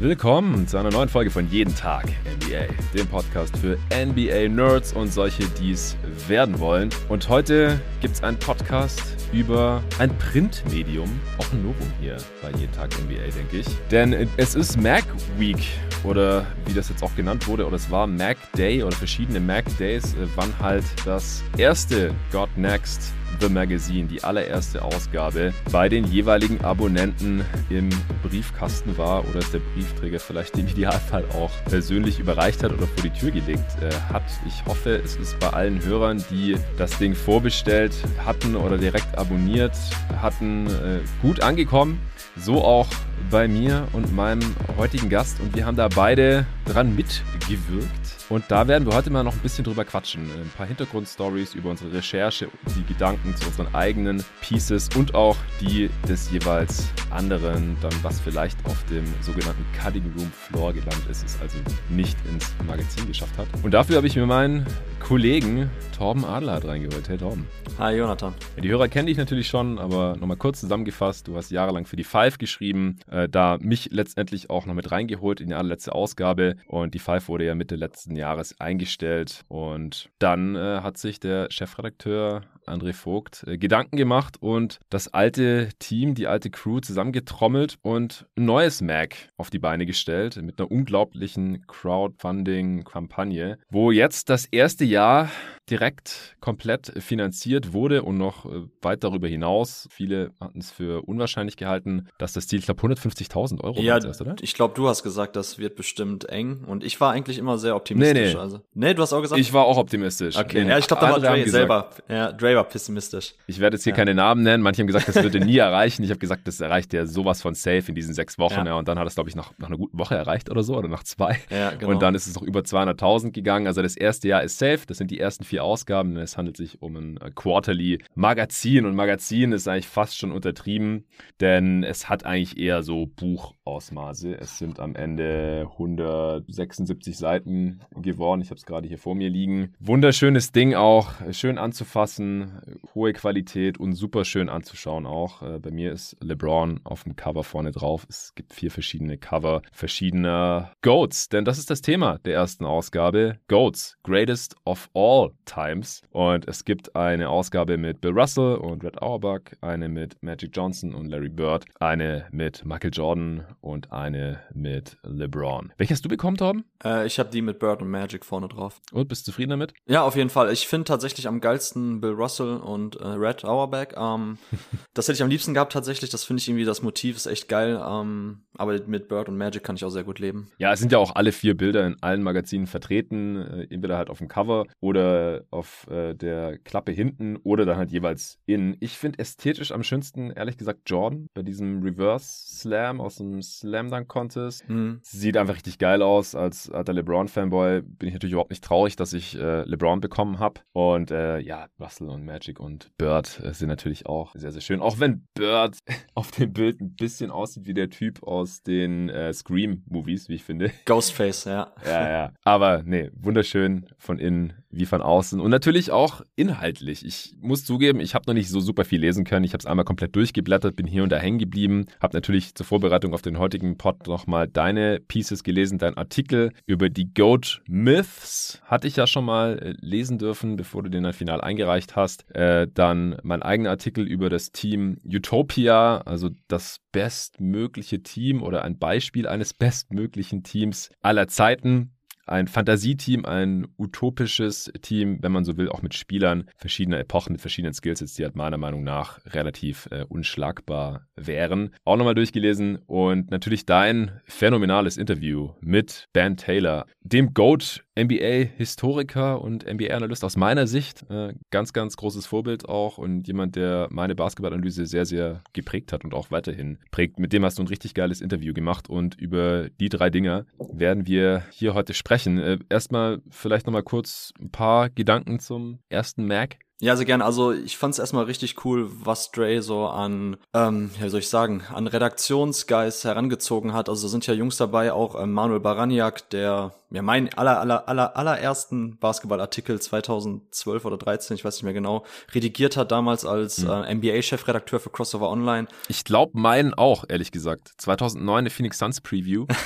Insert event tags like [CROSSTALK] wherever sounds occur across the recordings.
Willkommen zu einer neuen Folge von Jeden Tag NBA, dem Podcast für NBA-Nerds und solche, die es werden wollen. Und heute gibt es einen Podcast über ein Printmedium, auch ein Novum hier bei Jeden Tag NBA, denke ich. Denn es ist Mac Week oder wie das jetzt auch genannt wurde, oder es war Mac Day oder verschiedene Mac Days, äh, wann halt das erste God Next The Magazine, die allererste Ausgabe, bei den jeweiligen Abonnenten im Briefkasten war oder es der Briefträger vielleicht im Idealfall auch persönlich überreicht hat oder vor die Tür gelegt äh, hat. Ich hoffe, es ist bei allen Hörern, die das Ding vorbestellt hatten oder direkt abonniert hatten, äh, gut angekommen. So auch bei mir und meinem heutigen Gast und wir haben da beide dran mitgewirkt. Und da werden wir heute mal noch ein bisschen drüber quatschen. Ein paar Hintergrundstories über unsere Recherche, die Gedanken zu unseren eigenen Pieces und auch die des jeweils anderen, dann was vielleicht auf dem sogenannten Cutting Room Floor gelandet ist, es also nicht ins Magazin geschafft hat. Und dafür habe ich mir meinen Kollegen Torben Adler reingeholt. Hey Torben. Hi Jonathan. Ja, die Hörer kennen dich natürlich schon, aber nochmal kurz zusammengefasst. Du hast jahrelang für die Five geschrieben, äh, da mich letztendlich auch noch mit reingeholt in die allerletzte Ausgabe. Und die Five wurde ja Mitte letzten Jahres eingestellt. Und dann äh, hat sich der Chefredakteur André Vogt äh, Gedanken gemacht und das alte Team, die alte Crew zusammengetrommelt und ein neues Mac auf die Beine gestellt mit einer unglaublichen Crowdfunding-Kampagne, wo jetzt das erste Jahr direkt komplett finanziert wurde und noch äh, weit darüber hinaus. Viele hatten es für unwahrscheinlich gehalten, dass das Ziel, ich glaube, 150.000 Euro ja, ist, oder? Ich glaube, du hast gesagt, das wird bestimmt eng und ich war eigentlich immer sehr optimistisch. Nee, nee. Also, nee du hast auch gesagt. Ich war auch optimistisch. Okay, Nee, ja, ich glaube, da war Dre selber. Ja, Dre war pessimistisch. Ich werde jetzt hier Ja. keine Namen nennen. Manche haben gesagt, das würde nie [LAUGHS] erreichen. Ich habe gesagt, das erreicht ja sowas von safe in diesen sechs Wochen. Ja. Ja. und dann hat es, glaube ich, nach, nach einer guten Woche erreicht oder so oder nach zwei. Ja, genau. Und dann ist es noch über 200.000 gegangen. Also das erste Jahr ist safe. Das sind die ersten vier Ausgaben. Es handelt sich um ein äh, Quarterly Magazin. Und Magazin ist eigentlich fast schon untertrieben, denn es hat eigentlich eher so Buchausmaße. Es sind am Ende 176 Seiten geworden. Ich habe es gerade hier vor mir liegen. Wunderschönes Ding auch. Schön anzufassen. Hohe Qualität und super schön anzuschauen auch. Äh, Bei mir ist LeBron auf dem Cover vorne drauf. Es gibt vier verschiedene Cover verschiedener Goats, denn das ist das Thema der ersten Ausgabe. Goats, greatest of all times. Und es gibt eine Ausgabe mit Bill Russell und Red Auerbach, eine mit Magic Johnson und Larry Bird, eine mit Michael Jordan und eine mit LeBron. Welche hast du bekommen, Torben? Äh, ich habe die mit Bird und Magic vorne drauf. Und bist du zufrieden damit? Ja, auf jeden Fall. Ich finde tatsächlich am geilsten Bill Russell und äh, Red Auerbach. Ähm, [LAUGHS] das hätte ich am liebsten gehabt tatsächlich. Das finde ich irgendwie, das Motiv ist echt geil. Ähm, aber mit Bird und Magic kann ich auch sehr gut leben. Ja, es sind ja auch alle vier Bilder in allen Magazinen vertreten, äh, entweder halt auf dem Cover oder auf äh, der Klappe hinten oder dann halt jeweils innen. Ich finde ästhetisch am schönsten, ehrlich gesagt, Jordan bei diesem Reverse Slam aus dem Slam Dunk Contest. Hm. Sieht einfach richtig geil aus. Als alter LeBron-Fanboy bin ich natürlich überhaupt nicht traurig, dass ich äh, LeBron bekommen habe. Und äh, ja, Russell und Magic und Bird äh, sind natürlich auch sehr, sehr schön. Auch wenn Bird [LAUGHS] auf dem Bild ein bisschen aussieht wie der Typ aus den äh, Scream-Movies, wie ich finde. Ghostface, ja. Ja, ja. Aber nee, wunderschön von innen wie von außen. Und natürlich auch inhaltlich. Ich muss zugeben, ich habe noch nicht so super viel lesen können. Ich habe es einmal komplett durchgeblättert, bin hier und da hängen geblieben. Habe natürlich zur Vorbereitung auf den heutigen Pod nochmal deine Pieces gelesen, dein Artikel über die Goat Myths. Hatte ich ja schon mal äh, lesen dürfen, bevor du den dann final eingereicht hast. Äh, dann mein eigener Artikel über das Team Utopia, also das bestmögliche Team oder ein Beispiel eines bestmöglichen Teams aller Zeiten. Ein Fantasieteam, ein utopisches Team, wenn man so will, auch mit Spielern verschiedener Epochen, mit verschiedenen Skillsets, die halt meiner Meinung nach relativ äh, unschlagbar wären. Auch nochmal durchgelesen und natürlich dein phänomenales Interview mit Ben Taylor, dem GOAT NBA-Historiker und NBA-Analyst aus meiner Sicht. Äh, ganz, ganz großes Vorbild auch und jemand, der meine Basketballanalyse sehr, sehr geprägt hat und auch weiterhin prägt. Mit dem hast du ein richtig geiles Interview gemacht und über die drei Dinge werden wir hier heute sprechen. Äh, erstmal vielleicht nochmal kurz ein paar Gedanken zum ersten Mac. Ja, sehr gerne. Also ich fand es erstmal richtig cool, was Dre so an, ähm, ja, wie soll ich sagen, an Redaktionsgeist herangezogen hat. Also da sind ja Jungs dabei, auch ähm, Manuel Baraniak, der ja mein aller, aller, aller, allerersten Basketballartikel 2012 oder 13, ich weiß nicht mehr genau, redigiert hat damals als mhm. äh, NBA-Chefredakteur für Crossover Online. Ich glaube meinen auch, ehrlich gesagt. 2009 eine Phoenix Suns Preview. [LAUGHS]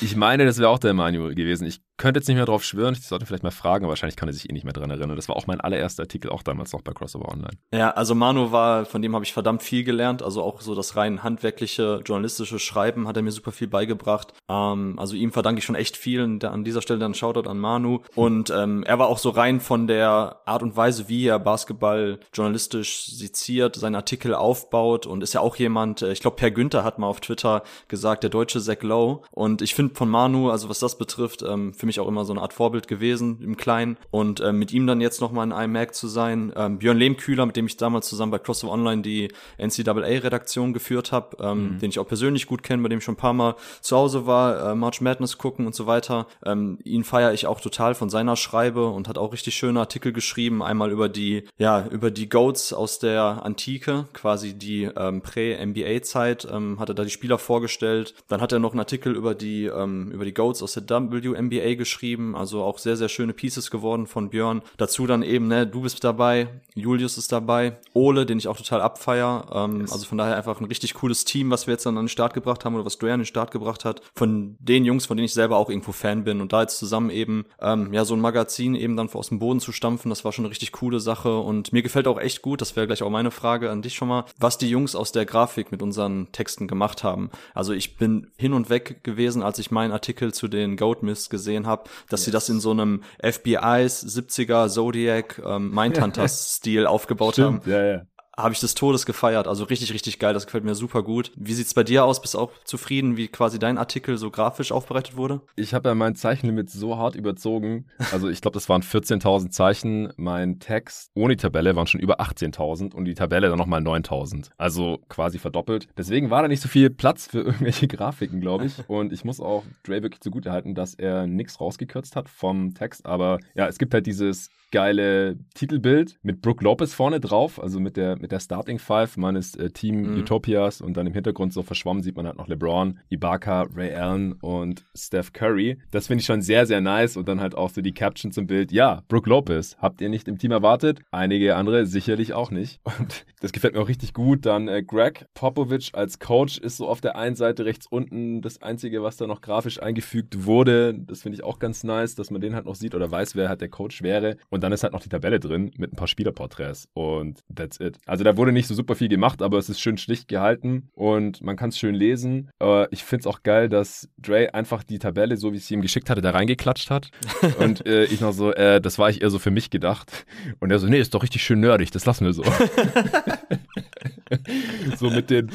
Ich meine, das wäre auch der Manuel gewesen. Ich könnte jetzt nicht mehr drauf schwören, ich sollte vielleicht mal fragen, aber wahrscheinlich kann er sich eh nicht mehr dran erinnern. Das war auch mein allererster Artikel, auch damals noch bei Crossover Online. Ja, also Manu war, von dem habe ich verdammt viel gelernt. Also auch so das rein handwerkliche, journalistische Schreiben hat er mir super viel beigebracht. Ähm, also ihm verdanke ich schon echt viel. Und an dieser Stelle dann Shoutout an Manu. Und ähm, er war auch so rein von der Art und Weise, wie er Basketball journalistisch seziert, seinen Artikel aufbaut und ist ja auch jemand, äh, ich glaube, Per Günther hat mal auf Twitter gesagt, der deutsche Zach Lowe. Und ich finde von Manu, also was das betrifft, ähm, für mich auch immer so eine Art Vorbild gewesen im Kleinen. Und ähm, mit ihm dann jetzt nochmal in iMac zu sein. Ähm, Björn Lehmkühler, mit dem ich damals zusammen bei Crossover Online die NCAA-Redaktion geführt habe, ähm, mhm. den ich auch persönlich gut kenne, bei dem ich schon ein paar Mal zu Hause war, äh, March Madness gucken und so weiter. Ähm, ihn feiere ich auch total von seiner Schreibe und hat auch richtig schöne Artikel geschrieben. Einmal über die, ja, über die Goats aus der Antike, quasi die ähm, Prä-NBA-Zeit, ähm, hat er da die Spieler vorgestellt. Dann hat er noch einen Artikel über die, ähm, über die Goats aus der WNBA geschrieben, also auch sehr, sehr schöne Pieces geworden von Björn. Dazu dann eben, ne, du bist dabei, Julius ist dabei, Ole, den ich auch total abfeier. Ähm, yes. Also von daher einfach ein richtig cooles Team, was wir jetzt dann an den Start gebracht haben oder was Dre an den Start gebracht hat. Von den Jungs, von denen ich selber auch irgendwo Fan bin und da jetzt zusammen eben, ähm, ja, so ein Magazin eben dann aus dem Boden zu stampfen, das war schon eine richtig coole Sache und mir gefällt auch echt gut, das wäre gleich auch meine Frage an dich schon mal, was die Jungs aus der Grafik mit unseren Texten gemacht haben. Also ich bin hin und weg gewesen, als ich meinen Artikel zu den Goat Myths gesehen habe, dass yes. sie das in so einem FBI's 70er Zodiac ähm, Mindhunters Stil aufgebaut Stimmt, haben. Ja, ja habe ich des Todes gefeiert. Also richtig, richtig geil. Das gefällt mir super gut. Wie sieht's bei dir aus? Bist du auch zufrieden, wie quasi dein Artikel so grafisch aufbereitet wurde? Ich habe ja mein Zeichenlimit so hart überzogen. Also ich glaube, das waren 14.000 Zeichen. Mein Text ohne die Tabelle waren schon über 18.000 und die Tabelle dann nochmal 9.000. Also quasi verdoppelt. Deswegen war da nicht so viel Platz für irgendwelche [LAUGHS] Grafiken, glaube ich. Und ich muss auch Dre wirklich zugutehalten, dass er nichts rausgekürzt hat vom Text. Aber ja, es gibt halt dieses geile Titelbild mit Brooke Lopez vorne drauf, also mit der, mit der Starting Five meines äh, Team mhm. Utopias und dann im Hintergrund so verschwommen sieht man halt noch LeBron, Ibaka, Ray Allen und Steph Curry. Das finde ich schon sehr, sehr nice und dann halt auch so die Caption zum Bild. Ja, Brooke Lopez, habt ihr nicht im Team erwartet? Einige andere sicherlich auch nicht. [LAUGHS] Und das gefällt mir auch richtig gut. Dann äh, Greg Popovich als Coach ist so auf der einen Seite rechts unten das Einzige, was da noch grafisch eingefügt wurde. Das finde ich auch ganz nice, dass man den halt noch sieht oder weiß, wer halt der Coach wäre. Und und dann ist halt noch die Tabelle drin mit ein paar Spielerporträts. Und that's it. Also da wurde nicht so super viel gemacht, aber es ist schön schlicht gehalten und man kann es schön lesen. Äh, ich finde es auch geil, dass Dre einfach die Tabelle, so wie ich sie ihm geschickt hatte, da reingeklatscht hat. [LAUGHS] und äh, ich noch so, äh, das war ich eher so für mich gedacht. Und er so, nee, ist doch richtig schön nerdig, das lassen wir so. [LAUGHS] so mit den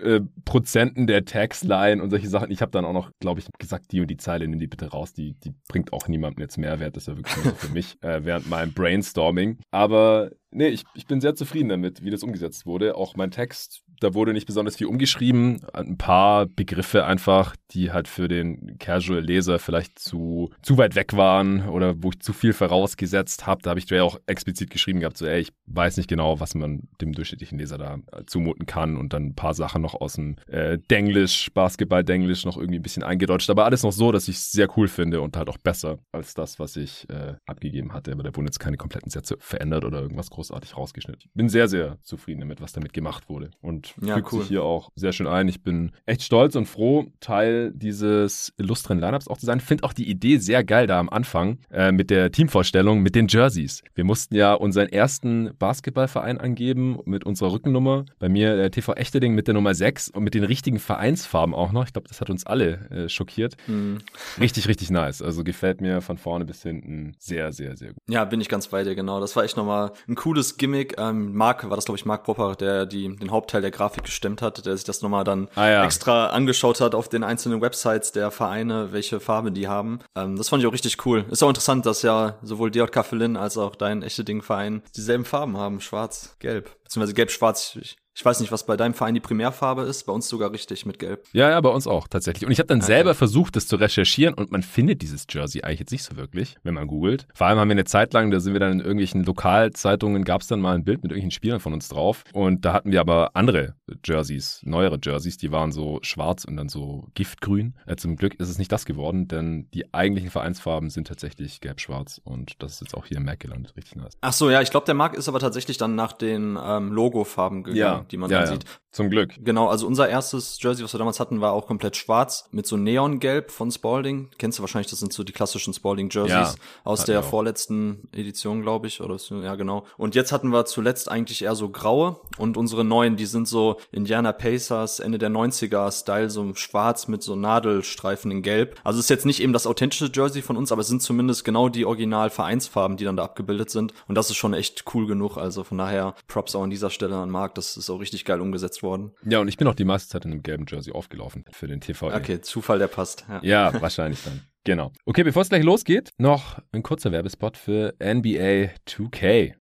äh, Prozenten der Tagsline und solche Sachen. Ich habe dann auch noch, glaube ich, gesagt, die und die Zeile, nimm die bitte raus, die, die bringt auch niemandem jetzt Mehrwert. Das ist ja wirklich nur so für mich äh, während meinem Brainstorming. Aber nee, ich, ich bin sehr zufrieden damit, wie das umgesetzt wurde. Auch mein Text da wurde nicht besonders viel umgeschrieben. Ein paar Begriffe einfach, die halt für den Casual-Leser vielleicht zu, zu weit weg waren oder wo ich zu viel vorausgesetzt habe. Da habe ich Dre auch explizit geschrieben gehabt, so ey, ich weiß nicht genau, was man dem durchschnittlichen Leser da zumuten kann und dann ein paar Sachen noch aus dem äh, Denglisch, Basketball-Denglisch noch irgendwie ein bisschen eingedeutscht. Aber alles noch so, dass ich es sehr cool finde und halt auch besser als das, was ich äh, abgegeben hatte. Aber da wurden jetzt keine kompletten Sätze verändert oder irgendwas großartig rausgeschnitten. Ich bin sehr, sehr zufrieden damit, was damit gemacht wurde. Und Ja, Fügt cool. sich hier auch sehr schön ein. Ich bin echt stolz und froh, Teil dieses illustren Lineups auch zu sein. Finde auch die Idee sehr geil da am Anfang äh, mit der Teamvorstellung, mit den Jerseys. Wir mussten ja unseren ersten Basketballverein angeben mit unserer Rückennummer. Bei mir der TV Echterding mit der Nummer 6 und mit den richtigen Vereinsfarben auch noch. Ich glaube, das hat uns alle äh, schockiert. Mhm. Richtig, richtig nice. Also gefällt mir von vorne bis hinten sehr, sehr, sehr gut. Ja, bin ich ganz bei dir, genau. Das war echt nochmal ein cooles Gimmick. Ähm, Marc, war das glaube ich Marc Popper, der die, den Hauptteil der Grafik gestemmt hat, der sich das nochmal dann ah, ja. extra angeschaut hat auf den einzelnen Websites der Vereine, welche Farbe die haben. Ähm, das fand ich auch richtig cool. Ist auch interessant, dass ja sowohl DJK Berlin als auch dein echte Ding-Verein dieselben Farben haben, schwarz, gelb, beziehungsweise gelb-schwarz. Ich, ich weiß nicht, was bei deinem Verein die Primärfarbe ist, bei uns sogar richtig mit Gelb. Ja, ja, bei uns auch tatsächlich. Und ich habe dann okay. selber versucht, das zu recherchieren und man findet dieses Jersey eigentlich jetzt nicht so wirklich, wenn man googelt. Vor allem haben wir eine Zeit lang, da sind wir dann in irgendwelchen Lokalzeitungen, gab es dann mal ein Bild mit irgendwelchen Spielern von uns drauf. Und da hatten wir aber andere Jerseys, neuere Jerseys, die waren so schwarz und dann so giftgrün. Äh, zum Glück ist es nicht das geworden, denn die eigentlichen Vereinsfarben sind tatsächlich gelb-schwarz und das ist jetzt auch hier im gelandet. Richtig nice. Ach so, ja, ich glaube, der Markt ist aber tatsächlich dann nach den ähm, Logofarben gegangen. Ja die man ja, dann ja. sieht. Zum Glück. Genau, also unser erstes Jersey, was wir damals hatten, war auch komplett schwarz mit so Neongelb von Spalding. Kennst du wahrscheinlich, das sind so die klassischen Spalding Jerseys ja, aus der vorletzten Edition, glaube ich, oder ja genau. Und jetzt hatten wir zuletzt eigentlich eher so graue und unsere neuen, die sind so Indiana Pacers Ende der 90er Style, so schwarz mit so Nadelstreifen in gelb. Also ist jetzt nicht eben das authentische Jersey von uns, aber es sind zumindest genau die Original Vereinsfarben, die dann da abgebildet sind und das ist schon echt cool genug. Also von daher Props auch an dieser Stelle an Marc, das ist auch richtig geil umgesetzt worden. Ja, und ich bin auch die meiste Zeit in einem gelben Jersey aufgelaufen für den TV. Okay, Zufall, der passt. Ja, ja wahrscheinlich dann. [LAUGHS] Genau. Okay, bevor es gleich losgeht, noch ein kurzer Werbespot für NBA 2K.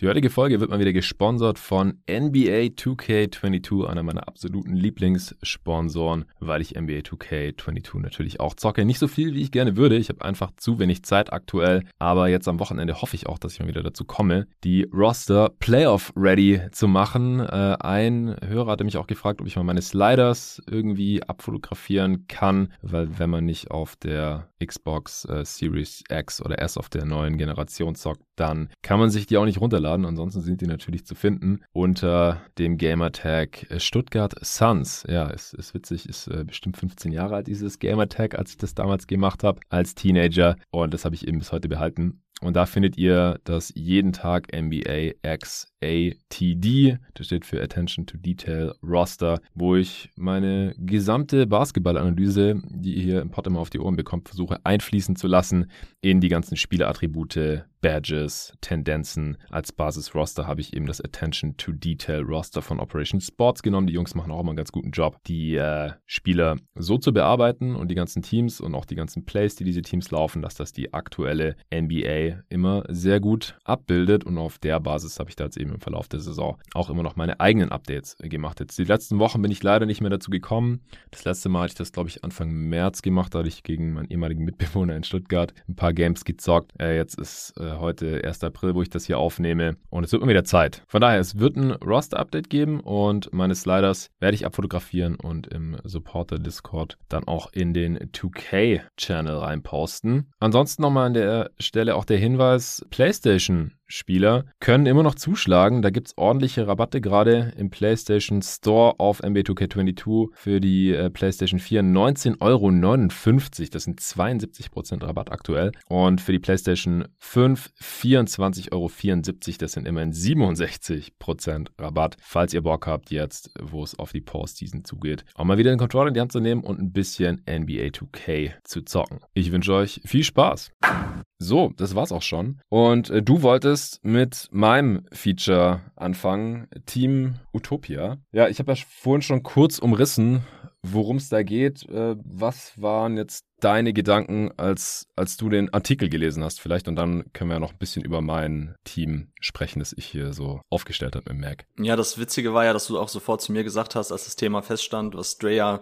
Die heutige Folge wird mal wieder gesponsert von NBA 2K22, einer meiner absoluten Lieblingssponsoren, weil ich NBA 2K22 natürlich auch zocke. Nicht so viel, wie ich gerne würde. Ich habe einfach zu wenig Zeit aktuell. Aber jetzt am Wochenende hoffe ich auch, dass ich mal wieder dazu komme, die Roster Playoff ready zu machen. Äh, ein Hörer hatte mich auch gefragt, ob ich mal meine Sliders irgendwie abfotografieren kann, weil wenn man nicht auf der Xbox äh, Series X oder S auf der neuen Generation zockt, dann kann man sich die auch nicht runterladen. Ansonsten sind die natürlich zu finden unter dem Gamertag Stuttgart Suns. Ja, ist, ist witzig, ist äh, bestimmt 15 Jahre alt, dieses Gamertag, als ich das damals gemacht habe, als Teenager. Und das habe ich eben bis heute behalten. Und da findet ihr das jeden Tag NBA XATD, das steht für Attention to Detail Roster, wo ich meine gesamte Basketballanalyse, die ihr hier im Pod immer auf die Ohren bekommt, versuche einfließen zu lassen in die ganzen Spielattribute, Badges, Tendenzen. Als Basis-Roster habe ich eben das Attention to Detail Roster von Operation Sports genommen. Die Jungs machen auch immer einen ganz guten Job, die äh, Spieler so zu bearbeiten und die ganzen Teams und auch die ganzen Plays, die diese Teams laufen, dass das die aktuelle NBA immer sehr gut abbildet. Und auf der Basis habe ich da jetzt eben im Verlauf der Saison auch immer noch meine eigenen Updates gemacht. Jetzt die letzten Wochen bin ich leider nicht mehr dazu gekommen. Das letzte Mal hatte ich das, glaube ich, Anfang März gemacht. Da hatte ich gegen meinen ehemaligen Mitbewohner in Stuttgart ein paar Games gezockt. Äh, jetzt ist äh, heute 1. April, wo ich das hier aufnehme. Und es wird mal wieder Zeit. Von daher, es wird ein Roster-Update geben und meine Sliders werde ich abfotografieren und im Supporter-Discord dann auch in den 2K-Channel reinposten. Ansonsten nochmal an der Stelle auch der Hinweis, PlayStation Spieler können immer noch zuschlagen. Da gibt es ordentliche Rabatte gerade im PlayStation Store auf MB2K22 für die äh, PlayStation 4 19,59 Euro. Das sind 72% Rabatt aktuell. Und für die PlayStation 5 24,74 Euro. Das sind immerhin 67% Rabatt. Falls ihr Bock habt, jetzt, wo es auf die Postseason zugeht, auch mal wieder den Controller in die Hand zu nehmen und ein bisschen NBA 2K zu zocken. Ich wünsche euch viel Spaß. So, das war's auch schon. Und äh, du wolltest mit meinem Feature anfangen, Team Utopia. Ja, ich habe ja vorhin schon kurz umrissen, worum es da geht. Äh, was waren jetzt deine Gedanken, als, als du den Artikel gelesen hast vielleicht? Und dann können wir ja noch ein bisschen über mein Team sprechen, das ich hier so aufgestellt habe im Mac. Ja, das Witzige war ja, dass du auch sofort zu mir gesagt hast, als das Thema feststand, was Drea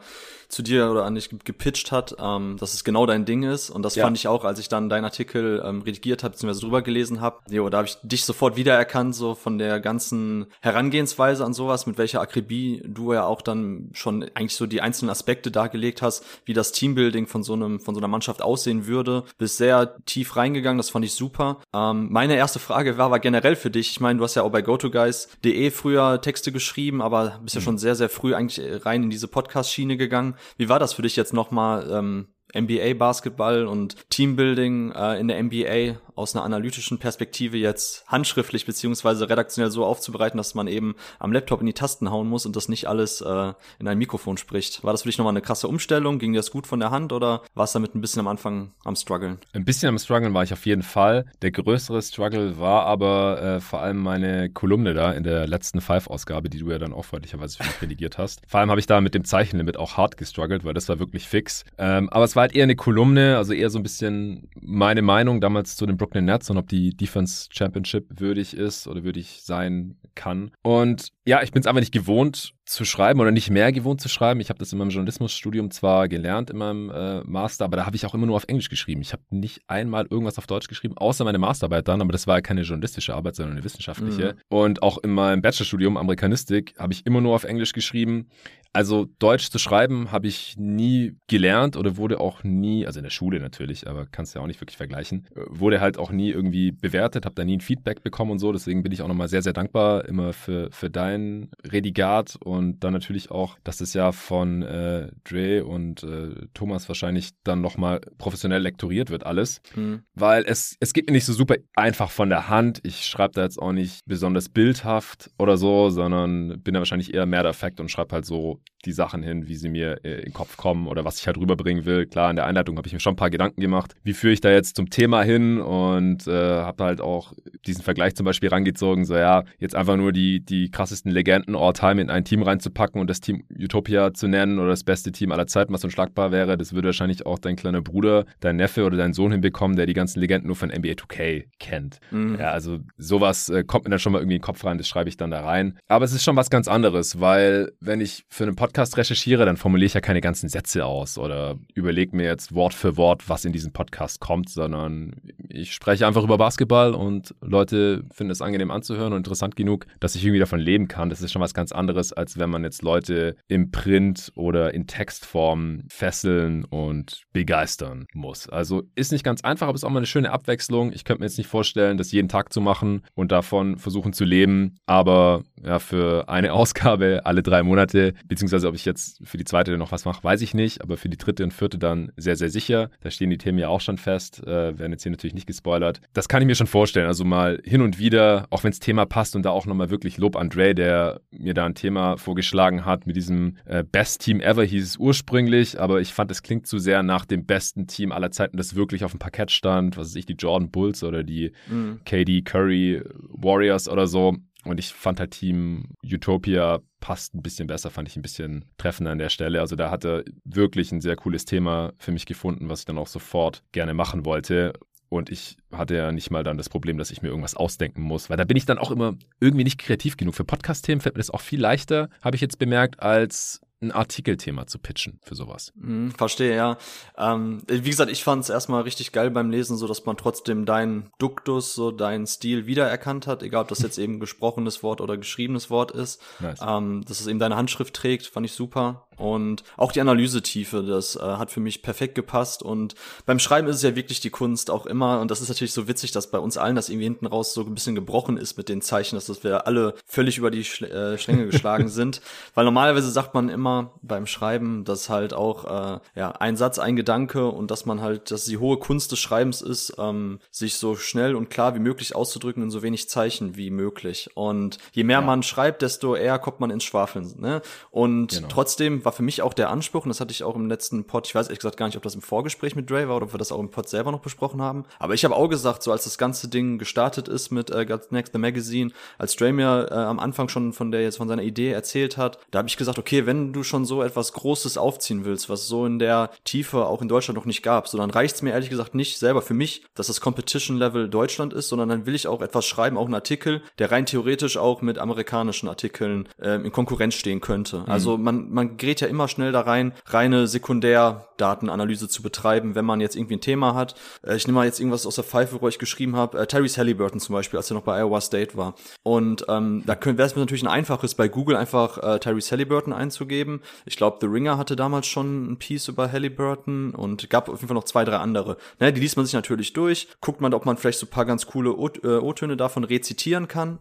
zu dir oder an dich gepitcht hat, ähm, dass es genau dein Ding ist. Und das ja. fand ich auch, als ich dann deinen Artikel ähm, redigiert habe, beziehungsweise drüber gelesen habe. Jo, da habe ich dich sofort wiedererkannt, so von der ganzen Herangehensweise an sowas, mit welcher Akribie du ja auch dann schon eigentlich so die einzelnen Aspekte dargelegt hast, wie das Teambuilding von so einem einem, von so einer Mannschaft aussehen würde. Bist sehr tief reingegangen, das fand ich super. Ähm, meine erste Frage war aber generell für dich. Ich meine, du hast ja auch bei GoToGuys.de früher Texte geschrieben, aber bist ja mhm. schon sehr, sehr früh eigentlich rein in diese Podcast-Schiene gegangen. Wie war das für dich jetzt nochmal ähm, NBA Basketball und Teambuilding äh, in der NBA aus einer analytischen Perspektive jetzt handschriftlich beziehungsweise redaktionell so aufzubereiten, dass man eben am Laptop in die Tasten hauen muss und das nicht alles äh, in ein Mikrofon spricht. War das für dich nochmal eine krasse Umstellung? Ging dir das gut von der Hand oder war es damit ein bisschen am Anfang am struggeln? Ein bisschen am struggeln war ich auf jeden Fall. Der größere Struggle war aber äh, vor allem meine Kolumne da in der letzten Five-Ausgabe, die du ja dann auch freundlicherweise für mich [LAUGHS] redigiert hast. Vor allem habe ich da mit dem Zeichenlimit auch hart gestruggelt, weil das war wirklich fix. Ähm, aber es war halt eher eine Kolumne, also eher so ein bisschen meine Meinung damals zu den Brooklyn Nets und ob die Defense Championship würdig ist oder würdig sein kann. Und ja, ich bin es einfach nicht gewohnt zu schreiben oder nicht mehr gewohnt zu schreiben. Ich habe das in meinem Journalismusstudium zwar gelernt in meinem äh, Master, aber da habe ich auch immer nur auf Englisch geschrieben. Ich habe nicht einmal irgendwas auf Deutsch geschrieben, außer meine Masterarbeit dann, aber das war ja keine journalistische Arbeit, sondern eine wissenschaftliche. Mhm. Und auch in meinem Bachelorstudium Amerikanistik habe ich immer nur auf Englisch geschrieben. Also Deutsch zu schreiben habe ich nie gelernt oder wurde auch nie, also in der Schule natürlich, aber kannst ja auch nicht wirklich vergleichen, äh, wurde halt auch nie irgendwie bewertet, habe da nie ein Feedback bekommen und so. Deswegen bin ich auch nochmal sehr, sehr dankbar immer für, für dein Redigat und dann natürlich auch, dass das ja von äh, Dre und äh, Thomas wahrscheinlich dann nochmal professionell lektoriert wird alles, mhm. weil es, es geht mir nicht so super einfach von der Hand. Ich schreibe da jetzt auch nicht besonders bildhaft oder so, sondern bin da wahrscheinlich eher mehr der Fact und schreibe halt so die Sachen hin, wie sie mir äh, in den Kopf kommen oder was ich halt rüberbringen will. Klar, in der Einleitung habe ich mir schon ein paar Gedanken gemacht, wie führe ich da jetzt zum Thema hin und äh, habe halt auch diesen Vergleich zum Beispiel rangezogen, so ja, jetzt einfach nur die, die krassesten Legenden all time in ein Team reinzupacken und das Team Utopia zu nennen oder das beste Team aller Zeiten, was unschlagbar wäre, das würde wahrscheinlich auch dein kleiner Bruder, dein Neffe oder dein Sohn hinbekommen, der die ganzen Legenden nur von NBA 2K kennt. Mhm. Ja, also sowas äh, kommt mir dann schon mal irgendwie in den Kopf rein, das schreibe ich dann da rein. Aber es ist schon was ganz anderes, weil wenn ich für einen Podcast recherchiere, dann formuliere ich ja keine ganzen Sätze aus oder überlege mir jetzt Wort für Wort, was in diesen Podcast kommt, sondern ich spreche einfach über Basketball und Leute finden es angenehm anzuhören und interessant genug, dass ich irgendwie davon leben kann. Das ist schon was ganz anderes, als wenn man jetzt Leute im Print oder in Textform fesseln und begeistern muss. Also ist nicht ganz einfach, aber ist auch mal eine schöne Abwechslung. Ich könnte mir jetzt nicht vorstellen, das jeden Tag zu machen und davon versuchen zu leben, aber ja, für eine [LAUGHS] Ausgabe alle drei Monate, beziehungsweise ob ich jetzt für die zweite noch was mache, weiß ich nicht, aber für die dritte und vierte dann sehr, sehr sicher. Da stehen die Themen ja auch schon fest, äh, werden jetzt hier natürlich nicht gespoilert. Das kann ich mir schon vorstellen, also mal hin und wieder, auch wenn das Thema passt und da auch nochmal wirklich Lob an Dre, der mir da ein Thema vorgeschlagen hat mit diesem äh, Best Team Ever hieß es ursprünglich, aber ich fand, es klingt zu sehr nach dem besten Team aller Zeiten, das wirklich auf dem Parkett stand, was weiß ich, die Jordan Bulls oder die mhm. KD Curry Warriors oder so. Und ich fand halt Team Utopia passt ein bisschen besser, fand ich ein bisschen treffender an der Stelle. Also da hatte wirklich ein sehr cooles Thema für mich gefunden, was ich dann auch sofort gerne machen wollte. Und ich hatte ja nicht mal dann das Problem, dass ich mir irgendwas ausdenken muss, weil da bin ich dann auch immer irgendwie nicht kreativ genug. Für Podcast-Themen fällt mir das auch viel leichter, habe ich jetzt bemerkt, als ein Artikelthema zu pitchen für sowas. Mhm, verstehe, ja. Ähm, wie gesagt, ich fand es erstmal richtig geil beim Lesen, so dass man trotzdem deinen Duktus, so deinen Stil wiedererkannt hat, egal ob das jetzt [LAUGHS] eben gesprochenes Wort oder geschriebenes Wort ist. Nice. Ähm, dass es eben deine Handschrift trägt, fand ich super. Und auch die Analysetiefe, das äh, hat für mich perfekt gepasst. Und beim Schreiben ist es ja wirklich die Kunst auch immer. Und das ist natürlich so witzig, dass bei uns allen das irgendwie hinten raus so ein bisschen gebrochen ist mit den Zeichen, dass wir alle völlig über die Schl äh, Schlänge geschlagen sind. [LAUGHS] Weil normalerweise sagt man immer beim Schreiben, dass halt auch äh, ja ein Satz, ein Gedanke und dass man halt, dass die hohe Kunst des Schreibens ist, ähm, sich so schnell und klar wie möglich auszudrücken in so wenig Zeichen wie möglich. Und je mehr ja. man schreibt, desto eher kommt man ins Schwafeln. Ne? Und genau. trotzdem war für mich auch der Anspruch, und das hatte ich auch im letzten Pod, ich weiß ehrlich gesagt gar nicht, ob das im Vorgespräch mit Dre war oder ob wir das auch im Pod selber noch besprochen haben. Aber ich habe auch gesagt, so als das ganze Ding gestartet ist mit äh, God's Next the Magazine, als Dre mir äh, am Anfang schon von der jetzt von seiner Idee erzählt hat, da habe ich gesagt, okay, wenn du schon so etwas Großes aufziehen willst, was so in der Tiefe auch in Deutschland noch nicht gab, so dann reicht's mir ehrlich gesagt nicht selber für mich, dass das Competition Level Deutschland ist, sondern dann will ich auch etwas schreiben, auch einen Artikel, der rein theoretisch auch mit amerikanischen Artikeln äh, in Konkurrenz stehen könnte. Mhm. Also man man gerät gerät ja immer schnell da rein, reine Sekundärdatenanalyse zu betreiben, wenn man jetzt irgendwie ein Thema hat. Äh, ich nehme mal jetzt irgendwas aus der Pfeife, wo ich geschrieben habe, äh, Halliburton zum Beispiel, als er noch bei Iowa State war. Und ähm, da wäre es natürlich ein einfaches, bei Google einfach äh, Terry's Halliburton einzugeben. Ich glaube, The Ringer hatte damals schon ein Piece über Halliburton und gab auf jeden Fall noch zwei, drei andere. Ne, die liest man sich natürlich durch, guckt man, ob man vielleicht so ein paar ganz coole äh, O-Töne davon rezitieren kann.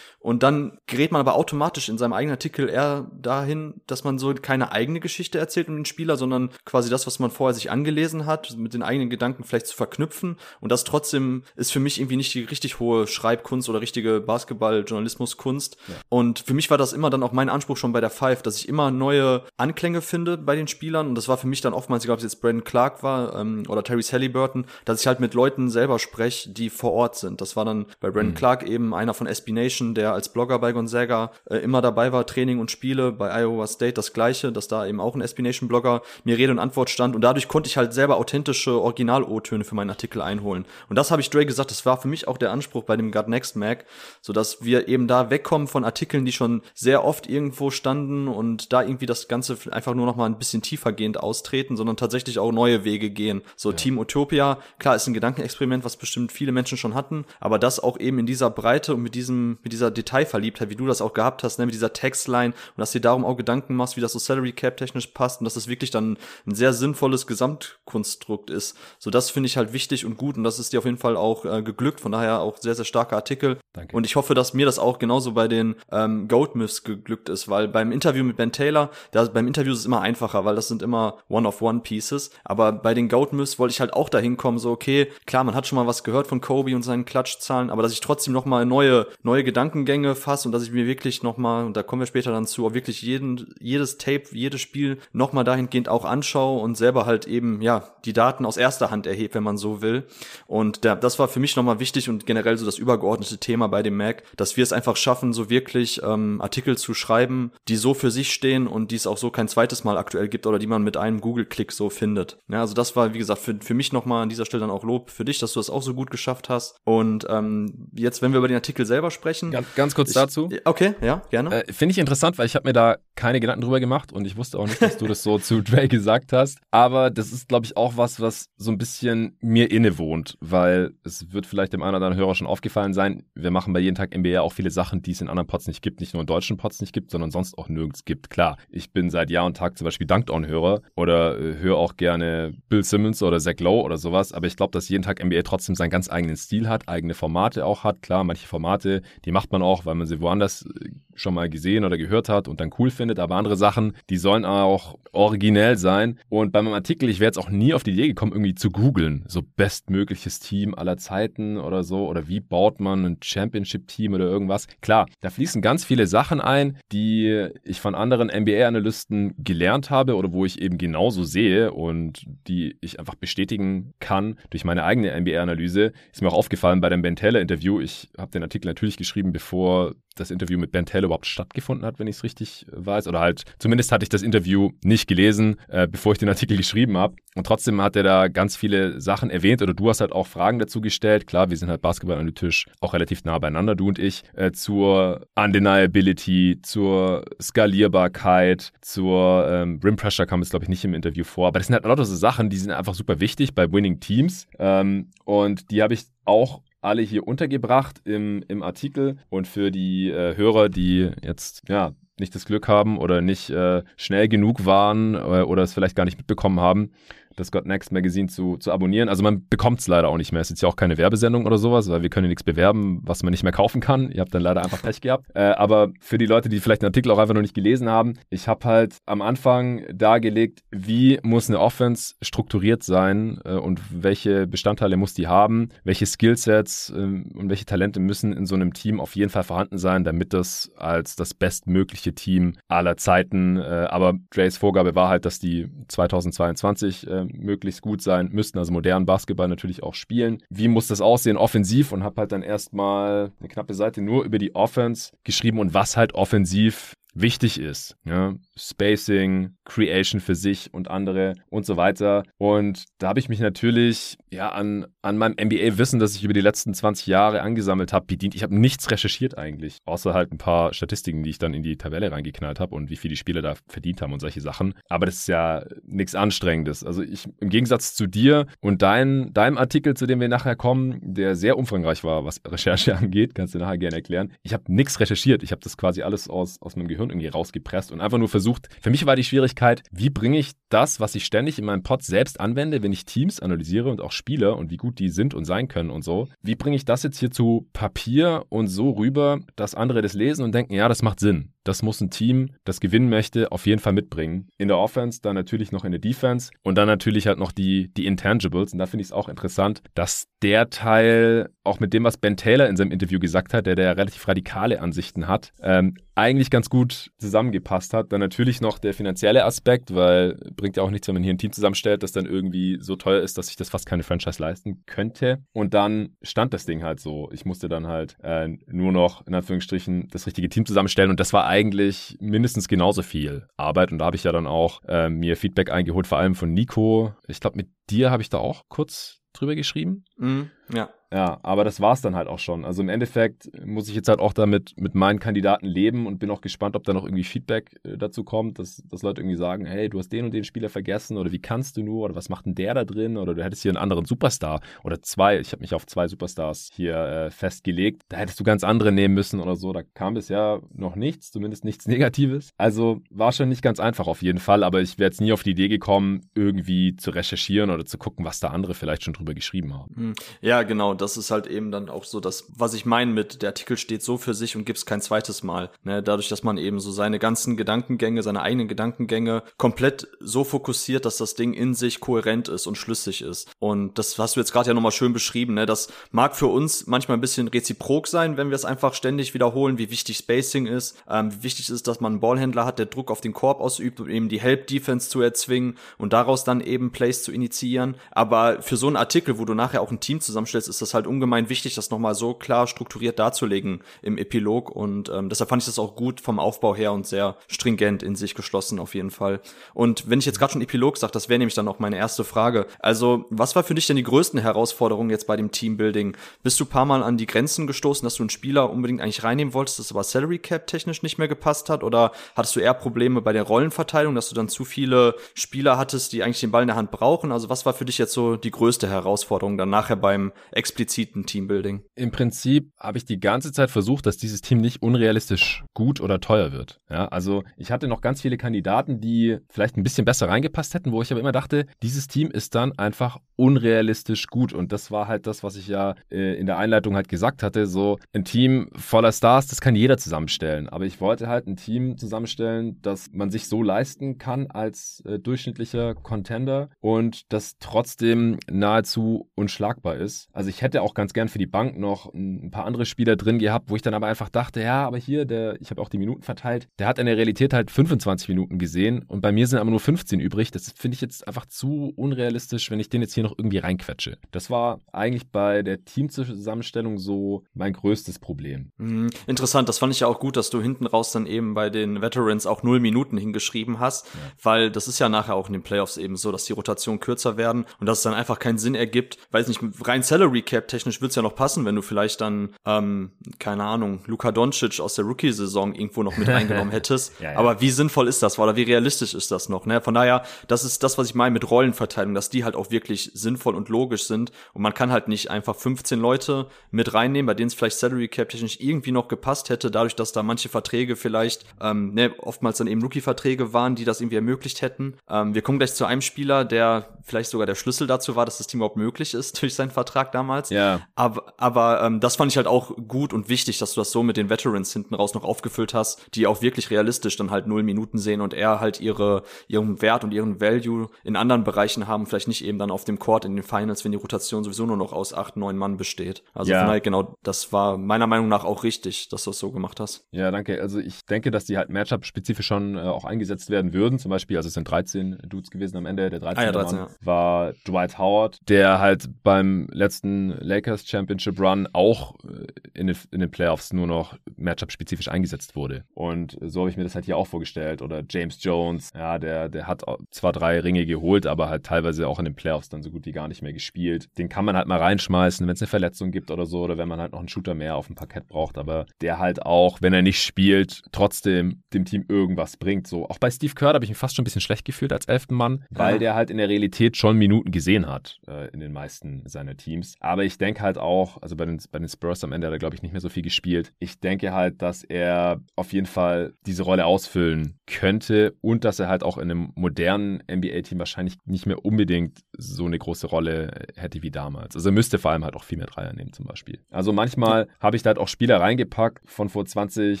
Und dann gerät man aber automatisch in seinem eigenen Artikel eher dahin, dass man so keine eigene Geschichte erzählt um den Spieler, sondern quasi das, was man vorher sich angelesen hat, mit den eigenen Gedanken vielleicht zu verknüpfen. Und das trotzdem ist für mich irgendwie nicht die richtig hohe Schreibkunst oder richtige Basketball-Journalismuskunst. Ja. Und für mich war das immer dann auch mein Anspruch schon bei der Five, dass ich immer neue Anklänge finde bei den Spielern. Und das war für mich dann oftmals, egal ob es jetzt Brandon Clark war ähm, oder Terry Halliburton, dass ich halt mit Leuten selber spreche, die vor Ort sind. Das war dann bei Brandon mhm. Clark eben einer von SB Nation, der als Blogger bei Gonzaga äh, immer dabei war, Training und Spiele, bei Iowa State das gleiche, dass da eben auch ein SB Nation Blogger mir Rede und Antwort stand und dadurch konnte ich halt selber authentische Original-O-Töne für meinen Artikel einholen. Und das habe ich Dre gesagt, das war für mich auch der Anspruch bei dem God Next Mac, so dass wir eben da wegkommen von Artikeln, die schon sehr oft irgendwo standen und da irgendwie das Ganze einfach nur noch mal ein bisschen tiefergehend austreten, sondern tatsächlich auch neue Wege gehen. So ja. Team Utopia, klar, ist ein Gedankenexperiment, was bestimmt viele Menschen schon hatten, aber das auch eben in dieser Breite und mit diesem, mit dieser Detailverliebtheit, wie du das auch gehabt hast, ne, mit dieser Textline und dass du dir darum auch Gedanken machst, wie das so Salary Cap technisch passt und dass das wirklich dann ein sehr sinnvolles Gesamtkonstrukt ist. So das finde ich halt wichtig und gut und das ist dir auf jeden Fall auch äh, geglückt, von daher auch sehr, sehr starker Artikel. Danke. Und ich hoffe, dass mir das auch genauso bei den ähm, Goat Myths geglückt ist, weil beim Interview mit Ben Taylor, da, beim Interview ist es immer einfacher, weil das sind immer One-of-One-Pieces, aber bei den Goat Myths wollte ich halt auch dahin kommen, so okay, klar, man hat schon mal was gehört von Kobe und seinen Klatschzahlen, aber dass ich trotzdem noch mal neue neue Gedankengänge fasse und dass ich mir wirklich noch mal und da kommen wir später dann zu, auch wirklich jeden jedes Tape, jedes Spiel noch mal dahingehend auch anschaue und selber halt eben ja die Daten aus erster Hand erhebe, wenn man so will. Und der, das war für mich noch mal wichtig und generell so das übergeordnete Thema bei dem Mac, dass wir es einfach schaffen, so wirklich ähm, Artikel zu schreiben, die so für sich stehen und die es auch so kein zweites Mal aktuell gibt oder die man mit einem Google-Klick so findet. Ja, also das war wie gesagt für, für mich noch mal an dieser Stelle dann auch Lob für dich, dass du das auch so gut geschafft hast. Und ähm, jetzt, wenn wir über den Artikel selber sprechen. Ganz, ganz kurz ich, dazu. Okay, ja, gerne. Äh, Finde ich interessant, weil ich habe mir da keine Gedanken drüber gemacht und ich wusste auch nicht, dass du das so zu [LAUGHS] Dre gesagt hast. Aber das ist, glaube ich, auch was, was so ein bisschen mir innewohnt, weil es wird vielleicht dem einen oder anderen Hörer schon aufgefallen sein. Wir machen bei jeden Tag NBA auch viele Sachen, die es in anderen Pods nicht gibt, nicht nur in deutschen Pods nicht gibt, sondern sonst auch nirgends gibt. Klar, ich bin seit Jahr und Tag zum Beispiel Dunked On-Hörer oder äh, höre auch gerne Bill Simmons oder Zach Lowe oder sowas, aber ich glaube, dass jeden Tag NBA trotzdem seinen ganz eigenen Stil hat, eigene Formate auch hat. Klar, manche Formate, die macht man auch, weil man sie woanders äh, schon mal gesehen oder gehört hat und dann cool findet, aber andere Sachen, die sollen auch originell sein. Und bei meinem Artikel, ich wäre jetzt auch nie auf die Idee gekommen, irgendwie zu googeln, so bestmögliches Team aller Zeiten oder so, oder wie baut man ein Championship-Team oder irgendwas. Klar, da fließen ganz viele Sachen ein, die ich von anderen NBA-Analysten gelernt habe oder wo ich eben genauso sehe und die ich einfach bestätigen kann durch meine eigene NBA-Analyse. Ist mir auch aufgefallen bei dem Ben Taylor-Interview. Ich habe den Artikel natürlich geschrieben, bevor das Interview mit Ben Taylor überhaupt stattgefunden hat, wenn ich es richtig weiß. Oder halt, zumindest hatte ich das Interview nicht gelesen, äh, bevor ich den Artikel geschrieben habe. Und trotzdem hat er da ganz viele Sachen erwähnt oder du hast halt auch Fragen dazu gestellt. Klar, wir sind halt basketballanalytisch auch relativ nah beieinander, du und ich, äh, zur Undeniability, zur Skalierbarkeit, zur ähm, Rim Pressure kam es, glaube ich, nicht im Interview vor. Aber das sind halt lauter so Sachen, die sind einfach super wichtig bei Winning Teams. Ähm, und die habe ich auch alle hier untergebracht im, im Artikel. Und für die äh, Hörer, die jetzt ja nicht das Glück haben oder nicht äh, schnell genug waren äh, oder es vielleicht gar nicht mitbekommen haben, das God Next Magazine zu, zu abonnieren. Also man bekommt es leider auch nicht mehr. Es ist ja auch keine Werbesendung oder sowas, weil wir können ja nichts bewerben, was man nicht mehr kaufen kann. Ihr habt dann leider einfach Pech gehabt. Äh, aber für die Leute, die vielleicht den Artikel auch einfach noch nicht gelesen haben, ich habe halt am Anfang dargelegt, wie muss eine Offense strukturiert sein äh, und welche Bestandteile muss die haben, welche Skillsets äh, und welche Talente müssen in so einem Team auf jeden Fall vorhanden sein, damit das als das bestmögliche Team aller Zeiten, äh, aber Drays Vorgabe war halt, dass die 2022 möglichst gut sein müssten, also modernen Basketball natürlich auch spielen. Wie muss das aussehen offensiv? Und habe halt dann erstmal eine knappe Seite nur über die Offense geschrieben. Und was halt offensiv wichtig ist. Ja? Spacing, Creation für sich und andere und so weiter. Und da habe ich mich natürlich ja an, an meinem NBA-Wissen, das ich über die letzten 20 Jahre angesammelt habe, bedient. Ich habe nichts recherchiert eigentlich, außer halt ein paar Statistiken, die ich dann in die Tabelle reingeknallt habe und wie viel die Spieler da verdient haben und solche Sachen. Aber das ist ja nichts Anstrengendes. Also ich im Gegensatz zu dir und dein, deinem Artikel, zu dem wir nachher kommen, der sehr umfangreich war, was Recherche [LAUGHS] angeht, kannst du nachher gerne erklären. Ich habe nichts recherchiert. Ich habe das quasi alles aus, aus meinem Gehirn irgendwie rausgepresst und einfach nur versucht. Für mich war die Schwierigkeit, wie bringe ich das, was ich ständig in meinem Pod selbst anwende, wenn ich Teams analysiere und auch Spieler und wie gut die sind und sein können und so. Wie bringe ich das jetzt hier zu Papier und so rüber, dass andere das lesen und denken, ja, das macht Sinn. Das muss ein Team, das gewinnen möchte, auf jeden Fall mitbringen. In der Offense, dann natürlich noch in der Defense und dann natürlich halt noch die, die Intangibles. Und da finde ich es auch interessant, dass der Teil, auch mit dem, was Ben Taylor in seinem Interview gesagt hat, der, der relativ radikale Ansichten hat, ähm, eigentlich ganz gut zusammengepasst hat. Dann natürlich noch der finanzielle Aspekt, weil bringt ja auch nichts, wenn man hier ein Team zusammenstellt, das dann irgendwie so teuer ist, dass sich das fast keine Franchise leisten könnte. Und dann stand das Ding halt so. Ich musste dann halt äh, nur noch in Anführungsstrichen das richtige Team zusammenstellen und das war eigentlich mindestens genauso viel Arbeit. Und da habe ich ja dann auch äh, mir Feedback eingeholt, vor allem von Nico. Ich glaube, mit dir habe ich da auch kurz drüber geschrieben. Mm, ja. Ja, aber das war's dann halt auch schon. Also im Endeffekt muss ich jetzt halt auch damit mit meinen Kandidaten leben und bin auch gespannt, ob da noch irgendwie Feedback äh, dazu kommt, dass, dass Leute irgendwie sagen, hey, du hast den und den Spieler vergessen oder wie kannst du nur oder was macht denn der da drin oder du hättest hier einen anderen Superstar oder zwei. Ich habe mich auf zwei Superstars hier äh, festgelegt. Da hättest du ganz andere nehmen müssen oder so. Da kam bisher noch nichts, zumindest nichts [LAUGHS] Negatives. Also war schon nicht ganz einfach auf jeden Fall, aber ich wäre jetzt nie auf die Idee gekommen, irgendwie zu recherchieren oder zu gucken, was da andere vielleicht schon drüber geschrieben haben. Hm. Ja, genau das ist halt eben dann auch so das, was ich meine mit, der Artikel steht so für sich und gibt's kein zweites Mal. Ne? Dadurch, dass man eben so seine ganzen Gedankengänge, seine eigenen Gedankengänge komplett so fokussiert, dass das Ding in sich kohärent ist und schlüssig ist. Und das hast du jetzt gerade ja nochmal schön beschrieben. Ne? Das mag für uns manchmal ein bisschen reziprok sein, wenn wir es einfach ständig wiederholen, wie wichtig Spacing ist, ähm, wie wichtig ist, dass man einen Ballhändler hat, der Druck auf den Korb ausübt, um eben die Help-Defense zu erzwingen und daraus dann eben Plays zu initiieren. Aber für so einen Artikel, wo du nachher auch ein Team zusammenstellst, ist das halt ungemein wichtig, das nochmal so klar strukturiert darzulegen im Epilog. Und ähm, deshalb fand ich das auch gut vom Aufbau her und sehr stringent in sich geschlossen auf jeden Fall. Und wenn ich jetzt gerade schon Epilog sage, das wäre nämlich dann auch meine erste Frage. Also, was war für dich denn die größten Herausforderungen jetzt bei dem Teambuilding? Bist du paar Mal an die Grenzen gestoßen, dass du einen Spieler unbedingt eigentlich reinnehmen wolltest, das aber Salary Cap technisch nicht mehr gepasst hat? Oder hattest du eher Probleme bei der Rollenverteilung, dass du dann zu viele Spieler hattest, die eigentlich den Ball in der Hand brauchen? Also, was war für dich jetzt so die größte Herausforderung dann nachher beim expliziten Teambuilding? Im Prinzip habe ich die ganze Zeit versucht, dass dieses Team nicht unrealistisch gut oder teuer wird. Ja, also ich hatte noch ganz viele Kandidaten, die vielleicht ein bisschen besser reingepasst hätten, wo ich aber immer dachte, dieses Team ist dann einfach unrealistisch gut. Und das war halt das, was ich ja äh, in der Einleitung halt gesagt hatte. So ein Team voller Stars, das kann jeder zusammenstellen. Aber ich wollte halt ein Team zusammenstellen, das man sich so leisten kann als äh, durchschnittlicher Contender und das trotzdem nahezu unschlagbar ist. Also ich hätte auch ganz gern für die Bank noch ein paar andere Spieler drin gehabt, wo ich dann aber einfach dachte, ja, aber hier, der, ich habe auch die Minuten verteilt, der hat in der Realität halt 25 Minuten gesehen und bei mir sind aber nur 15 übrig. Das finde ich jetzt einfach zu unrealistisch, wenn ich den jetzt hier noch irgendwie reinquetsche. Das war eigentlich bei der Teamzusammenstellung so mein größtes Problem. Mhm. Interessant, das fand ich ja auch gut, dass du hinten raus dann eben bei den Veterans auch null Minuten hingeschrieben hast, ja. weil das ist ja nachher auch in den Playoffs eben so, dass die Rotationen kürzer werden und dass es dann einfach keinen Sinn ergibt. Weiß nicht, rein Salary Cap technisch wird's ja noch passen, wenn du vielleicht dann, ähm, keine Ahnung, Luka Doncic aus der Rookie-Saison irgendwo noch mit [LAUGHS] reingenommen hättest. ja, ja. Aber wie sinnvoll ist das oder wie realistisch ist das noch? Ne? Von daher, das ist das, was ich meine mit Rollenverteilung, dass die halt auch wirklich sinnvoll und logisch sind und man kann halt nicht einfach 15 Leute mit reinnehmen, bei denen es vielleicht Salary Cap technisch irgendwie noch gepasst hätte, dadurch, dass da manche Verträge vielleicht, ähm, ne, oftmals dann eben Rookie-Verträge waren, die das irgendwie ermöglicht hätten. Ähm, wir kommen gleich zu einem Spieler, der vielleicht sogar der Schlüssel dazu war, dass das Team überhaupt möglich ist [LAUGHS] durch seinen Vertrag damals. Ja. Aber, aber ähm, das fand ich halt auch gut und wichtig, dass du das so mit den Veterans hinten raus noch aufgefüllt hast, die auch wirklich realistisch dann halt null Minuten sehen und eher halt ihre, ihren Wert und ihren Value in anderen Bereichen haben, vielleicht nicht eben dann auf dem Court in den Finals, wenn die Rotation sowieso nur noch aus acht, neun Mann besteht. Also ja. von daher genau, das war meiner Meinung nach auch richtig, dass du es so gemacht hast. Ja, danke. Also ich denke, dass die halt Matchup-spezifisch schon äh, auch eingesetzt werden würden. Zum Beispiel, also es sind 13 Dudes gewesen am Ende. Der 13. Ah, ja, 13 Mann ja. war Dwight Howard, der halt beim letzten letzten Lakers Championship Run auch äh, in den, in den Playoffs nur noch Matchup-spezifisch eingesetzt wurde. Und so habe ich mir das halt hier auch vorgestellt. Oder James Jones, ja, der, der hat zwar drei Ringe geholt, aber halt teilweise auch in den Playoffs dann so gut wie gar nicht mehr gespielt. Den kann man halt mal reinschmeißen, wenn es eine Verletzung gibt oder so, oder wenn man halt noch einen Shooter mehr auf dem Parkett braucht. Aber der halt auch, wenn er nicht spielt, trotzdem dem Team irgendwas bringt. So, auch bei Steve Kerr habe ich mich fast schon ein bisschen schlecht gefühlt als elften Mann, weil ja. der halt in der Realität schon Minuten gesehen hat äh, in den meisten seiner Teams. Aber ich denke halt auch, also bei den, bei den Spurs am Ende hat er, glaube ich, nicht mehr so viel gespielt. Ich denke halt, dass er auf jeden Fall diese Rolle ausfüllen könnte und dass er halt auch in einem modernen NBA-Team wahrscheinlich nicht mehr unbedingt so eine große Rolle hätte wie damals. Also er müsste vor allem halt auch viel mehr Dreier nehmen zum Beispiel. Also manchmal habe ich da halt auch Spieler reingepackt von vor 20,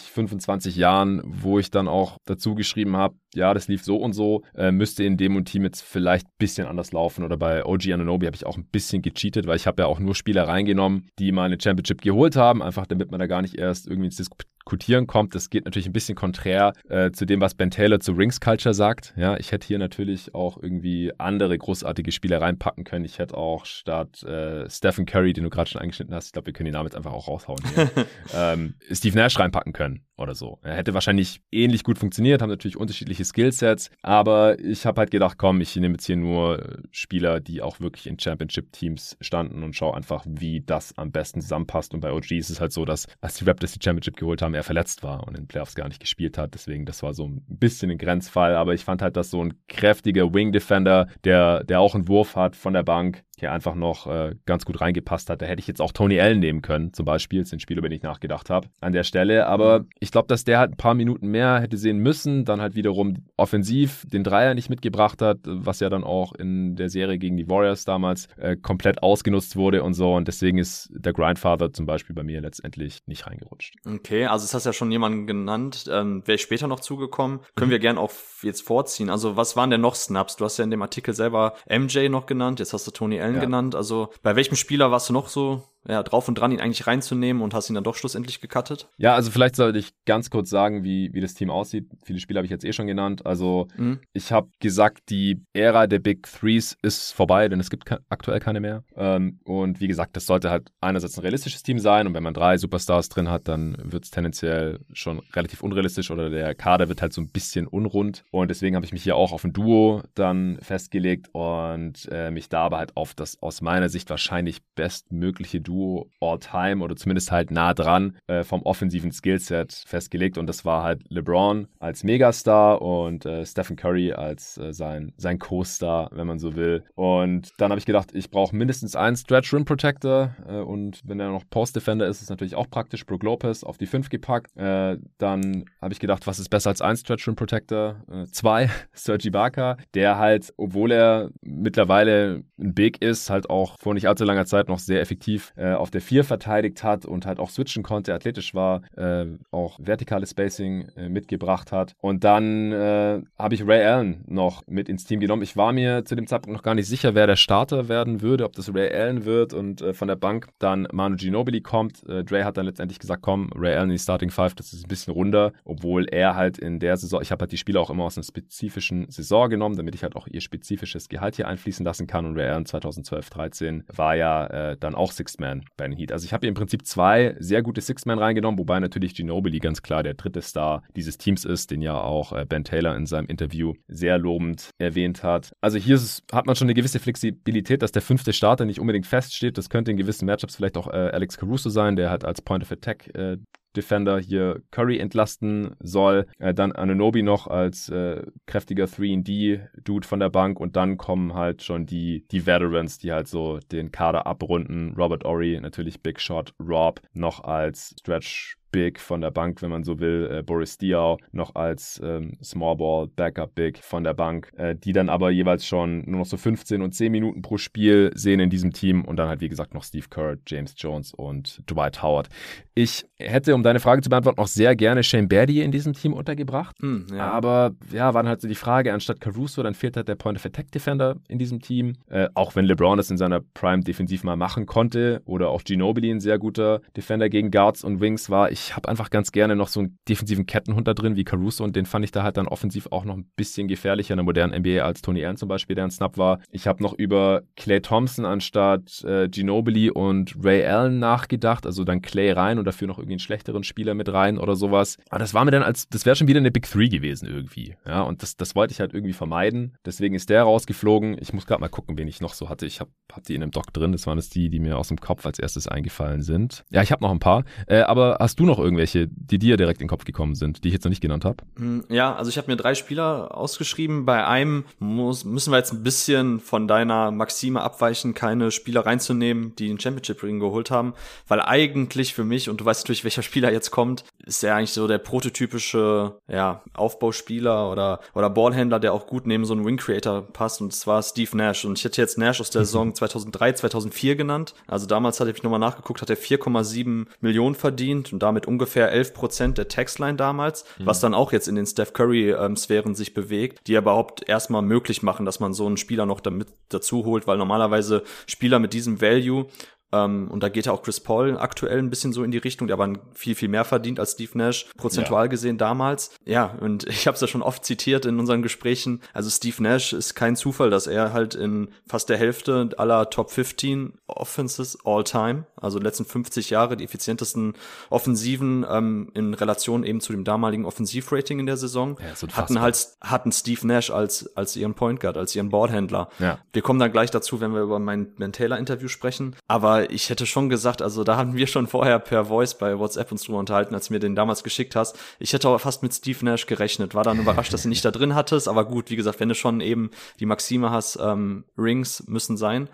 25 Jahren, wo ich dann auch dazu geschrieben habe, ja, das lief so und so, äh, müsste in dem und Team jetzt vielleicht ein bisschen anders laufen. Oder bei OG Ananobi habe ich auch ein bisschen gecheatet, weil ich habe ja auch nur Spieler reingenommen, die mal eine Championship geholt haben, einfach damit man da gar nicht erst irgendwie ins Dis Diskutieren kommt. Das geht natürlich ein bisschen konträr äh, zu dem, was Ben Taylor zu Rings Culture sagt. Ja, ich hätte hier natürlich auch irgendwie andere großartige Spieler reinpacken können. Ich hätte auch statt äh, Stephen Curry, den du gerade schon angeschnitten hast, ich glaube, wir können den Namen jetzt einfach auch raushauen hier, [LAUGHS] ähm, Steve Nash reinpacken können oder so. Er hätte wahrscheinlich ähnlich gut funktioniert, haben natürlich unterschiedliche Skillsets, aber ich habe halt gedacht, komm, ich nehme jetzt hier nur Spieler, die auch wirklich in Championship-Teams standen und schaue einfach, wie das am besten zusammenpasst. Und bei OG ist es halt so, dass als die Raptors die Championship geholt haben, er verletzt war und in den Playoffs gar nicht gespielt hat. Deswegen, das war so ein bisschen ein Grenzfall, aber ich fand halt, dass so ein kräftiger Wing-Defender, der, der auch einen Wurf hat von der Bank, hier einfach noch äh, ganz gut reingepasst hat. Da hätte ich jetzt auch Tony Allen nehmen können, zum Beispiel. Das ist ein Spiel, über den ich nachgedacht habe an der Stelle. Aber ich glaube, dass der halt ein paar Minuten mehr hätte sehen müssen. Dann halt wiederum offensiv den Dreier nicht mitgebracht hat, was ja dann auch in der Serie gegen die Warriors damals äh, komplett ausgenutzt wurde und so. Und deswegen ist der Grindfather zum Beispiel bei mir letztendlich nicht reingerutscht. Okay, also es hast ja schon jemanden genannt. Ähm, Wäre ich später noch zugekommen. Können wir gern auch jetzt vorziehen. Also was waren denn noch Snaps? Du hast ja in dem Artikel selber MJ noch genannt. Jetzt hast du Tony Allen ja. genannt. Also bei welchem Spieler warst du noch so ja, drauf und dran, ihn eigentlich reinzunehmen und hast ihn dann doch schlussendlich gecuttet? Ja, also vielleicht sollte ich ganz kurz sagen, wie, wie das Team aussieht. Viele Spieler habe ich jetzt eh schon genannt. Also mhm. ich habe gesagt, die Ära der Big Threes ist vorbei, denn es gibt ke aktuell keine mehr. Ähm, und wie gesagt, das sollte halt einerseits ein realistisches Team sein und wenn man drei Superstars drin hat, dann wird es tendenziell schon relativ unrealistisch oder der Kader wird halt so ein bisschen unrund. Und deswegen habe ich mich hier auch auf ein Duo dann festgelegt und äh, mich da aber halt auf das aus meiner Sicht wahrscheinlich bestmögliche Duo Duo All-Time oder zumindest halt nah dran äh, vom offensiven Skillset festgelegt. Und das war halt LeBron als Megastar und äh, Stephen Curry als äh, sein, sein Co-Star, wenn man so will. Und dann habe ich gedacht, ich brauche mindestens einen Stretch Rim Protector. Äh, und wenn er noch Post Defender ist, ist es natürlich auch praktisch. Brook Lopez auf die 5 gepackt. Äh, dann habe ich gedacht, was ist besser als ein Stretch Rim Protector? Äh, zwei, [LAUGHS] Sergi Ibaka, der halt, obwohl er mittlerweile ein Big ist, halt auch vor nicht allzu langer Zeit noch sehr effektiv äh, auf der 4 verteidigt hat und halt auch switchen konnte, athletisch war, äh, auch vertikales Spacing äh, mitgebracht hat. Und dann äh, habe ich Ray Allen noch mit ins Team genommen. Ich war mir zu dem Zeitpunkt noch gar nicht sicher, wer der Starter werden würde, ob das Ray Allen wird und äh, von der Bank dann Manu Ginobili kommt. Dre hat dann letztendlich gesagt, komm, Ray Allen in die Starting Five, das ist ein bisschen runder, obwohl er halt in der Saison, ich habe halt die Spieler auch immer aus einer spezifischen Saison genommen, damit ich halt auch ihr spezifisches Gehalt hier einfließen lassen kann und Ray Allen 2012, 13 war ja dann auch Sixth Man Man bei den Heat. Also ich habe hier im Prinzip zwei sehr gute Six-Man reingenommen, wobei natürlich Ginobili ganz klar der dritte Star dieses Teams ist, den ja auch äh, Ben Taylor in seinem Interview sehr lobend erwähnt hat. Also hier es, hat man schon eine gewisse Flexibilität, dass der fünfte Starter nicht unbedingt feststeht. Das könnte in gewissen Matchups vielleicht auch äh, Alex Caruso sein, der halt als Point of Attack äh, Defender hier Curry entlasten soll. Äh, dann Ananobi noch als äh, kräftiger 3D-Dude von der Bank und dann kommen halt schon die, die Veterans, die halt so den Kader abrunden. Robert Ory, natürlich Big Shot, Rob noch als Stretch Big von der Bank, wenn man so will, äh, Boris Diaw noch als ähm, Small Ball Backup Big von der Bank, äh, die dann aber jeweils schon nur noch so 15 und 10 Minuten pro Spiel sehen in diesem Team und dann halt wie gesagt noch Steve Kerr, James Jones und Dwight Howard. Ich hätte, um deine Frage zu beantworten, auch sehr gerne Shane Berdier in diesem Team untergebracht, mm, ja. aber ja, war dann halt so die Frage, anstatt Caruso, dann fehlt halt der Point of Attack Defender in diesem Team, äh, auch wenn LeBron das in seiner Prime defensiv mal machen konnte oder auch Ginobili ein sehr guter Defender gegen Guards und Wings war, ich ich habe einfach ganz gerne noch so einen defensiven Kettenhund da drin wie Caruso und den fand ich da halt dann offensiv auch noch ein bisschen gefährlicher in der modernen NBA als Tony Allen zum Beispiel, der ein Snap war. Ich habe noch über Clay Thompson anstatt äh, Ginobili und Ray Allen nachgedacht, also dann Clay rein und dafür noch irgendwie einen schlechteren Spieler mit rein oder sowas. Aber das war mir dann als, das wäre schon wieder eine Big Three gewesen irgendwie. Ja, und das, das wollte ich halt irgendwie vermeiden. Deswegen ist der rausgeflogen. Ich muss gerade mal gucken, wen ich noch so hatte. Ich habe hab die in einem Doc drin. Das waren jetzt die, die mir aus dem Kopf als erstes eingefallen sind. Ja, ich habe noch ein paar. Äh, aber hast du noch irgendwelche, die dir direkt in den Kopf gekommen sind, die ich jetzt noch nicht genannt habe? Hm, ja, also ich habe mir drei Spieler ausgeschrieben. Bei einem muss, müssen wir jetzt ein bisschen von deiner Maxime abweichen, keine Spieler reinzunehmen, die den Championship Ring geholt haben, weil eigentlich für mich, und du weißt natürlich, welcher Spieler jetzt kommt, ist er eigentlich so der prototypische ja, Aufbauspieler oder, oder Ballhändler, der auch gut neben so einen Wing Creator passt, und zwar Steve Nash. Und ich hätte jetzt Nash aus der Saison 2003, 2004 genannt. Also damals hatte ich nochmal nachgeguckt, hat er 4,7 Millionen verdient und damit ungefähr 11 Prozent der Taxline damals, mhm. was dann auch jetzt in den Steph Curry-Sphären ähm, sich bewegt, die überhaupt erstmal möglich machen, dass man so einen Spieler noch damit dazu holt, weil normalerweise Spieler mit diesem Value ähm, und da geht ja auch Chris Paul aktuell ein bisschen so in die Richtung, der aber viel, viel mehr verdient als Steve Nash, prozentual ja. gesehen damals. Ja, und [LAUGHS] ich habe es ja schon oft zitiert in unseren Gesprächen. Also Steve Nash ist kein Zufall, dass er halt in fast der Hälfte aller Top 15 Offenses all time, also letzten 50 Jahre, die effizientesten Offensiven ähm, in Relation eben zu dem damaligen Offensivrating in der Saison, ja, hatten halt hatten Steve Nash als als ihren Point Guard, als ihren Boardhändler. Ja. Wir kommen dann gleich dazu, wenn wir über mein Ben Taylor Interview sprechen. Aber ich hätte schon gesagt, also da haben wir schon vorher per Voice bei WhatsApp uns drüber unterhalten, als du mir den damals geschickt hast. Ich hätte auch fast mit Steve Nash gerechnet, war dann überrascht, dass du nicht da drin hattest, aber gut, wie gesagt, wenn du schon eben die Maxime hast, ähm, Rings müssen sein,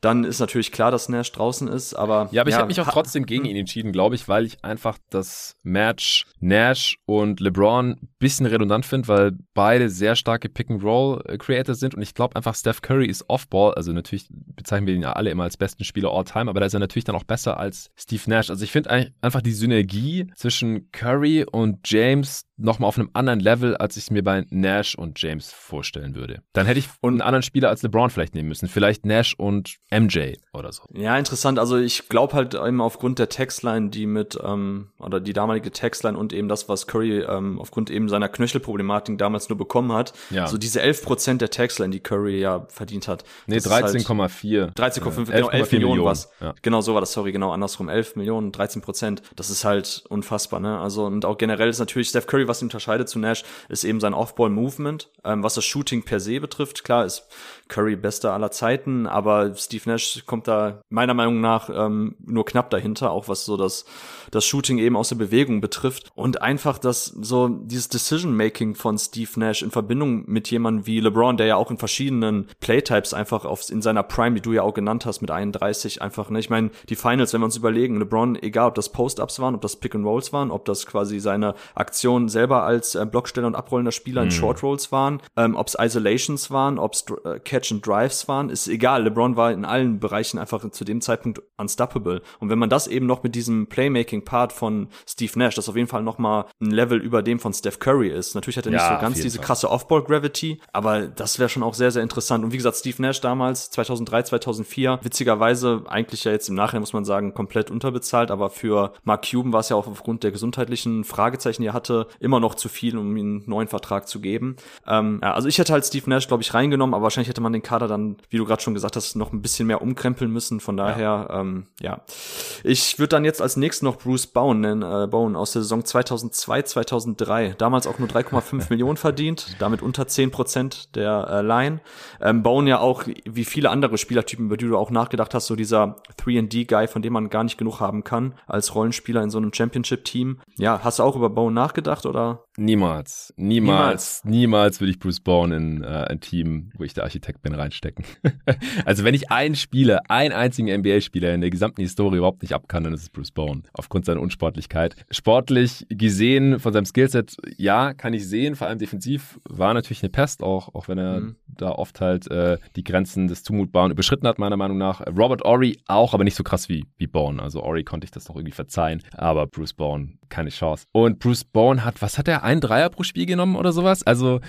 dann ist natürlich klar, dass Nash draußen ist, aber. Ja, aber ja, ich habe mich auch trotzdem gegen ihn entschieden, glaube ich, weil ich einfach das Match Nash und LeBron bisschen redundant finde, weil beide sehr starke Pick-and-Roll-Creators sind und ich glaube einfach, Steph Curry ist Off-Ball, also natürlich bezeichnen wir ihn ja alle immer als besten Spieler all time, aber da ist er natürlich dann auch besser als Steve Nash. Also ich finde einfach die Synergie zwischen Curry und James nochmal auf einem anderen Level, als ich es mir bei Nash und James vorstellen würde. Dann hätte ich einen anderen Spieler als LeBron vielleicht nehmen müssen. Vielleicht Nash und MJ oder so. Ja, interessant. Also ich glaube halt eben aufgrund der Textline, die mit, ähm, oder die damalige Textline und eben das, was Curry ähm, aufgrund eben seiner Knöchelproblematik damals nur bekommen hat, ja. so diese 11% der Textline, die Curry ja verdient hat. Nee, 13,4. 13,5, genau, 11 Millionen, Millionen was. Ja. Genau so war das, sorry, genau andersrum. 11 Millionen, 13% Das ist halt unfassbar, ne? Also und auch generell ist natürlich Steph Curry, was ihn unterscheidet zu Nash, ist eben sein Off-Ball-Movement. Ähm, was das Shooting per se betrifft, klar ist Curry bester aller Zeiten, aber Steve Nash kommt da meiner Meinung nach ähm, nur knapp dahinter, auch was so das, das Shooting eben aus der Bewegung betrifft. Und einfach das, so dieses Decision-Making von Steve Nash in Verbindung mit jemandem wie LeBron, der ja auch in verschiedenen Playtypes einfach auf, in seiner Prime, die du ja auch genannt hast, mit 31 einfach, ne? Ich meine, die Finals, wenn wir uns überlegen, LeBron, egal ob das Post-Ups waren, ob das Pick-and-Rolls waren, ob das quasi seine Aktion selber als äh, Blocksteller und abrollender Spieler mhm. in Short-Rolls waren, ähm, ob es Isolations waren, ob es äh, Catch and Drives waren, ist egal. LeBron war in allen Bereichen einfach zu dem Zeitpunkt unstoppable. Und wenn man das eben noch mit diesem Playmaking-Part von Steve Nash, das auf jeden Fall noch mal ein Level über dem von Steph Curry ist. Natürlich hat er nicht ja, so ganz diese Fall. krasse Off-Ball-Gravity, aber das wäre schon auch sehr, sehr interessant. Und wie gesagt, Steve Nash damals, 2003, 2004, witzigerweise eigentlich ja jetzt im Nachhinein muss man sagen, komplett unterbezahlt, aber für Mark Cuban war es ja auch aufgrund der gesundheitlichen Fragezeichen, die er hatte, immer noch zu viel, um ihm einen neuen Vertrag zu geben. Ähm, ja, also ich hätte halt Steve Nash, glaube ich, reingenommen, aber wahrscheinlich hätte man den Kader dann, wie du gerade schon gesagt hast, noch ein bisschen mehr umkrempeln müssen. Von daher, ja, ähm, ja. Ich würde dann jetzt als nächstes noch Bruce Bowen nennen, äh, Bowen aus der Saison 2002, 2003. Damals auch nur 3,5 [LAUGHS] Millionen verdient, damit unter 10 Prozent der äh, Line. Ähm, Bowen ja auch, wie viele andere Spielertypen, über die du auch nachgedacht hast, so dieser 3D-Guy, von dem man gar nicht genug haben kann, als Rollenspieler in so einem Championship-Team. Ja, hast du auch über Bowen nachgedacht oder? Niemals, niemals, niemals, niemals würde ich Bruce Bowen in äh, ein Team, wo ich der Architekt bin, reinstecken. [LAUGHS] also wenn ich einen Spieler, einen einzigen NBA-Spieler in der gesamten Historie überhaupt nicht abkann, dann ist es Bruce Bowen, aufgrund seiner Unsportlichkeit. Sportlich gesehen, von seinem Skillset, ja, kann ich sehen, vor allem defensiv, war natürlich eine Pest, auch, auch wenn er mhm. da oft halt äh, die Grenzen des Zumutbaren überschritten hat, meiner Meinung nach. Robert Ory auch, aber nicht so krass wie, wie Bowen. Also Ory konnte ich das noch irgendwie verzeihen, aber Bruce Bowen keine Chance. Und Bruce Bowen hat, was hat er, ein Dreier pro Spiel genommen oder sowas? Also.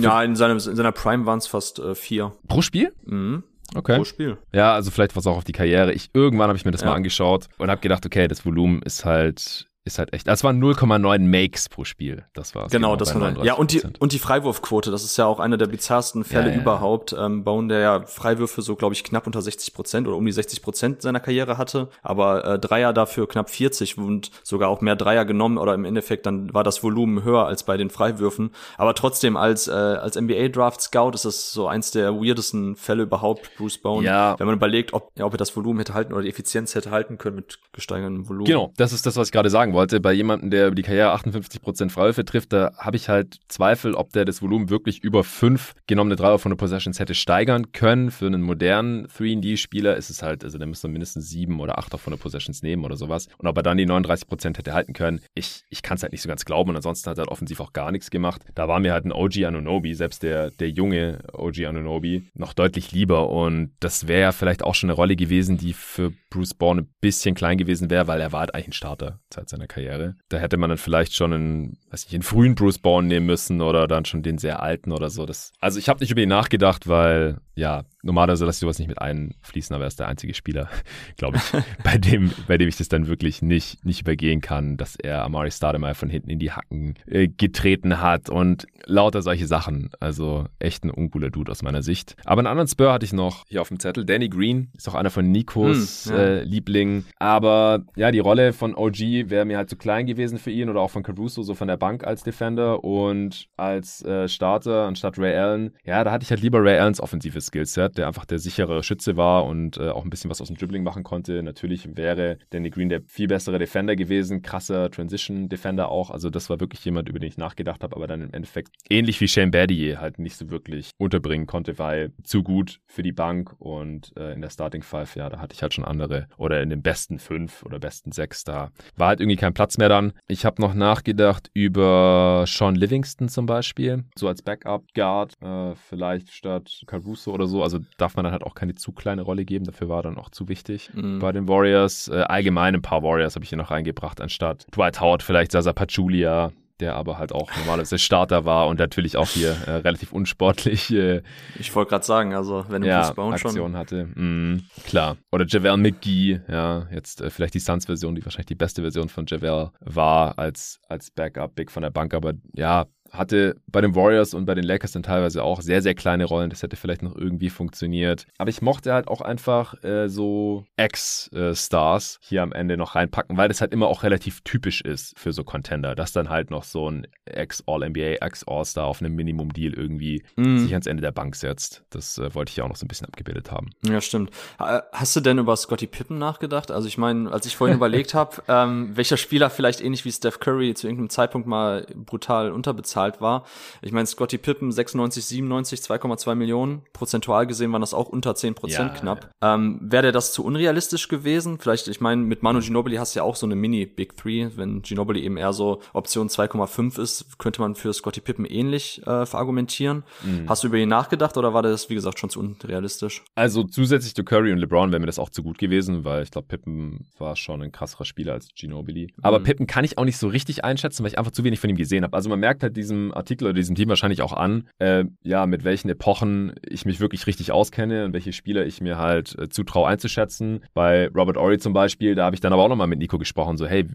Ja, in, seinem, in seiner Prime waren es fast äh, vier. Pro Spiel? Mhm. Okay. Pro Spiel. Ja, also vielleicht war es auch auf die Karriere. Ich irgendwann habe ich mir das ja. mal angeschaut und habe gedacht, okay, das Volumen ist halt ist halt echt. Das waren 0,9 Makes pro Spiel. Das war's. Genau, das war Ja, und die, und die Freiwurfquote, das ist ja auch einer der bizarrsten Fälle ja, ja, überhaupt. Ähm, Bone, der ja Freiwürfe so, glaube ich, knapp unter 60 Prozent oder um die 60 Prozent seiner Karriere hatte, aber äh, Dreier dafür knapp 40 und sogar auch mehr Dreier genommen oder im Endeffekt dann war das Volumen höher als bei den Freiwürfen. Aber trotzdem als, äh, als NBA Draft Scout ist das so eins der weirdesten Fälle überhaupt, Bruce Bone. Ja. Wenn man überlegt, ob, ja, ob er das Volumen hätte halten oder die Effizienz hätte halten können mit gesteigertem Volumen. Genau, das ist das, was ich gerade sagen wollte. Bei jemandem, der über die Karriere 58 Prozent Freiwürfe trifft, da habe ich halt Zweifel, ob der das Volumen wirklich über fünf genommene Dreier von der Possessions hätte steigern können. Für einen modernen 3D-Spieler ist es halt, also der müsste mindestens sieben oder acht von der Possessions nehmen oder sowas. Und ob er dann die 39 Prozent hätte halten können, ich, ich kann es halt nicht so ganz glauben. Und ansonsten hat er halt offensiv auch gar nichts gemacht. Da war mir halt ein OG Anunobi, selbst der, der junge OG Anunobi, noch deutlich lieber. Und das wäre ja vielleicht auch schon eine Rolle gewesen, die für Bruce Bourne ein bisschen klein gewesen wäre, weil er war halt eigentlich ein Starter seit seiner Karriere. Da hätte man dann vielleicht schon einen, weiß nicht, einen frühen Bruce Bourne nehmen müssen oder dann schon den sehr alten oder so. Das, also ich habe nicht über ihn nachgedacht, weil ja, normalerweise lasse ich sowas nicht mit einfließen, aber er ist der einzige Spieler, [LAUGHS] glaube ich, [LAUGHS] bei dem, bei dem ich das dann wirklich nicht, nicht übergehen kann, dass er Amari Stoudemire von hinten in die Hacken äh, getreten hat und lauter solche Sachen. Also echt ein uncooler Dude aus meiner Sicht. Aber einen anderen Spur hatte ich noch hier auf dem Zettel. Danny Green ist auch einer von Nikos hm, ja. äh, Lieblingen. Aber ja, die Rolle von OG wäre mir halt zu klein gewesen für ihn oder auch von Caruso, so von der Bank als Defender und als äh, Starter anstatt Ray Allen. Ja, da hatte ich halt lieber Ray Allens offensives Skillset, der einfach der sichere Schütze war und äh, auch ein bisschen was aus dem Dribbling machen konnte. Natürlich wäre Danny Green der viel bessere Defender gewesen, krasser Transition-Defender auch. Also das war wirklich jemand, über den ich nachgedacht habe, aber dann im Endeffekt ähnlich wie Shane Battier halt nicht so wirklich unterbringen konnte, weil zu gut für die Bank und äh, in der Starting Five, ja, da hatte ich halt schon andere oder in den besten fünf oder besten sechs, da war halt irgendwie kein Platz mehr dann. Ich habe noch nachgedacht über Sean Livingston zum Beispiel, so als Backup-Guard, äh, vielleicht statt Caruso oder so. Also darf man dann halt auch keine zu kleine Rolle geben. Dafür war dann auch zu wichtig. Mhm. Bei den Warriors, äh, allgemein ein paar Warriors habe ich hier noch reingebracht, anstatt Dwight Howard, vielleicht Sasa Pachulia, der aber halt auch normalerweise Starter war und natürlich auch hier äh, relativ unsportlich. Äh, ich wollte gerade sagen, also wenn du ja, Aktion schon hatte. Mm, klar. Oder Javel McGee, ja, jetzt äh, vielleicht die Suns-Version, die wahrscheinlich die beste Version von Javel war als, als Backup-Big von der Bank, aber ja, hatte bei den Warriors und bei den Lakers dann teilweise auch sehr, sehr kleine Rollen. Das hätte vielleicht noch irgendwie funktioniert. Aber ich mochte halt auch einfach äh, so Ex-Stars hier am Ende noch reinpacken, weil das halt immer auch relativ typisch ist für so Contender, dass dann halt noch so ein Ex-All-NBA, Ex-All-Star auf einem Minimum-Deal irgendwie mm. sich ans Ende der Bank setzt. Das äh, wollte ich ja auch noch so ein bisschen abgebildet haben. Ja, stimmt. Hast du denn über Scotty Pippen nachgedacht? Also ich meine, als ich vorhin [LAUGHS] überlegt habe, ähm, welcher Spieler vielleicht ähnlich wie Steph Curry zu irgendeinem Zeitpunkt mal brutal unterbezahlt bezahlt war. Ich meine, Scotty Pippen 96, 97, 2,2 Millionen. Prozentual gesehen waren das auch unter 10 Prozent ja, knapp. Ja. Ähm, Wäre der das zu unrealistisch gewesen? Vielleicht, ich meine, mit Manu Ginobili hast du ja auch so eine Mini-Big Three. Wenn Ginobili eben eher so Option 2,5 ist, könnte man für Scotty Pippen ähnlich äh, verargumentieren. Mhm. Hast du über ihn nachgedacht oder war das, wie gesagt, schon zu unrealistisch? Also zusätzlich zu Curry und LeBron wäre mir das auch zu gut gewesen, weil ich glaube, Pippen war schon ein krasserer Spieler als Ginobili. Aber mhm. Pippen kann ich auch nicht so richtig einschätzen, weil ich einfach zu wenig von ihm gesehen habe. Also man merkt halt diese diesem Artikel oder diesem Team wahrscheinlich auch an, äh, ja, mit welchen Epochen ich mich wirklich richtig auskenne und welche Spieler ich mir halt äh, zutraue einzuschätzen. Bei Robert Ory zum Beispiel, da habe ich dann aber auch nochmal mit Nico gesprochen, so, hey,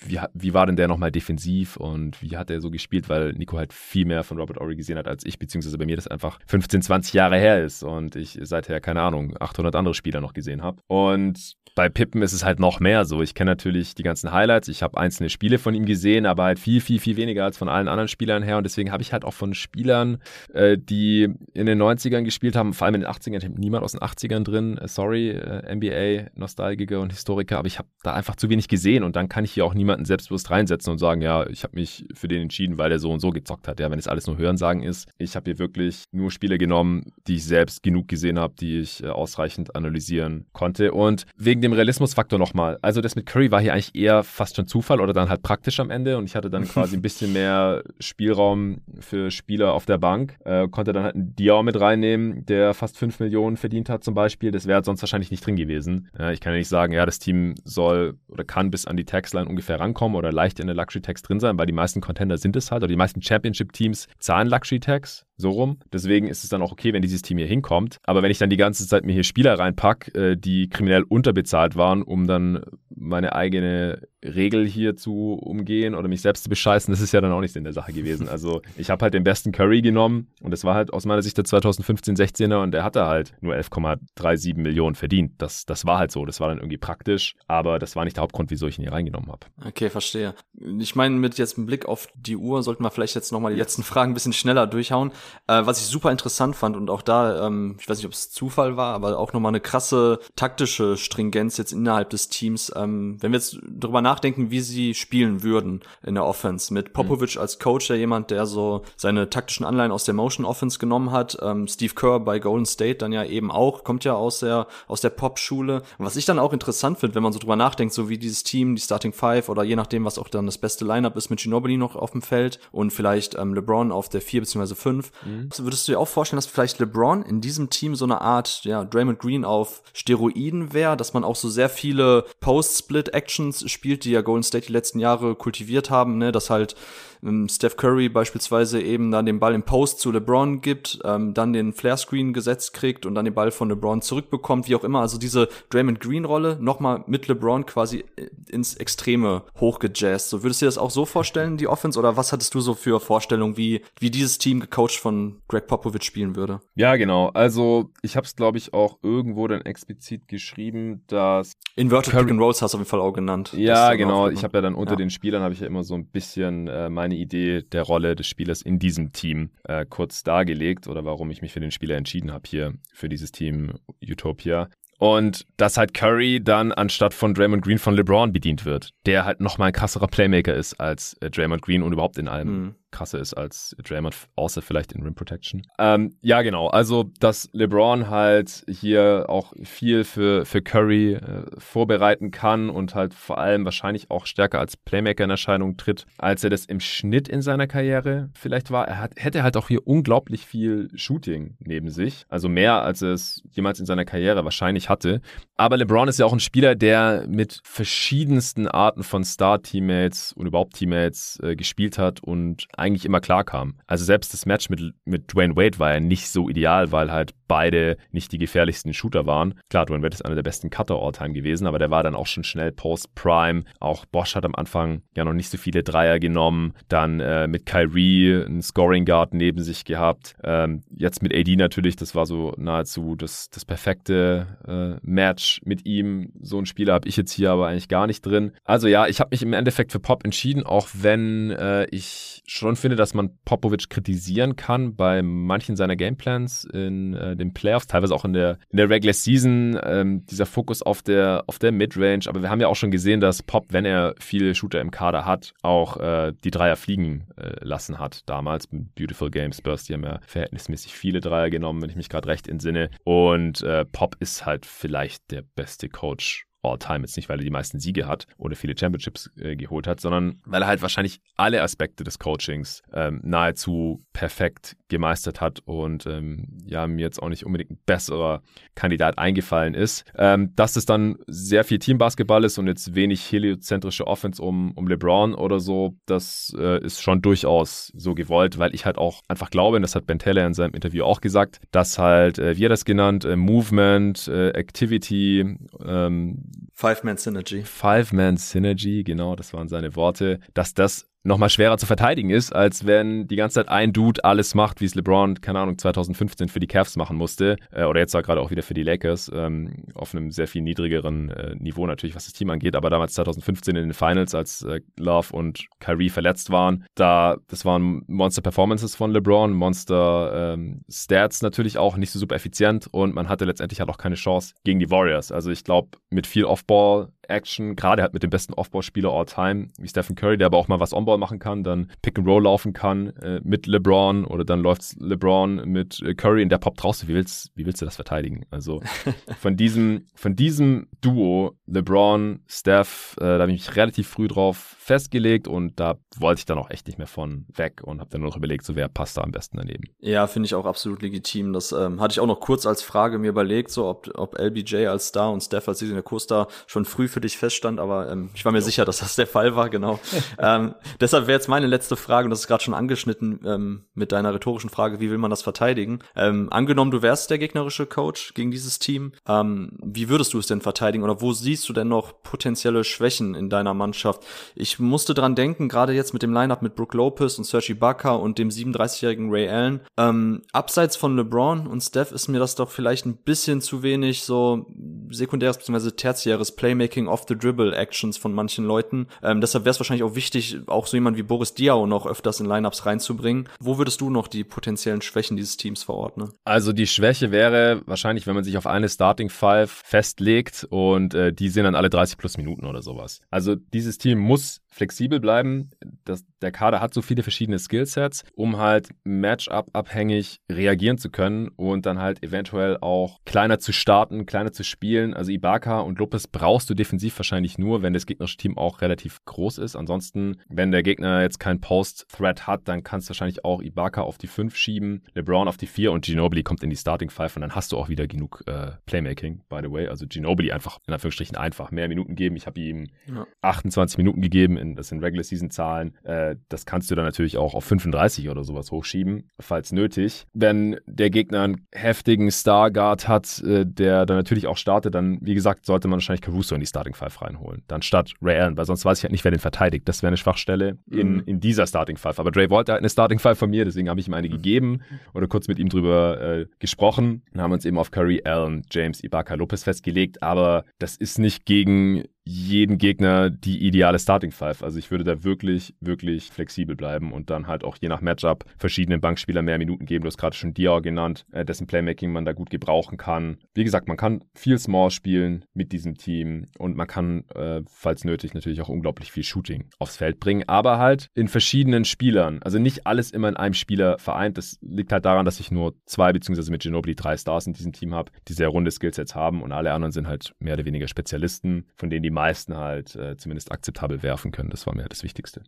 wie, wie war denn der nochmal defensiv und wie hat er so gespielt, weil Nico halt viel mehr von Robert Ory gesehen hat als ich, beziehungsweise bei mir das einfach 15, 20 Jahre her ist und ich seither, keine Ahnung, 800 andere Spieler noch gesehen habe. Und bei Pippen ist es halt noch mehr so. Ich kenne natürlich die ganzen Highlights, ich habe einzelne Spiele von ihm gesehen, aber halt viel, viel, viel weniger als von allen anderen Spielern her. Und deswegen habe ich halt auch von Spielern, äh, die in den 90ern gespielt haben, vor allem in den 80ern, ich habe niemand aus den 80ern drin, äh, sorry, äh, NBA, Nostalgiker und Historiker, aber ich habe da einfach zu wenig gesehen und dann kann ich hier auch niemanden selbstbewusst reinsetzen und sagen, ja, ich habe mich für den entschieden, weil er so und so gezockt hat. Ja, wenn es alles nur Hörensagen ist. Ich habe hier wirklich nur Spiele genommen, die ich selbst genug gesehen habe, die ich äh, ausreichend analysieren konnte. Und wegen dem Realismusfaktor nochmal. Also das mit Curry war hier eigentlich eher fast schon Zufall oder dann halt praktisch am Ende und ich hatte dann [LAUGHS] quasi ein bisschen mehr Spielraum für Spieler auf der Bank. Äh, konnte dann halt einen Dior mit reinnehmen, der fast 5 Millionen verdient hat zum Beispiel. Das wäre sonst wahrscheinlich nicht drin gewesen. Äh, ich kann ja nicht sagen, ja, das Team soll oder kann bis an die Taxline ungefähr rankommen oder leicht in der Luxury Tax drin sein, weil die meisten Contender sind es halt oder die meisten Championship-Teams zahlen Luxury Tax so rum. Deswegen ist es dann auch okay, wenn dieses Team hier hinkommt. Aber wenn ich dann die ganze Zeit mir hier Spieler reinpack, äh, die kriminell unterbezahlt waren, um dann meine eigene Regel hier zu umgehen oder mich selbst zu bescheißen, das ist ja dann auch nicht in der Sache gewesen. [LAUGHS] Also ich habe halt den besten Curry genommen und das war halt aus meiner Sicht der 2015-16er und der hatte halt nur 11,37 Millionen verdient. Das, das war halt so, das war dann irgendwie praktisch, aber das war nicht der Hauptgrund, wieso ich ihn hier reingenommen habe. Okay, verstehe. Ich meine, mit jetzt einem Blick auf die Uhr sollten wir vielleicht jetzt nochmal die letzten Fragen ein bisschen schneller durchhauen. Äh, was ich super interessant fand und auch da, ähm, ich weiß nicht, ob es Zufall war, aber auch nochmal eine krasse taktische Stringenz jetzt innerhalb des Teams. Ähm, wenn wir jetzt drüber nachdenken, wie sie spielen würden in der Offense, mit Popovic mhm. als Coach, der jemand, der so seine taktischen Anleihen aus der Motion Offense genommen hat, ähm, Steve Kerr bei Golden State dann ja eben auch, kommt ja aus der, aus der Pop-Schule. Was ich dann auch interessant finde, wenn man so drüber nachdenkt, so wie dieses Team, die Starting Five oder je nachdem, was auch dann das beste Lineup ist mit Ginobili noch auf dem Feld und vielleicht ähm, LeBron auf der vier beziehungsweise fünf. Mhm. Würdest du dir auch vorstellen, dass vielleicht LeBron in diesem Team so eine Art, ja, Draymond Green auf Steroiden wäre, dass man auch so sehr viele Post-Split-Actions spielt, die ja Golden State die letzten Jahre kultiviert haben, ne, dass halt ähm, Steph Curry beispielsweise eben dann den Ball im Post zu LeBron gibt, ähm, dann den Flare-Screen gesetzt kriegt und dann den Ball von LeBron zurückbekommt, wie auch immer. Also diese Draymond Green-Rolle nochmal mit LeBron quasi äh, ins Extreme hochgejazzt. So würdest du dir das auch so vorstellen, die Offense, oder was hattest du so für Vorstellungen, wie, wie dieses Team gecoacht von Greg Popovich spielen würde? Ja, genau. Also ich habe es, glaube ich, auch irgendwo dann explizit geschrieben, dass Inverted Curry Pick and Rolls hast du auf jeden Fall auch genannt. Ja, genau. Ich habe ja dann unter ja. den Spielern habe ich ja immer so ein bisschen äh, meine Idee der Rolle des Spielers in diesem Team äh, kurz dargelegt oder warum ich mich für den Spieler entschieden habe hier für dieses Team Utopia. Und dass halt Curry dann anstatt von Draymond Green von LeBron bedient wird, der halt nochmal ein krasserer Playmaker ist als äh, Draymond Green und überhaupt in allem. Mhm krasser ist als Draymond, außer vielleicht in Rim Protection. Ähm, ja, genau. Also, dass LeBron halt hier auch viel für, für Curry äh, vorbereiten kann und halt vor allem wahrscheinlich auch stärker als Playmaker in Erscheinung tritt, als er das im Schnitt in seiner Karriere vielleicht war. Er hat, hätte halt auch hier unglaublich viel Shooting neben sich. Also mehr, als er es jemals in seiner Karriere wahrscheinlich hatte. Aber LeBron ist ja auch ein Spieler, der mit verschiedensten Arten von Star-Teammates und überhaupt Teammates äh, gespielt hat und eigentlich immer klar kam. Also selbst das Match mit, mit Dwayne Wade war ja nicht so ideal, weil halt beide nicht die gefährlichsten Shooter waren. Klar, Dwayne Wade ist einer der besten Cutter all-time gewesen, aber der war dann auch schon schnell Post-Prime. Auch Bosch hat am Anfang ja noch nicht so viele Dreier genommen. Dann äh, mit Kyrie einen Scoring Guard neben sich gehabt. Ähm, jetzt mit AD natürlich, das war so nahezu das, das perfekte äh, Match mit ihm. So einen Spieler habe ich jetzt hier aber eigentlich gar nicht drin. Also ja, ich habe mich im Endeffekt für Pop entschieden, auch wenn äh, ich schon finde, dass man Popovic kritisieren kann bei manchen seiner Gameplans in äh, den Playoffs, teilweise auch in der, in der Regular Season, ähm, dieser Fokus auf der, auf der Midrange. Aber wir haben ja auch schon gesehen, dass Pop, wenn er viele Shooter im Kader hat, auch äh, die Dreier fliegen äh, lassen hat. Damals Beautiful Games Burst, die haben ja verhältnismäßig viele Dreier genommen, wenn ich mich gerade recht entsinne. Und äh, Pop ist halt vielleicht der beste Coach All-Time. Jetzt nicht, weil er die meisten Siege hat oder viele Championships äh, geholt hat, sondern weil er halt wahrscheinlich alle Aspekte des Coachings ähm, nahezu perfekt gemeistert hat und ähm, ja, mir jetzt auch nicht unbedingt ein besserer Kandidat eingefallen ist. Ähm, dass es dann sehr viel Teambasketball ist und jetzt wenig heliozentrische Offense um, um LeBron oder so, das äh, ist schon durchaus so gewollt, weil ich halt auch einfach glaube, und das hat Ben Taylor in seinem Interview auch gesagt, dass halt, äh, wie er das genannt, äh, Movement, äh, Activity, ähm, Five-Man Synergy. Five-Man Synergy, genau, das waren seine Worte, dass das nochmal schwerer zu verteidigen ist, als wenn die ganze Zeit ein Dude alles macht, wie es LeBron, keine Ahnung, 2015 für die Cavs machen musste. Äh, oder jetzt gerade auch wieder für die Lakers, ähm, auf einem sehr viel niedrigeren äh, Niveau natürlich, was das Team angeht. Aber damals 2015 in den Finals, als äh, Love und Kyrie verletzt waren, da, das waren Monster-Performances von LeBron, Monster-Stats ähm, natürlich auch, nicht so super effizient und man hatte letztendlich halt auch keine Chance gegen die Warriors. Also ich glaube, mit viel Off-Ball Action, gerade halt mit dem besten Offball-Spieler all time, wie Stephen Curry, der aber auch mal was On-Ball machen kann, dann Pick and Roll laufen kann äh, mit LeBron oder dann läuft LeBron mit äh, Curry und der poppt raus. Wie willst, wie willst du das verteidigen? Also [LAUGHS] von diesem, von diesem Duo, LeBron, Steph, äh, da habe ich mich relativ früh drauf festgelegt und da wollte ich dann auch echt nicht mehr von weg und habe dann nur noch überlegt, so wer passt da am besten daneben. Ja, finde ich auch absolut legitim. Das ähm, hatte ich auch noch kurz als Frage mir überlegt, so ob, ob LBJ als Star und Steph als Season Co-Star schon früh für dich feststand, aber ähm, ich war mir jo. sicher, dass das der Fall war, genau. [LAUGHS] ähm, deshalb wäre jetzt meine letzte Frage, und das ist gerade schon angeschnitten ähm, mit deiner rhetorischen Frage, wie will man das verteidigen? Ähm, angenommen, du wärst der gegnerische Coach gegen dieses Team, ähm, wie würdest du es denn verteidigen oder wo siehst du denn noch potenzielle Schwächen in deiner Mannschaft? Ich musste dran denken, gerade jetzt mit dem Lineup mit Brooke Lopez und Sergi Ibaka und dem 37-jährigen Ray Allen. Ähm, abseits von LeBron und Steph ist mir das doch vielleicht ein bisschen zu wenig so sekundäres bzw. tertiäres Playmaking off the Dribble Actions von manchen Leuten. Ähm, deshalb wäre es wahrscheinlich auch wichtig, auch so jemand wie Boris Diaw noch öfters in Lineups reinzubringen. Wo würdest du noch die potenziellen Schwächen dieses Teams verordnen? Also die Schwäche wäre wahrscheinlich, wenn man sich auf eine Starting Five festlegt und äh, die sind dann alle 30 plus Minuten oder sowas. Also dieses Team muss flexibel bleiben. Das, der Kader hat so viele verschiedene Skillsets, um halt Matchup-abhängig reagieren zu können und dann halt eventuell auch kleiner zu starten, kleiner zu spielen. Also Ibaka und Lopez brauchst du defensiv wahrscheinlich nur, wenn das gegnerische Team auch relativ groß ist. Ansonsten, wenn der Gegner jetzt kein Post-Threat hat, dann kannst du wahrscheinlich auch Ibaka auf die 5 schieben, LeBron auf die 4 und Ginobili kommt in die Starting 5 und dann hast du auch wieder genug äh, Playmaking, by the way. Also Ginobili einfach in Anführungsstrichen einfach mehr Minuten geben. Ich habe ihm ja. 28 Minuten gegeben in das sind Regular Season Zahlen. Äh, das kannst du dann natürlich auch auf 35 oder sowas hochschieben, falls nötig. Wenn der Gegner einen heftigen Starguard hat, äh, der dann natürlich auch startet, dann, wie gesagt, sollte man wahrscheinlich Caruso in die Starting Five reinholen. Dann statt Ray Allen, weil sonst weiß ich halt nicht, wer den verteidigt. Das wäre eine Schwachstelle in, mhm. in dieser Starting Five. Aber Dre wollte halt eine Starting Five von mir, deswegen habe ich ihm eine gegeben oder kurz mit ihm drüber äh, gesprochen. Dann haben wir uns eben auf Curry, Allen, James, Ibaka, Lopez festgelegt, aber das ist nicht gegen jeden Gegner die ideale Starting Five. Also ich würde da wirklich, wirklich flexibel bleiben und dann halt auch je nach Matchup verschiedenen Bankspieler mehr Minuten geben. Du hast gerade schon Dior genannt, äh, dessen Playmaking man da gut gebrauchen kann. Wie gesagt, man kann viel Small spielen mit diesem Team und man kann, äh, falls nötig, natürlich auch unglaublich viel Shooting aufs Feld bringen, aber halt in verschiedenen Spielern. Also nicht alles immer in einem Spieler vereint. Das liegt halt daran, dass ich nur zwei beziehungsweise mit Ginobili drei Stars in diesem Team habe, die sehr runde Skillsets haben und alle anderen sind halt mehr oder weniger Spezialisten, von denen die meisten halt äh, zumindest akzeptabel werfen können. Das war mir das Wichtigste.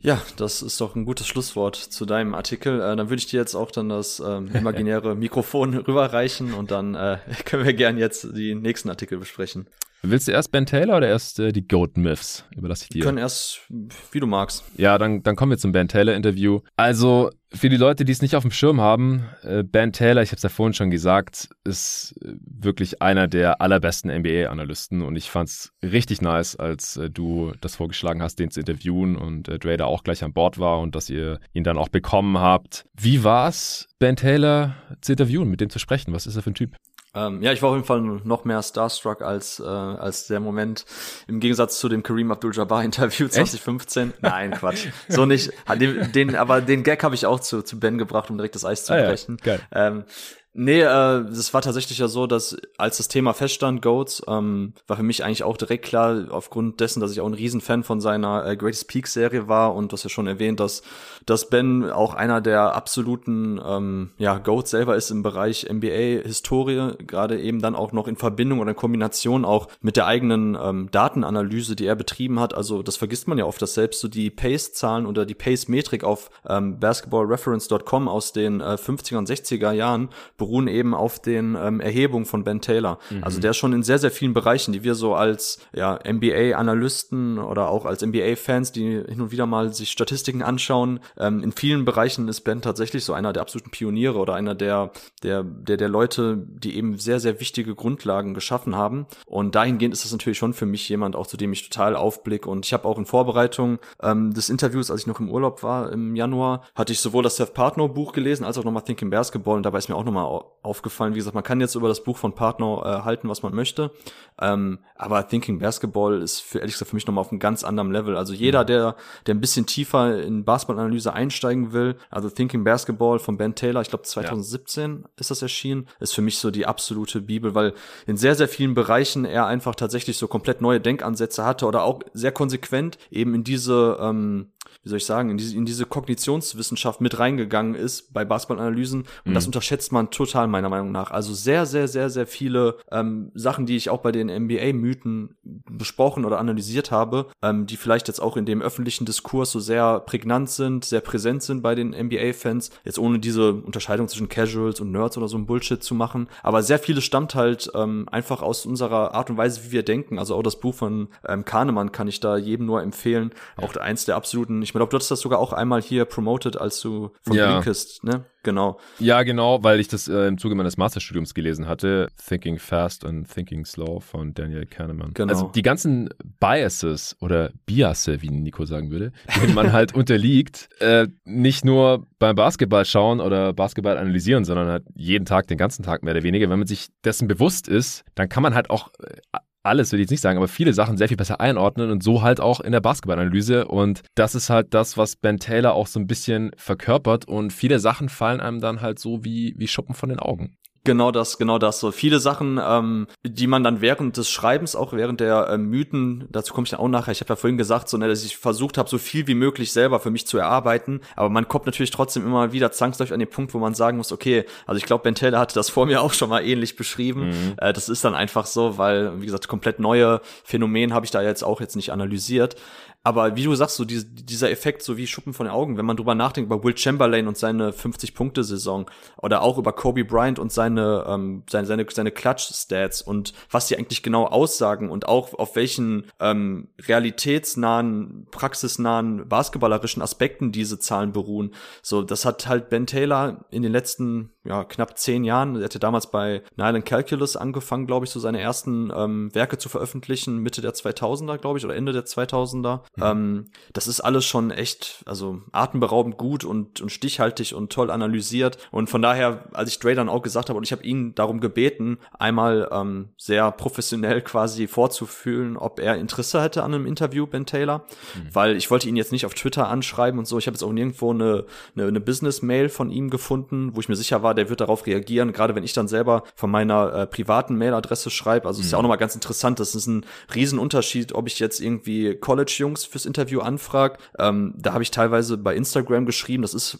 Ja, das ist doch ein gutes Schlusswort zu deinem Artikel. Äh, dann würde ich dir jetzt auch dann das ähm, [LAUGHS] imaginäre Mikrofon rüberreichen und dann äh, [LAUGHS] können wir gern jetzt die nächsten Artikel besprechen. Willst du erst Ben Taylor oder erst äh, die Goat Myths? Überlasse ich dir. Wir können erst, wie du magst. Ja, dann, dann kommen wir zum Ben Taylor Interview. Also, für die Leute, die es nicht auf dem Schirm haben, äh, Ben Taylor, ich habe es ja vorhin schon gesagt, ist äh, wirklich einer der allerbesten NBA-Analysten und ich fand es richtig nice, als äh, du das vorgeschlagen hast, den zu interviewen und äh, Dre da auch gleich an Bord war und dass ihr ihn dann auch bekommen habt. Wie war's, Ben Taylor zu interviewen, mit dem zu sprechen? Was ist er für ein Typ? Ähm, ja, ich war auf jeden Fall noch mehr starstruck als, äh, als der Moment im Gegensatz zu dem Kareem Abdul-Jabbar-Interview 2015. [LAUGHS] Echt? Nein, Quatsch. So nicht. Den, den, aber den Gag habe ich auch zu, zu Ben gebracht, um direkt das Eis zu brechen. Ah, ja. Ähm, Nee, äh, es war tatsächlich ja so, dass als das Thema feststand, Goats, ähm, war für mich eigentlich auch direkt klar, aufgrund dessen, dass ich auch ein Riesenfan von seiner äh, Greatest Peak Serie war und du hast ja schon erwähnt, dass, dass Ben auch einer der absoluten ähm, ja, Goats selber ist im Bereich NBA-Historie, gerade eben dann auch noch in Verbindung oder in Kombination auch mit der eigenen ähm, Datenanalyse, die er betrieben hat. Also das vergisst man ja oft, dass selbst so die Pace-Zahlen oder die Pace-Metrik auf ähm, basketballreference.com aus den äh, 50er und 60er Jahren beruhen eben auf den ähm, Erhebungen von Ben Taylor. Mhm. Also der ist schon in sehr, sehr vielen Bereichen, die wir so als ja, NBA-Analysten oder auch als NBA-Fans, die hin und wieder mal sich Statistiken anschauen, ähm, in vielen Bereichen ist Ben tatsächlich so einer der absoluten Pioniere oder einer der, der, der, der Leute, die eben sehr, sehr wichtige Grundlagen geschaffen haben. Und dahingehend ist das natürlich schon für mich jemand, auch zu dem ich total aufblicke. Und ich habe auch in Vorbereitung ähm, des Interviews, als ich noch im Urlaub war im Januar, hatte ich sowohl das Seth Partner Buch gelesen, als auch nochmal Thinking Basketball. Und dabei ist mir auch nochmal aufgefallen. Wie gesagt, man kann jetzt über das Buch von Partner äh, halten, was man möchte. Ähm, aber Thinking Basketball ist für ehrlich gesagt für mich nochmal auf einem ganz anderen Level. Also jeder, der, der ein bisschen tiefer in Basketballanalyse einsteigen will, also Thinking Basketball von Ben Taylor, ich glaube 2017 ja. ist das erschienen, ist für mich so die absolute Bibel, weil in sehr, sehr vielen Bereichen er einfach tatsächlich so komplett neue Denkansätze hatte oder auch sehr konsequent eben in diese ähm, wie soll ich sagen, in diese, in diese Kognitionswissenschaft mit reingegangen ist bei Basketballanalysen. Und mhm. das unterschätzt man total meiner Meinung nach. Also sehr, sehr, sehr, sehr viele ähm, Sachen, die ich auch bei den NBA-Mythen besprochen oder analysiert habe, ähm, die vielleicht jetzt auch in dem öffentlichen Diskurs so sehr prägnant sind, sehr präsent sind bei den NBA-Fans. Jetzt ohne diese Unterscheidung zwischen Casuals und Nerds oder so ein Bullshit zu machen. Aber sehr vieles stammt halt ähm, einfach aus unserer Art und Weise, wie wir denken. Also auch das Buch von ähm, Kahnemann kann ich da jedem nur empfehlen. Auch eins der absoluten, ich glaube, du hattest das sogar auch einmal hier promoted, als du von ja. Blinkist, ne? Genau. Ja, genau, weil ich das äh, im Zuge meines Masterstudiums gelesen hatte. Thinking Fast and Thinking Slow von Daniel Kahneman. Genau. Also die ganzen Biases oder Biasse, wie Nico sagen würde, denen man halt [LAUGHS] unterliegt, äh, nicht nur beim Basketball schauen oder Basketball analysieren, sondern halt jeden Tag, den ganzen Tag mehr oder weniger. Wenn man sich dessen bewusst ist, dann kann man halt auch äh, alles will ich jetzt nicht sagen, aber viele Sachen sehr viel besser einordnen und so halt auch in der Basketballanalyse. Und das ist halt das, was Ben Taylor auch so ein bisschen verkörpert. Und viele Sachen fallen einem dann halt so wie, wie Schuppen von den Augen. Genau das, genau das. So viele Sachen, ähm, die man dann während des Schreibens, auch während der äh, Mythen, dazu komme ich dann auch nachher, ich habe ja vorhin gesagt, so, ne, dass ich versucht habe, so viel wie möglich selber für mich zu erarbeiten. Aber man kommt natürlich trotzdem immer wieder zwangsläufig an den Punkt, wo man sagen muss, okay, also ich glaube, Ben Taylor hatte das vor mir auch schon mal ähnlich beschrieben. Mhm. Äh, das ist dann einfach so, weil, wie gesagt, komplett neue Phänomen habe ich da jetzt auch jetzt nicht analysiert. Aber wie du sagst, so diese, dieser Effekt, so wie Schuppen von den Augen, wenn man drüber nachdenkt über Will Chamberlain und seine 50-Punkte-Saison oder auch über Kobe Bryant und seine, ähm, seine, seine, seine Clutch-Stats und was die eigentlich genau aussagen und auch auf welchen ähm, realitätsnahen, praxisnahen, basketballerischen Aspekten diese Zahlen beruhen. So, das hat halt Ben Taylor in den letzten ja, knapp zehn Jahren. Er hatte damals bei Nile Calculus angefangen, glaube ich, so seine ersten ähm, Werke zu veröffentlichen, Mitte der 2000er, glaube ich, oder Ende der 2000er. Mhm. Ähm, das ist alles schon echt, also atemberaubend gut und, und stichhaltig und toll analysiert. Und von daher, als ich Dre dann auch gesagt habe, und ich habe ihn darum gebeten, einmal ähm, sehr professionell quasi vorzufühlen, ob er Interesse hätte an einem Interview, Ben Taylor, mhm. weil ich wollte ihn jetzt nicht auf Twitter anschreiben und so. Ich habe jetzt auch nirgendwo eine, eine, eine Business-Mail von ihm gefunden, wo ich mir sicher war, der wird darauf reagieren, gerade wenn ich dann selber von meiner äh, privaten Mailadresse schreibe. Also mhm. ist ja auch mhm. nochmal ganz interessant. Das ist ein Riesenunterschied, ob ich jetzt irgendwie College-Jungs fürs Interview anfrage. Ähm, da habe ich teilweise bei Instagram geschrieben, das ist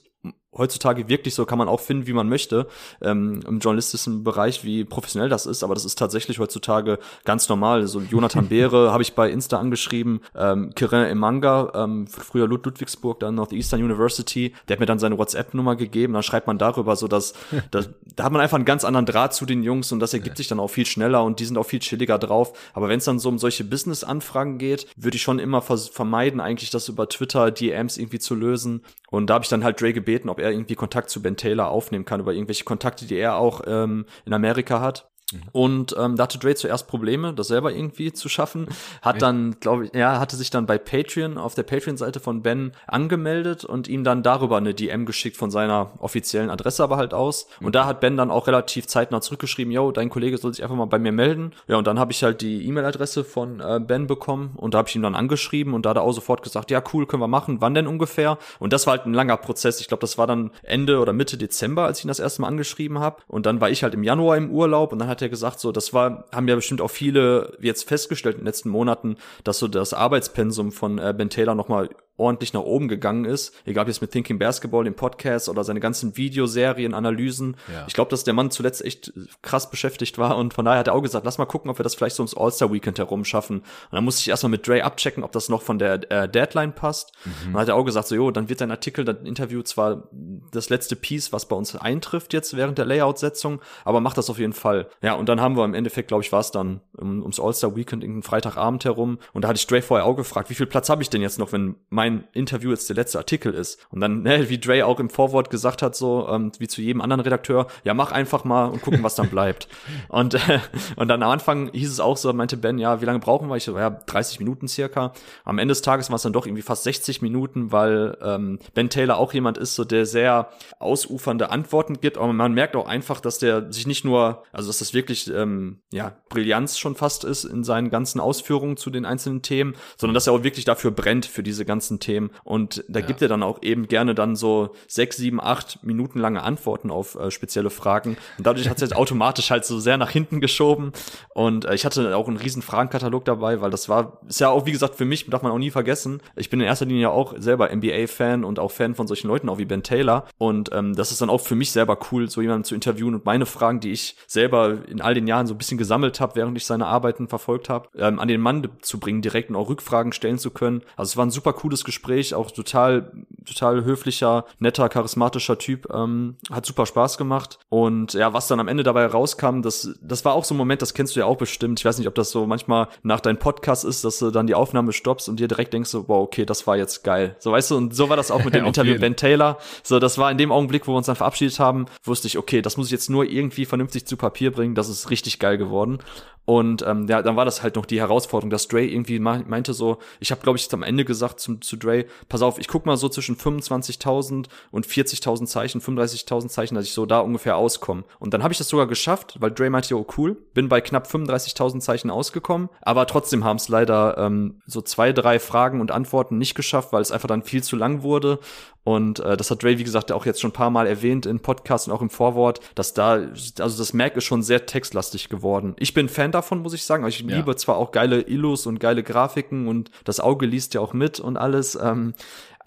heutzutage wirklich so, kann man auch finden, wie man möchte, ähm, im journalistischen Bereich, wie professionell das ist, aber das ist tatsächlich heutzutage ganz normal. So Jonathan [LAUGHS] Beere habe ich bei Insta angeschrieben, ähm, Kirin Emanga, ähm, früher Lud Ludwigsburg, dann Northeastern University, der hat mir dann seine WhatsApp-Nummer gegeben, dann schreibt man darüber so, dass, [LAUGHS] dass da hat man einfach einen ganz anderen Draht zu den Jungs und das ergibt sich dann auch viel schneller und die sind auch viel chilliger drauf. Aber wenn es dann so um solche Business-Anfragen geht, würde ich schon immer vermeiden, eigentlich das über Twitter DMs irgendwie zu lösen. Und da habe ich dann halt Dre gebeten, ob er irgendwie Kontakt zu Ben Taylor aufnehmen kann, über irgendwelche Kontakte, die er auch ähm, in Amerika hat. Mhm. Und ähm, da hatte Dre zuerst Probleme, das selber irgendwie zu schaffen. [LAUGHS] Hat dann, glaube ich, ja, hatte sich dann bei Patreon auf der Patreon-Seite von Ben angemeldet und ihm dann darüber eine DM geschickt von seiner offiziellen Adresse aber halt aus. Und okay. da hat Ben dann auch relativ zeitnah zurückgeschrieben, yo, dein Kollege soll sich einfach mal bei mir melden. Ja, und dann habe ich halt die E-Mail-Adresse von äh, Ben bekommen und da habe ich ihm dann angeschrieben und da hat er auch sofort gesagt, ja, cool, können wir machen. Wann denn ungefähr? Und das war halt ein langer Prozess. Ich glaube, das war dann Ende oder Mitte Dezember, als ich ihn das erste Mal angeschrieben habe. Und dann war ich halt im Januar im Urlaub und dann hat hat er gesagt, so, das war, haben ja bestimmt auch viele jetzt festgestellt in den letzten Monaten, dass so das Arbeitspensum von äh, Ben Taylor nochmal ordentlich nach oben gegangen ist. Egal ob jetzt mit Thinking Basketball, dem Podcast oder seine ganzen Videoserien, Analysen. Ja. Ich glaube, dass der Mann zuletzt echt krass beschäftigt war und von daher hat er auch gesagt, lass mal gucken, ob wir das vielleicht so ums All-Star-Weekend herum schaffen. Und dann musste ich erstmal mit Dre abchecken, ob das noch von der äh, Deadline passt. Mhm. Und dann hat er auch gesagt, so, jo, dann wird dein Artikel, dein Interview zwar das letzte Piece, was bei uns eintrifft jetzt während der Layout-Setzung, aber mach das auf jeden Fall. Ja, und dann haben wir im Endeffekt, glaube ich, war es dann um, ums All-Star-Weekend irgendeinen Freitagabend herum und da hatte ich Dre vorher auch gefragt, wie viel Platz habe ich denn jetzt noch, wenn mein mein Interview jetzt der letzte Artikel ist. Und dann, ne, wie Dre auch im Vorwort gesagt hat, so ähm, wie zu jedem anderen Redakteur, ja, mach einfach mal und gucken, was dann bleibt. [LAUGHS] und, äh, und dann am Anfang hieß es auch so, meinte Ben, ja, wie lange brauchen wir? Ich so, ja, 30 Minuten circa. Am Ende des Tages war es dann doch irgendwie fast 60 Minuten, weil ähm, Ben Taylor auch jemand ist, so der sehr ausufernde Antworten gibt, aber man merkt auch einfach, dass der sich nicht nur, also dass das wirklich ähm, ja Brillanz schon fast ist in seinen ganzen Ausführungen zu den einzelnen Themen, sondern dass er auch wirklich dafür brennt für diese ganzen verschiedensten Themen. Und da ja. gibt er dann auch eben gerne dann so sechs, sieben, acht Minuten lange Antworten auf äh, spezielle Fragen. Und dadurch hat es jetzt [LAUGHS] automatisch halt so sehr nach hinten geschoben. Und äh, ich hatte auch einen riesen Fragenkatalog dabei, weil das war, ist ja auch, wie gesagt, für mich, darf man auch nie vergessen. Ich bin in erster Linie ja auch selber NBA-Fan und auch Fan von solchen Leuten, auch wie Ben Taylor. Und ähm, das ist dann auch für mich selber cool, so jemanden zu interviewen und meine Fragen, die ich selber in all den Jahren so ein bisschen gesammelt habe, während ich seine Arbeiten verfolgt habe, ähm, an den Mann zu bringen, direkt und auch Rückfragen stellen zu können. Also es war ein super cooles Gespräch, auch total, total höflicher, netter, charismatischer Typ. Ähm, hat super Spaß gemacht. Und ja, was dann am Ende dabei rauskam, das, das war auch so ein Moment, das kennst du ja auch bestimmt. Ich weiß nicht, ob das so manchmal nach deinem Podcast ist, dass du dann die Aufnahme stoppst und dir direkt denkst so, wow, okay, das war jetzt geil. So weißt du, und so war das auch mit dem [LAUGHS] Interview mit Ben Taylor. So, das war in dem Augenblick, wo wir uns dann verabschiedet haben, wusste ich, okay, das muss ich jetzt nur irgendwie vernünftig zu Papier bringen. Das ist richtig geil geworden. Und ähm, ja, dann war das halt noch die Herausforderung, dass Dre irgendwie meinte so, ich habe glaube ich am Ende gesagt zum, zu Dre, pass auf, ich guck mal so zwischen 25.000 und 40.000 Zeichen, 35.000 Zeichen, dass ich so da ungefähr auskomme. Und dann habe ich das sogar geschafft, weil Dre meinte, oh cool, bin bei knapp 35.000 Zeichen ausgekommen, aber trotzdem haben es leider ähm, so zwei, drei Fragen und Antworten nicht geschafft, weil es einfach dann viel zu lang wurde und äh, das hat Dre, wie gesagt, auch jetzt schon ein paar Mal erwähnt in Podcasts und auch im Vorwort, dass da, also das Mac ist schon sehr textlastig geworden. Ich bin Fan davon, muss ich sagen. Also ich ja. liebe zwar auch geile Illus und geile Grafiken und das Auge liest ja auch mit und alles. Ähm,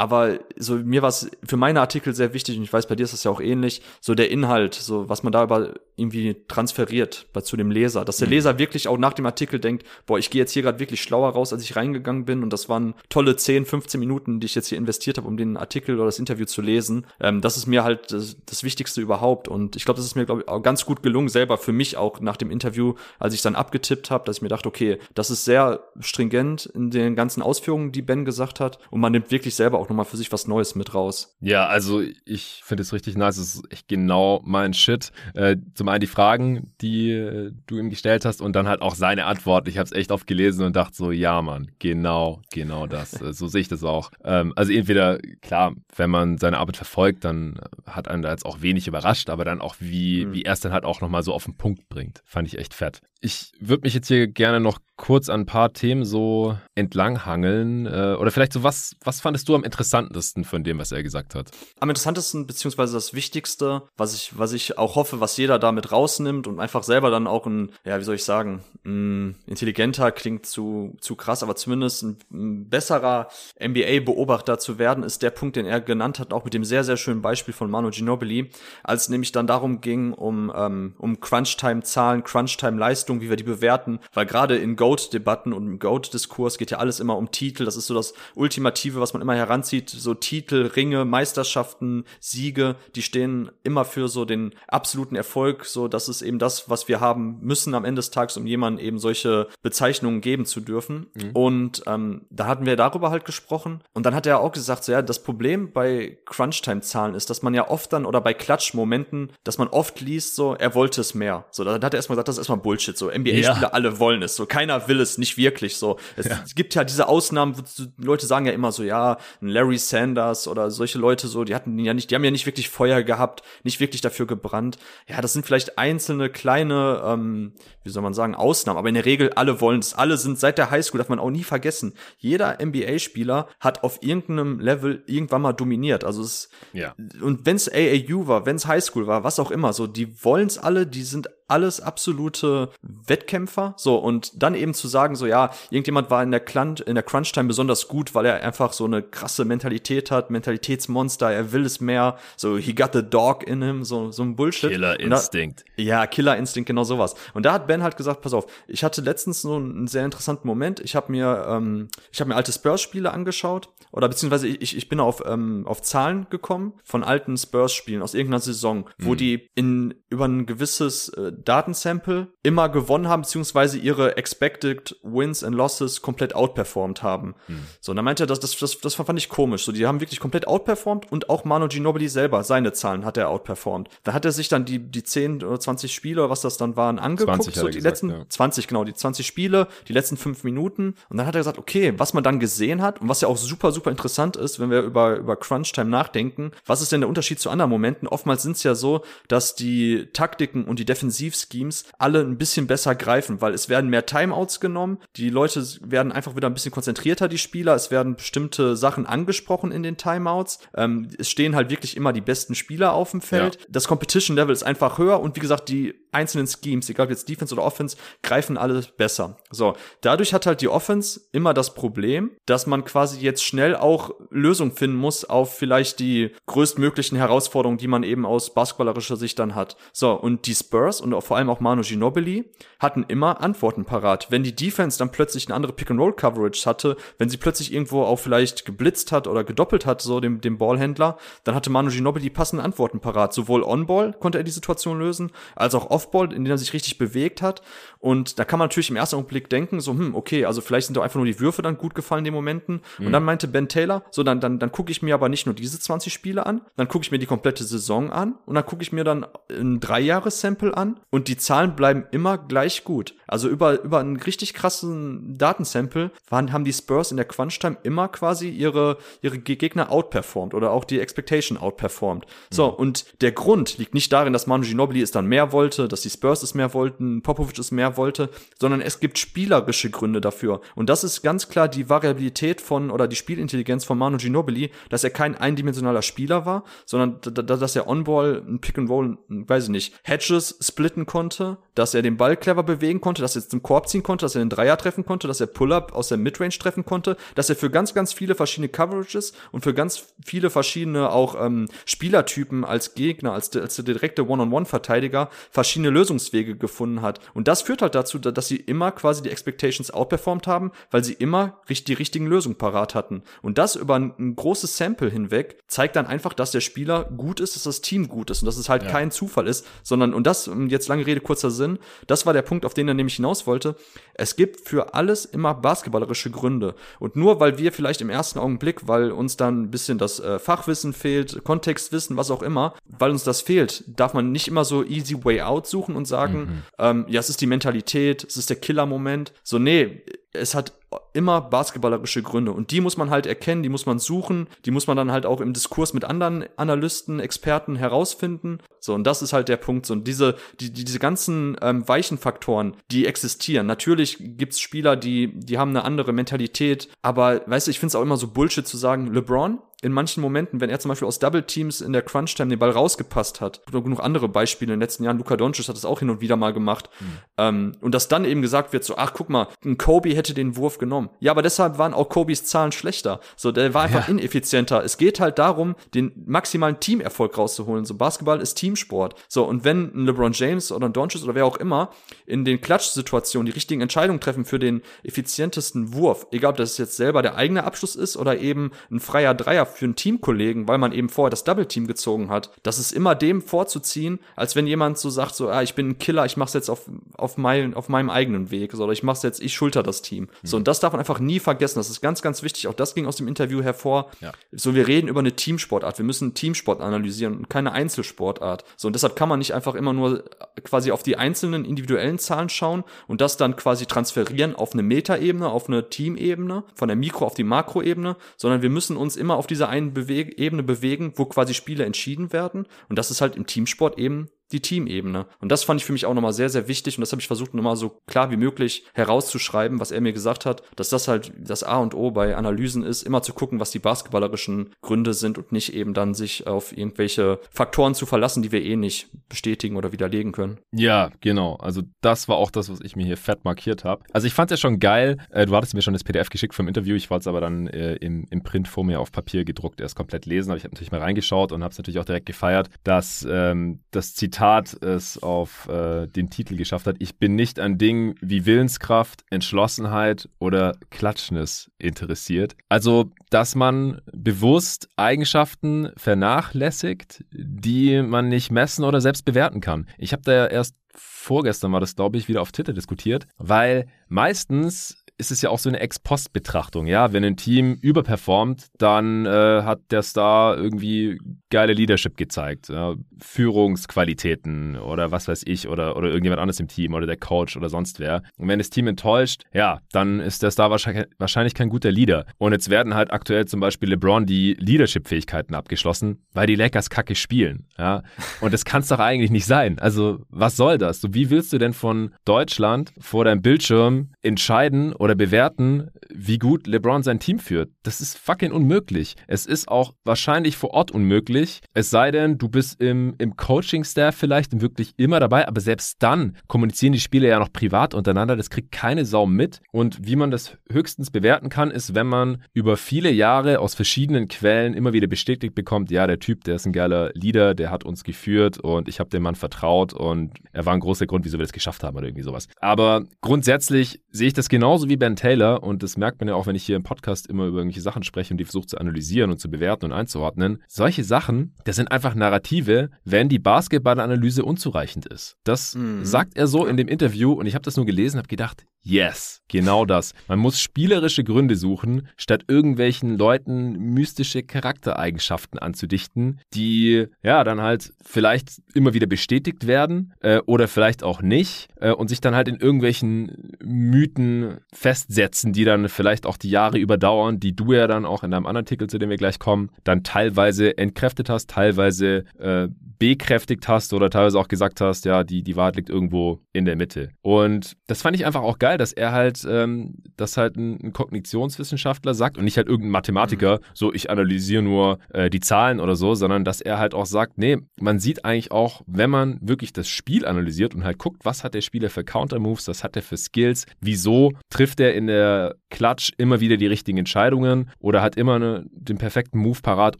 aber so mir war es für meine Artikel sehr wichtig und ich weiß, bei dir ist das ja auch ähnlich, so der Inhalt, so was man da über irgendwie transferiert bei, zu dem Leser, dass der mhm. Leser wirklich auch nach dem Artikel denkt, boah, ich gehe jetzt hier gerade wirklich schlauer raus, als ich reingegangen bin und das waren tolle 10, 15 Minuten, die ich jetzt hier investiert habe, um den Artikel oder das Interview zu lesen. Ähm, das ist mir halt das, das Wichtigste überhaupt und ich glaube, das ist mir glaube ich auch ganz gut gelungen selber für mich auch nach dem Interview, als ich dann abgetippt habe, dass ich mir dachte, okay, das ist sehr stringent in den ganzen Ausführungen, die Ben gesagt hat und man nimmt wirklich selber auch nochmal für sich was Neues mit raus. Ja, also ich finde es richtig nice. Es ist echt genau mein Shit. Äh, zum einen die Fragen, die äh, du ihm gestellt hast und dann halt auch seine Antwort. Ich habe es echt oft gelesen und dachte so, ja, Mann, genau, genau das. Äh, so sehe ich das auch. Ähm, also entweder, klar, wenn man seine Arbeit verfolgt, dann hat einen da jetzt auch wenig überrascht, aber dann auch, wie, mhm. wie er es dann halt auch nochmal so auf den Punkt bringt. Fand ich echt fett. Ich würde mich jetzt hier gerne noch kurz an ein paar Themen so entlanghangeln. Äh, oder vielleicht so, was, was fandest du am interessantesten von dem, was er gesagt hat? Am interessantesten, beziehungsweise das Wichtigste, was ich, was ich auch hoffe, was jeder damit rausnimmt und einfach selber dann auch ein, ja, wie soll ich sagen, ein intelligenter klingt zu, zu krass, aber zumindest ein, ein besserer NBA-Beobachter zu werden, ist der Punkt, den er genannt hat, auch mit dem sehr, sehr schönen Beispiel von Manu Ginobili, als es nämlich dann darum ging, um, ähm, um Crunch-Time-Zahlen, Crunch-Time-Leistung, wie wir die bewerten, weil gerade in GOAT-Debatten und im GOAT-Diskurs geht ja alles immer um Titel, das ist so das Ultimative, was man immer heranzieht, so Titel, Ringe, Meisterschaften, Siege, die stehen immer für so den absoluten Erfolg, so das ist eben das, was wir haben müssen am Ende des Tages, um jemandem eben solche Bezeichnungen geben zu dürfen. Mhm. Und ähm, da hatten wir darüber halt gesprochen. Und dann hat er auch gesagt, so ja, das Problem bei Crunchtime-Zahlen ist, dass man ja oft dann oder bei Klatsch-Momenten, dass man oft liest, so, er wollte es mehr. So, da hat er erstmal gesagt, das ist erstmal Bullshit. So, NBA-Spieler ja. alle wollen es. So, keiner will es nicht wirklich. So, es ja. gibt ja diese Ausnahmen, wo Leute sagen ja immer so, ja, ein Larry Sanders oder solche Leute so, die hatten ja nicht, die haben ja nicht wirklich Feuer gehabt, nicht wirklich dafür gebrannt. Ja, das sind vielleicht einzelne kleine, ähm, wie soll man sagen, Ausnahmen, aber in der Regel alle wollen es. Alle sind seit der Highschool, darf man auch nie vergessen. Jeder NBA-Spieler hat auf irgendeinem Level irgendwann mal dominiert. Also es, ja. und wenn es AAU war, wenn es Highschool war, was auch immer, so, die wollen es alle, die sind alles absolute Wettkämpfer. So, und dann eben zu sagen, so, ja, irgendjemand war in der, in der Crunch-Time besonders gut, weil er einfach so eine krasse Mentalität hat, Mentalitätsmonster, er will es mehr, so, he got the dog in him, so, so ein Bullshit. Killer-Instinkt. Ja, Killer-Instinkt, genau sowas. Und da hat Ben halt gesagt, pass auf, ich hatte letztens so einen sehr interessanten Moment. Ich habe mir, ähm, ich habe mir alte Spurs-Spiele angeschaut, oder beziehungsweise ich, ich bin auf, ähm, auf Zahlen gekommen von alten Spurs-Spielen aus irgendeiner Saison, wo mhm. die in über ein gewisses äh, Datensample immer gewonnen haben, beziehungsweise ihre Expected Wins and Losses komplett outperformed haben. Hm. So, und dann meinte er, das, das, das, das fand ich komisch. So, die haben wirklich komplett outperformed und auch Manu Ginobili selber, seine Zahlen hat er outperformed. Da hat er sich dann die, die 10 oder 20 Spiele was das dann waren, angeguckt. so die gesagt, letzten ja. 20, genau, die 20 Spiele, die letzten fünf Minuten. Und dann hat er gesagt, okay, was man dann gesehen hat und was ja auch super, super interessant ist, wenn wir über, über Crunch Time nachdenken, was ist denn der Unterschied zu anderen Momenten? Oftmals sind es ja so, dass die Taktiken und die Defensive Offensivschemes alle ein bisschen besser greifen, weil es werden mehr Timeouts genommen, die Leute werden einfach wieder ein bisschen konzentrierter, die Spieler, es werden bestimmte Sachen angesprochen in den Timeouts. Ähm, es stehen halt wirklich immer die besten Spieler auf dem Feld. Ja. Das Competition Level ist einfach höher und wie gesagt, die einzelnen Schemes, egal ob jetzt Defense oder Offense, greifen alle besser. So, dadurch hat halt die Offense immer das Problem, dass man quasi jetzt schnell auch Lösungen finden muss auf vielleicht die größtmöglichen Herausforderungen, die man eben aus basketballerischer Sicht dann hat. So, und die Spurs und vor allem auch Manu Ginobili hatten immer Antworten parat. Wenn die Defense dann plötzlich eine andere Pick-and-Roll-Coverage hatte, wenn sie plötzlich irgendwo auch vielleicht geblitzt hat oder gedoppelt hat, so dem, dem Ballhändler, dann hatte Manu Ginobili passende Antworten parat. Sowohl On-Ball konnte er die Situation lösen, als auch Off-Ball, in dem er sich richtig bewegt hat. Und da kann man natürlich im ersten Augenblick denken, so, hm, okay, also vielleicht sind doch einfach nur die Würfe dann gut gefallen in den Momenten. Mhm. Und dann meinte Ben Taylor, so, dann, dann, dann gucke ich mir aber nicht nur diese 20 Spiele an, dann gucke ich mir die komplette Saison an und dann gucke ich mir dann ein Dreijahres-Sample an und die Zahlen bleiben immer gleich gut. Also über, über einen richtig krassen Datensample waren, haben die Spurs in der Crunch-Time immer quasi ihre, ihre Gegner outperformed oder auch die Expectation outperformed. So, mhm. und der Grund liegt nicht darin, dass Manu Ginobili es dann mehr wollte, dass die Spurs es mehr wollten, Popovic es mehr wollte, sondern es gibt spielerische Gründe dafür. Und das ist ganz klar die Variabilität von oder die Spielintelligenz von Manu Ginobili, dass er kein eindimensionaler Spieler war, sondern dass er On-Ball, ein Pick and Roll, weiß ich nicht, Hedges splitten konnte, dass er den Ball clever bewegen konnte, dass er zum Korb ziehen konnte, dass er den Dreier treffen konnte, dass er Pull-up aus der Midrange treffen konnte, dass er für ganz, ganz viele verschiedene Coverages und für ganz viele verschiedene auch ähm, Spielertypen als Gegner, als, als der direkte One-on-One-Verteidiger verschiedene Lösungswege gefunden hat. Und das führt halt dazu, dass sie immer quasi die Expectations outperformed haben, weil sie immer die richtigen Lösungen parat hatten. Und das über ein, ein großes Sample hinweg zeigt dann einfach, dass der Spieler gut ist, dass das Team gut ist und dass es halt ja. kein Zufall ist, sondern, und das, jetzt lange Rede, kurzer Sinn, das war der Punkt, auf den er nämlich hinaus wollte. Es gibt für alles immer basketballerische Gründe. Und nur weil wir vielleicht im ersten Augenblick, weil uns dann ein bisschen das äh, Fachwissen fehlt, Kontextwissen, was auch immer, weil uns das fehlt, darf man nicht immer so easy way out suchen und sagen, mhm. ähm, ja, es ist die Mentalität, es ist der Killer-Moment. So, nee, es hat immer basketballerische Gründe und die muss man halt erkennen, die muss man suchen, die muss man dann halt auch im Diskurs mit anderen Analysten, Experten herausfinden. So und das ist halt der Punkt. So und diese die, die diese ganzen ähm, weichen Faktoren, die existieren. Natürlich gibt's Spieler, die die haben eine andere Mentalität, aber weißt du, ich finde es auch immer so Bullshit zu sagen, LeBron in manchen Momenten, wenn er zum Beispiel aus Double Teams in der Crunch Time den Ball rausgepasst hat, oder genug andere Beispiele in den letzten Jahren, Luka Doncic hat das auch hin und wieder mal gemacht, mhm. ähm, und dass dann eben gesagt wird so, ach guck mal, ein Kobe hätte den Wurf genommen. Ja, aber deshalb waren auch Kobes Zahlen schlechter. So, der war einfach ja. ineffizienter. Es geht halt darum, den maximalen Teamerfolg rauszuholen. So, Basketball ist Teamsport. So, und wenn ein LeBron James oder ein Doncic oder wer auch immer in den Klatschsituationen die richtigen Entscheidungen treffen für den effizientesten Wurf, egal ob das jetzt selber der eigene Abschluss ist oder eben ein freier Dreier für einen Teamkollegen, weil man eben vorher das Double Team gezogen hat, das ist immer dem vorzuziehen, als wenn jemand so sagt, so, ah, ich bin ein Killer, ich mach's jetzt auf, auf, mein, auf meinem eigenen Weg, so, oder ich mach's jetzt, ich schulter das Team. So, und das darf man einfach nie vergessen. Das ist ganz, ganz wichtig. Auch das ging aus dem Interview hervor. Ja. So, wir reden über eine Teamsportart. Wir müssen Teamsport analysieren und keine Einzelsportart. So, und deshalb kann man nicht einfach immer nur quasi auf die einzelnen individuellen Zahlen schauen und das dann quasi transferieren auf eine Metaebene, auf eine Teamebene, von der Mikro- auf die Makroebene, sondern wir müssen uns immer auf dieser einen Bewe Ebene bewegen, wo quasi Spiele entschieden werden. Und das ist halt im Teamsport eben die Teamebene. Und das fand ich für mich auch nochmal sehr, sehr wichtig und das habe ich versucht nochmal so klar wie möglich herauszuschreiben, was er mir gesagt hat, dass das halt das A und O bei Analysen ist, immer zu gucken, was die basketballerischen Gründe sind und nicht eben dann sich auf irgendwelche Faktoren zu verlassen, die wir eh nicht bestätigen oder widerlegen können. Ja, genau. Also das war auch das, was ich mir hier fett markiert habe. Also ich fand es ja schon geil. Äh, du hattest mir schon das PDF geschickt vom Interview. Ich wollte es aber dann äh, im, im Print vor mir auf Papier gedruckt erst komplett lesen. Aber ich habe natürlich mal reingeschaut und habe es natürlich auch direkt gefeiert, dass ähm, das Zitat Zitat es auf äh, den Titel geschafft hat. Ich bin nicht an Dingen wie Willenskraft, Entschlossenheit oder Klatschnis interessiert. Also, dass man bewusst Eigenschaften vernachlässigt, die man nicht messen oder selbst bewerten kann. Ich habe da ja erst vorgestern war das, glaube ich, wieder auf Twitter diskutiert, weil meistens ist es ja auch so eine Ex-Post-Betrachtung, ja. Wenn ein Team überperformt, dann äh, hat der Star irgendwie geile Leadership gezeigt, ja? Führungsqualitäten oder was weiß ich oder, oder irgendjemand anderes im Team oder der Coach oder sonst wer. Und wenn das Team enttäuscht, ja, dann ist der Star wahrscheinlich, wahrscheinlich kein guter Leader. Und jetzt werden halt aktuell zum Beispiel LeBron die Leadership-Fähigkeiten abgeschlossen, weil die Lakers kacke spielen, ja. Und das kann es doch eigentlich nicht sein. Also, was soll das? So, wie willst du denn von Deutschland vor deinem Bildschirm entscheiden oder bewerten, wie gut LeBron sein Team führt? Das ist fucking unmöglich. Es ist auch wahrscheinlich vor Ort unmöglich. Es sei denn, du bist im, im Coaching-Staff vielleicht wirklich immer dabei, aber selbst dann kommunizieren die Spieler ja noch privat untereinander. Das kriegt keine Sau mit. Und wie man das höchstens bewerten kann, ist, wenn man über viele Jahre aus verschiedenen Quellen immer wieder bestätigt bekommt, ja, der Typ, der ist ein geiler Leader, der hat uns geführt und ich habe dem Mann vertraut und er war ein großer Grund, wieso wir das geschafft haben oder irgendwie sowas. Aber grundsätzlich sehe ich das genauso wie Ben Taylor und das merkt man ja auch, wenn ich hier im Podcast immer über irgendwelche Sachen spreche und die versuche zu analysieren und zu bewerten und einzuordnen. Solche Sachen, das sind einfach Narrative, wenn die Basketballanalyse unzureichend ist. Das mhm. sagt er so in dem Interview und ich habe das nur gelesen, habe gedacht, Yes, genau das. Man muss spielerische Gründe suchen, statt irgendwelchen Leuten mystische Charaktereigenschaften anzudichten, die ja dann halt vielleicht immer wieder bestätigt werden äh, oder vielleicht auch nicht äh, und sich dann halt in irgendwelchen Mythen festsetzen, die dann vielleicht auch die Jahre überdauern, die du ja dann auch in deinem anderen Artikel, zu dem wir gleich kommen, dann teilweise entkräftet hast, teilweise äh, bekräftigt hast oder teilweise auch gesagt hast, ja, die, die Wahrheit liegt irgendwo in der Mitte. Und das fand ich einfach auch geil, dass er halt, ähm, dass halt ein, ein Kognitionswissenschaftler sagt und nicht halt irgendein Mathematiker, mhm. so ich analysiere nur äh, die Zahlen oder so, sondern dass er halt auch sagt, nee, man sieht eigentlich auch, wenn man wirklich das Spiel analysiert und halt guckt, was hat der Spieler für Counter-Moves, was hat er für Skills, wieso trifft er in der Klatsch immer wieder die richtigen Entscheidungen oder hat immer eine, den perfekten Move parat,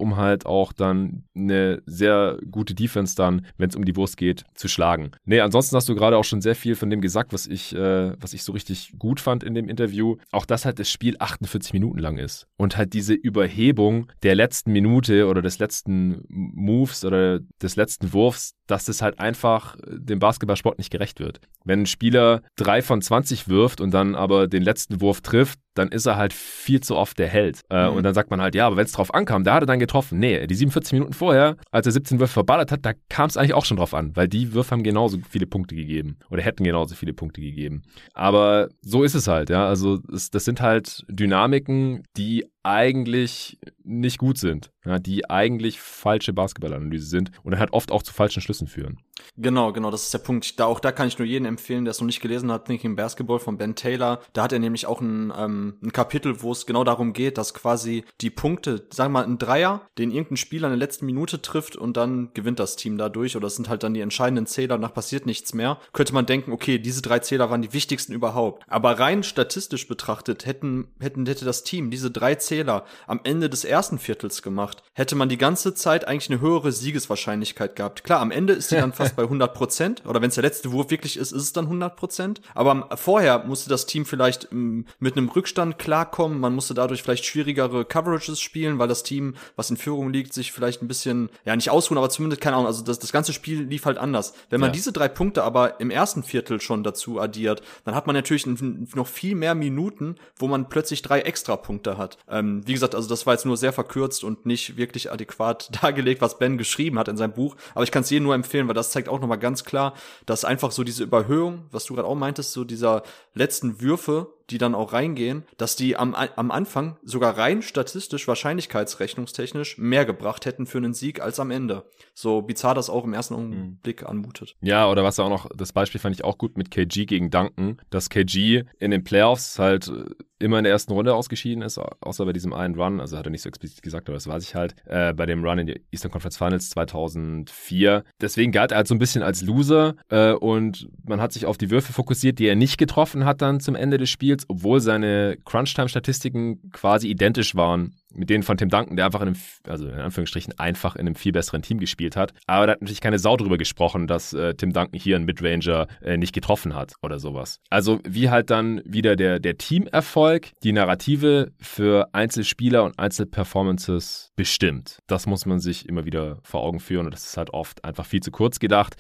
um halt auch dann eine sehr gute Defense dann, wenn es um die Wurst geht, zu schlagen. Nee, ansonsten hast du gerade auch schon sehr viel von dem gesagt, was ich, äh, was ich so richtig gut fand in dem Interview. Auch dass halt das Spiel 48 Minuten lang ist. Und halt diese Überhebung der letzten Minute oder des letzten Moves oder des letzten Wurfs, dass es halt einfach dem Basketballsport nicht gerecht wird. Wenn ein Spieler drei von 20 wirft und dann aber den letzten Wurf trifft, dann ist er halt viel zu oft der Held. Äh, mhm. Und dann sagt man halt, ja, aber wenn es drauf ankam, da hat er dann getroffen. Nee, die 47 Minuten vorher, als er 17 Würfe verballert hat, da kam es eigentlich auch schon drauf an, weil die Würfe haben genauso viele Punkte gegeben oder hätten genauso viele Punkte gegeben. Aber so ist es halt, ja. Also es, das sind halt Dynamiken, die eigentlich nicht gut sind, ja, die eigentlich falsche Basketballanalyse sind und dann halt oft auch zu falschen Schlüssen führen. Genau, genau, das ist der Punkt. Da, auch da kann ich nur jeden empfehlen, der es noch nicht gelesen hat, Thinking Basketball von Ben Taylor. Da hat er nämlich auch ein, ähm, ein Kapitel, wo es genau darum geht, dass quasi die Punkte, sagen wir mal, ein Dreier, den irgendein Spieler in der letzten Minute trifft und dann gewinnt das Team dadurch oder es sind halt dann die entscheidenden Zähler, danach passiert nichts mehr. Könnte man denken, okay, diese drei Zähler waren die wichtigsten überhaupt. Aber rein statistisch betrachtet hätten, hätten, hätte das Team diese drei Zähler am Ende des ersten Viertels gemacht, hätte man die ganze Zeit eigentlich eine höhere Siegeswahrscheinlichkeit gehabt. Klar, am Ende ist sie dann fast bei 100 Prozent. Oder wenn es der letzte Wurf wirklich ist, ist es dann 100 Prozent. Aber vorher musste das Team vielleicht m, mit einem Rückstand klarkommen. Man musste dadurch vielleicht schwierigere Coverages spielen, weil das Team, was in Führung liegt, sich vielleicht ein bisschen, ja, nicht ausruhen, aber zumindest, keine Ahnung, also das, das ganze Spiel lief halt anders. Wenn man ja. diese drei Punkte aber im ersten Viertel schon dazu addiert, dann hat man natürlich noch viel mehr Minuten, wo man plötzlich drei Extrapunkte hat. Ähm, wie gesagt, also das war jetzt nur sehr verkürzt und nicht wirklich adäquat [LAUGHS] dargelegt, was Ben geschrieben hat in seinem Buch. Aber ich kann es jedem nur empfehlen, weil das zeigt auch nochmal ganz klar, dass einfach so diese Überhöhung, was du gerade auch meintest, so dieser letzten Würfe, die dann auch reingehen, dass die am, am Anfang sogar rein statistisch, wahrscheinlichkeitsrechnungstechnisch mehr gebracht hätten für einen Sieg als am Ende. So bizarr das auch im ersten mhm. Augenblick anmutet. Ja, oder was auch noch, das Beispiel fand ich auch gut mit KG gegen Duncan, dass KG in den Playoffs halt äh, immer in der ersten Runde ausgeschieden ist, außer bei diesem einen Run, also hat er nicht so explizit gesagt, aber das weiß ich halt, äh, bei dem Run in die Eastern Conference Finals 2004. Deswegen galt er halt so ein bisschen als Loser äh, und man hat sich auf die Würfe fokussiert, die er nicht getroffen hat dann zum Ende des Spiels, obwohl seine Crunch-Time-Statistiken quasi identisch waren mit denen von Tim Duncan, der einfach in einem, also in Anführungsstrichen einfach in einem viel besseren Team gespielt hat. Aber da hat natürlich keine Sau drüber gesprochen, dass äh, Tim Duncan hier einen Midranger äh, nicht getroffen hat oder sowas. Also wie halt dann wieder der, der Teamerfolg die Narrative für Einzelspieler und Einzelperformances bestimmt. Das muss man sich immer wieder vor Augen führen und das ist halt oft einfach viel zu kurz gedacht.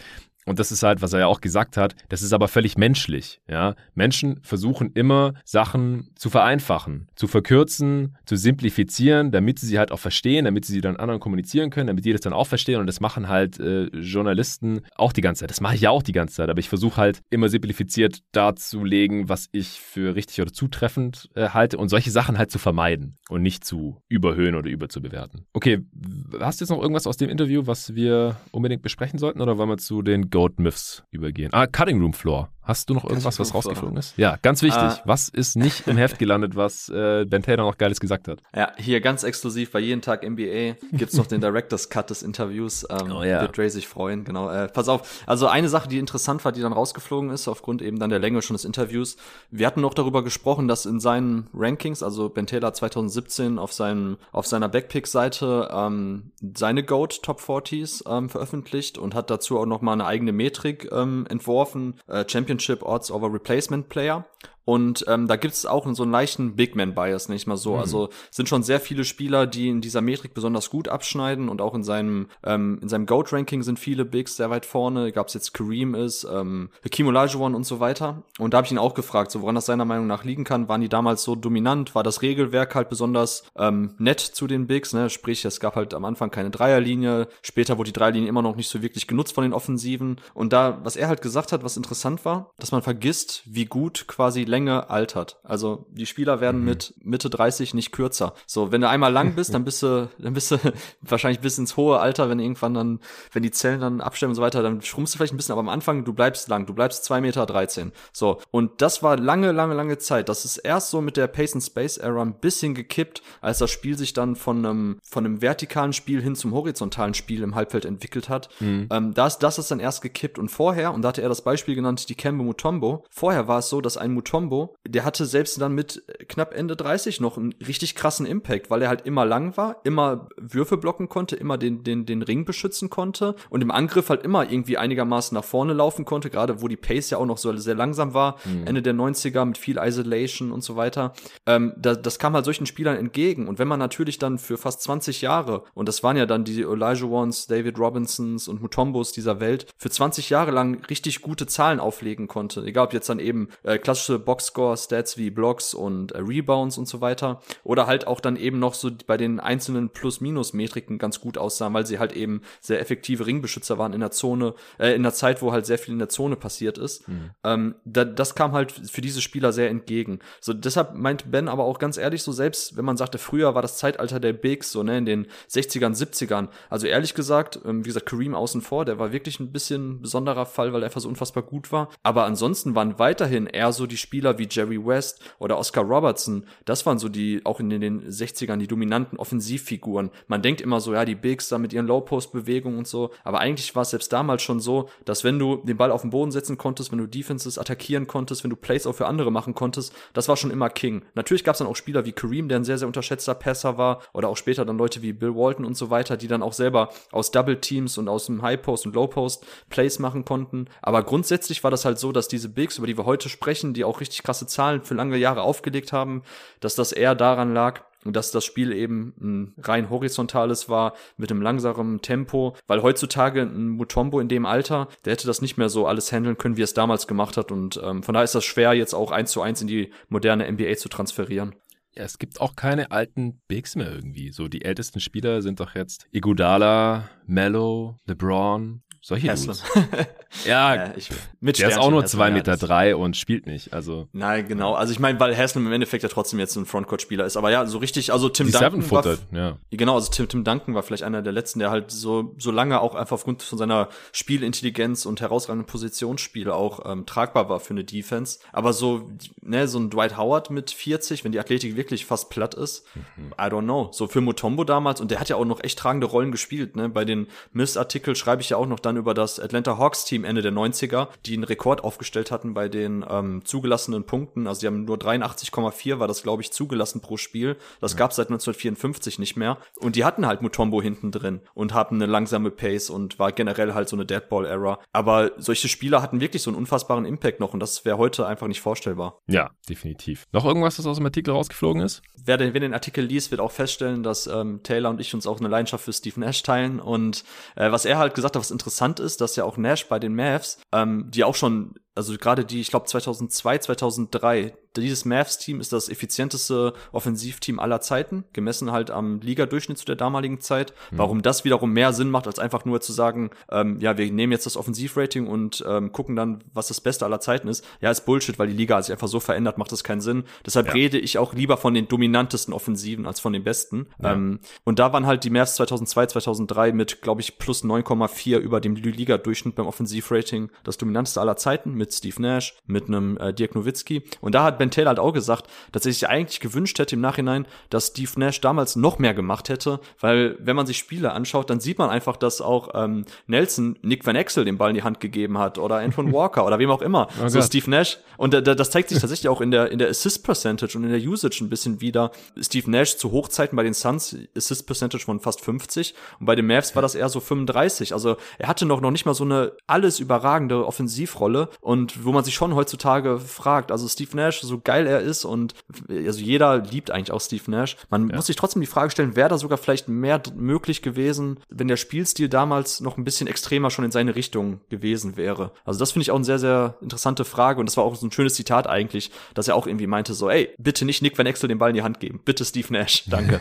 Und das ist halt, was er ja auch gesagt hat, das ist aber völlig menschlich. Ja? Menschen versuchen immer, Sachen zu vereinfachen, zu verkürzen, zu simplifizieren, damit sie sie halt auch verstehen, damit sie sie dann anderen kommunizieren können, damit die das dann auch verstehen. Und das machen halt äh, Journalisten auch die ganze Zeit. Das mache ich ja auch die ganze Zeit, aber ich versuche halt immer simplifiziert darzulegen, was ich für richtig oder zutreffend äh, halte und solche Sachen halt zu vermeiden und nicht zu überhöhen oder überzubewerten. Okay, hast du jetzt noch irgendwas aus dem Interview, was wir unbedingt besprechen sollten oder wollen wir zu den Goat Myths übergehen? Ah, Cutting Room Floor. Hast du noch irgendwas, was rausgeflogen ist? Ja, ganz wichtig. Äh, was ist nicht im Heft gelandet, was äh, Ben Taylor noch Geiles gesagt hat? Ja, hier ganz exklusiv bei jeden Tag NBA gibt's noch den Director's Cut des Interviews. Ähm, oh, ja. Wird Ray sich freuen, genau. Äh, pass auf, also eine Sache, die interessant war, die dann rausgeflogen ist, aufgrund eben dann der Länge schon des Interviews. Wir hatten noch darüber gesprochen, dass in seinen Rankings, also Ben Taylor 2017 auf seinem auf seiner Backpick-Seite ähm, seine Goat Top 40s ähm, veröffentlicht und hat dazu auch noch mal eine eigene Metrik ähm, entworfen, äh, Championship Odds over Replacement Player. Und ähm, da gibt es auch so einen leichten Big Man-Bias, nicht mal so. Mhm. Also sind schon sehr viele Spieler, die in dieser Metrik besonders gut abschneiden und auch in seinem ähm, in seinem Goat-Ranking sind viele Bigs sehr weit vorne. Gab es jetzt Kareem ist, ähm, Hakim Olajuwon und so weiter. Und da habe ich ihn auch gefragt, so woran das seiner Meinung nach liegen kann. Waren die damals so dominant? War das Regelwerk halt besonders ähm, nett zu den Bigs? Ne? Sprich, es gab halt am Anfang keine Dreierlinie. Später wurde die Dreierlinie immer noch nicht so wirklich genutzt von den Offensiven. Und da, was er halt gesagt hat, was interessant war, dass man vergisst, wie gut quasi länger Länge altert. Also die Spieler werden mhm. mit Mitte 30 nicht kürzer. So, wenn du einmal lang bist, dann bist du, dann bist du [LAUGHS] wahrscheinlich bis ins hohe Alter, wenn irgendwann dann, wenn die Zellen dann abstellen und so weiter, dann schrumpfst du vielleicht ein bisschen, aber am Anfang, du bleibst lang, du bleibst zwei Meter. 13. So, und das war lange, lange, lange Zeit. Das ist erst so mit der Pace and Space Era ein bisschen gekippt, als das Spiel sich dann von einem, von einem vertikalen Spiel hin zum horizontalen Spiel im Halbfeld entwickelt hat. Mhm. Ähm, das, das ist dann erst gekippt und vorher, und da hatte er das Beispiel genannt, die Kembe Mutombo, vorher war es so, dass ein Mutombo Combo, der hatte selbst dann mit knapp Ende 30 noch einen richtig krassen Impact, weil er halt immer lang war, immer Würfe blocken konnte, immer den, den, den Ring beschützen konnte und im Angriff halt immer irgendwie einigermaßen nach vorne laufen konnte, gerade wo die Pace ja auch noch so sehr langsam war, mhm. Ende der 90er mit viel Isolation und so weiter. Ähm, das, das kam halt solchen Spielern entgegen und wenn man natürlich dann für fast 20 Jahre, und das waren ja dann die Elijah Ones, David Robinsons und Mutombos dieser Welt, für 20 Jahre lang richtig gute Zahlen auflegen konnte, egal ob jetzt dann eben äh, klassische Boxscore-Stats wie Blocks und äh, Rebounds und so weiter. Oder halt auch dann eben noch so bei den einzelnen Plus-Minus-Metriken ganz gut aussahen, weil sie halt eben sehr effektive Ringbeschützer waren in der Zone, äh, in der Zeit, wo halt sehr viel in der Zone passiert ist. Mhm. Ähm, da, das kam halt für diese Spieler sehr entgegen. So, deshalb meint Ben aber auch ganz ehrlich, so selbst wenn man sagte, früher war das Zeitalter der Bigs, so, ne, in den 60ern, 70ern. Also ehrlich gesagt, ähm, wie gesagt, Kareem außen vor, der war wirklich ein bisschen besonderer Fall, weil er einfach so unfassbar gut war. Aber ansonsten waren weiterhin eher so die Spieler, Spieler wie Jerry West oder Oscar Robertson, das waren so die, auch in den 60ern, die dominanten Offensivfiguren. Man denkt immer so, ja, die Bigs da mit ihren Low-Post-Bewegungen und so, aber eigentlich war es selbst damals schon so, dass wenn du den Ball auf den Boden setzen konntest, wenn du Defenses attackieren konntest, wenn du Plays auch für andere machen konntest, das war schon immer King. Natürlich gab es dann auch Spieler wie Kareem, der ein sehr, sehr unterschätzter Passer war, oder auch später dann Leute wie Bill Walton und so weiter, die dann auch selber aus Double Teams und aus dem High Post und Low Post Plays machen konnten. Aber grundsätzlich war das halt so, dass diese Bigs, über die wir heute sprechen, die auch richtig richtig krasse Zahlen für lange Jahre aufgelegt haben, dass das eher daran lag, dass das Spiel eben ein rein horizontales war mit einem langsamen Tempo, weil heutzutage ein Mutombo in dem Alter, der hätte das nicht mehr so alles handeln können, wie er es damals gemacht hat und ähm, von daher ist das schwer jetzt auch eins zu eins in die moderne NBA zu transferieren. Ja, es gibt auch keine alten Bigs mehr irgendwie. So die ältesten Spieler sind doch jetzt Iguodala, Mello, LeBron, solche Dudes. [LAUGHS] ja, ja [LAUGHS] ich, mit der ist auch nur zwei Meter drei und spielt nicht. Also nein, genau. Also ich meine, weil Haslam im Endeffekt ja trotzdem jetzt ein Frontcourt-Spieler ist. Aber ja, so richtig. Also Tim Die Duncan war, ja. Genau, also Tim Tim Duncan war vielleicht einer der letzten, der halt so so lange auch einfach aufgrund von seiner Spielintelligenz und herausragenden Positionsspiel auch ähm, tragbar war für eine Defense. Aber so ne, so ein Dwight Howard mit 40, wenn die Athletik wirklich fast platt ist, mhm. I don't know. So für Mutombo damals und der hat ja auch noch echt tragende Rollen gespielt. Ne, bei den Miss-Artikel schreibe ich ja auch noch dann über das Atlanta Hawks Team Ende der 90er, die einen Rekord aufgestellt hatten bei den ähm, zugelassenen Punkten. Also die haben nur 83,4 war das, glaube ich, zugelassen pro Spiel. Das ja. gab es seit 1954 nicht mehr. Und die hatten halt Mutombo hinten drin und hatten eine langsame Pace und war generell halt so eine Deadball-Era. Aber solche Spieler hatten wirklich so einen unfassbaren Impact noch und das wäre heute einfach nicht vorstellbar. Ja, definitiv. Noch irgendwas, was aus dem Artikel rausgeflogen ist? Wer den, wer den Artikel liest, wird auch feststellen, dass ähm, Taylor und ich uns auch eine Leidenschaft für Steve Nash teilen. Und äh, was er halt gesagt hat, was interessant ist, dass ja auch Nash bei den den Mavs, ähm, die auch schon also gerade die, ich glaube 2002, 2003, dieses Mavs-Team ist das effizienteste Offensivteam aller Zeiten, gemessen halt am Ligadurchschnitt zu der damaligen Zeit. Mhm. Warum das wiederum mehr Sinn macht, als einfach nur zu sagen, ähm, ja, wir nehmen jetzt das Offensivrating und ähm, gucken dann, was das Beste aller Zeiten ist. Ja, ist Bullshit, weil die Liga sich einfach so verändert, macht das keinen Sinn. Deshalb ja. rede ich auch lieber von den dominantesten Offensiven als von den besten. Ja. Ähm, und da waren halt die Mavs 2002, 2003 mit, glaube ich, plus 9,4 über dem Liga-Durchschnitt beim Offensivrating das dominanteste aller Zeiten mit Steve Nash, mit einem äh, Dirk Nowitzki. Und da hat Ben Taylor halt auch gesagt, dass er sich eigentlich gewünscht hätte im Nachhinein, dass Steve Nash damals noch mehr gemacht hätte, weil wenn man sich Spiele anschaut, dann sieht man einfach, dass auch ähm, Nelson Nick Van Exel den Ball in die Hand gegeben hat oder Anton [LAUGHS] Walker oder wem auch immer. Oh so Steve Nash. Und äh, das zeigt sich tatsächlich auch in der, in der Assist Percentage und in der Usage ein bisschen wieder. Steve Nash zu Hochzeiten bei den Suns Assist Percentage von fast 50 und bei den Mavs war das eher so 35. Also er hatte noch, noch nicht mal so eine alles überragende Offensivrolle und wo man sich schon heutzutage fragt, also Steve Nash, so geil er ist und also jeder liebt eigentlich auch Steve Nash. Man ja. muss sich trotzdem die Frage stellen, wäre da sogar vielleicht mehr möglich gewesen, wenn der Spielstil damals noch ein bisschen extremer schon in seine Richtung gewesen wäre. Also das finde ich auch eine sehr, sehr interessante Frage und das war auch so ein schönes Zitat eigentlich, dass er auch irgendwie meinte so, ey, bitte nicht Nick Van Exel den Ball in die Hand geben, bitte Steve Nash, danke.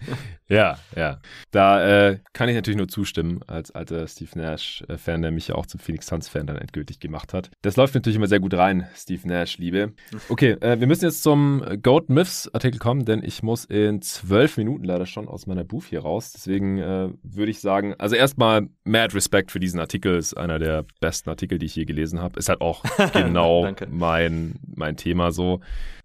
[LAUGHS] ja, ja. Da äh, kann ich natürlich nur zustimmen als alter Steve Nash-Fan, der mich ja auch zum Phoenix Suns-Fan dann endgültig gemacht hat. Das läuft natürlich immer sehr gut rein, Steve Nash, Liebe. Okay, äh, wir müssen jetzt zum Goat Myths Artikel kommen, denn ich muss in zwölf Minuten leider schon aus meiner Booth hier raus. Deswegen äh, würde ich sagen, also erstmal mad Respect für diesen Artikel, ist einer der besten Artikel, die ich je gelesen habe. Ist halt auch [LAUGHS] genau mein, mein Thema so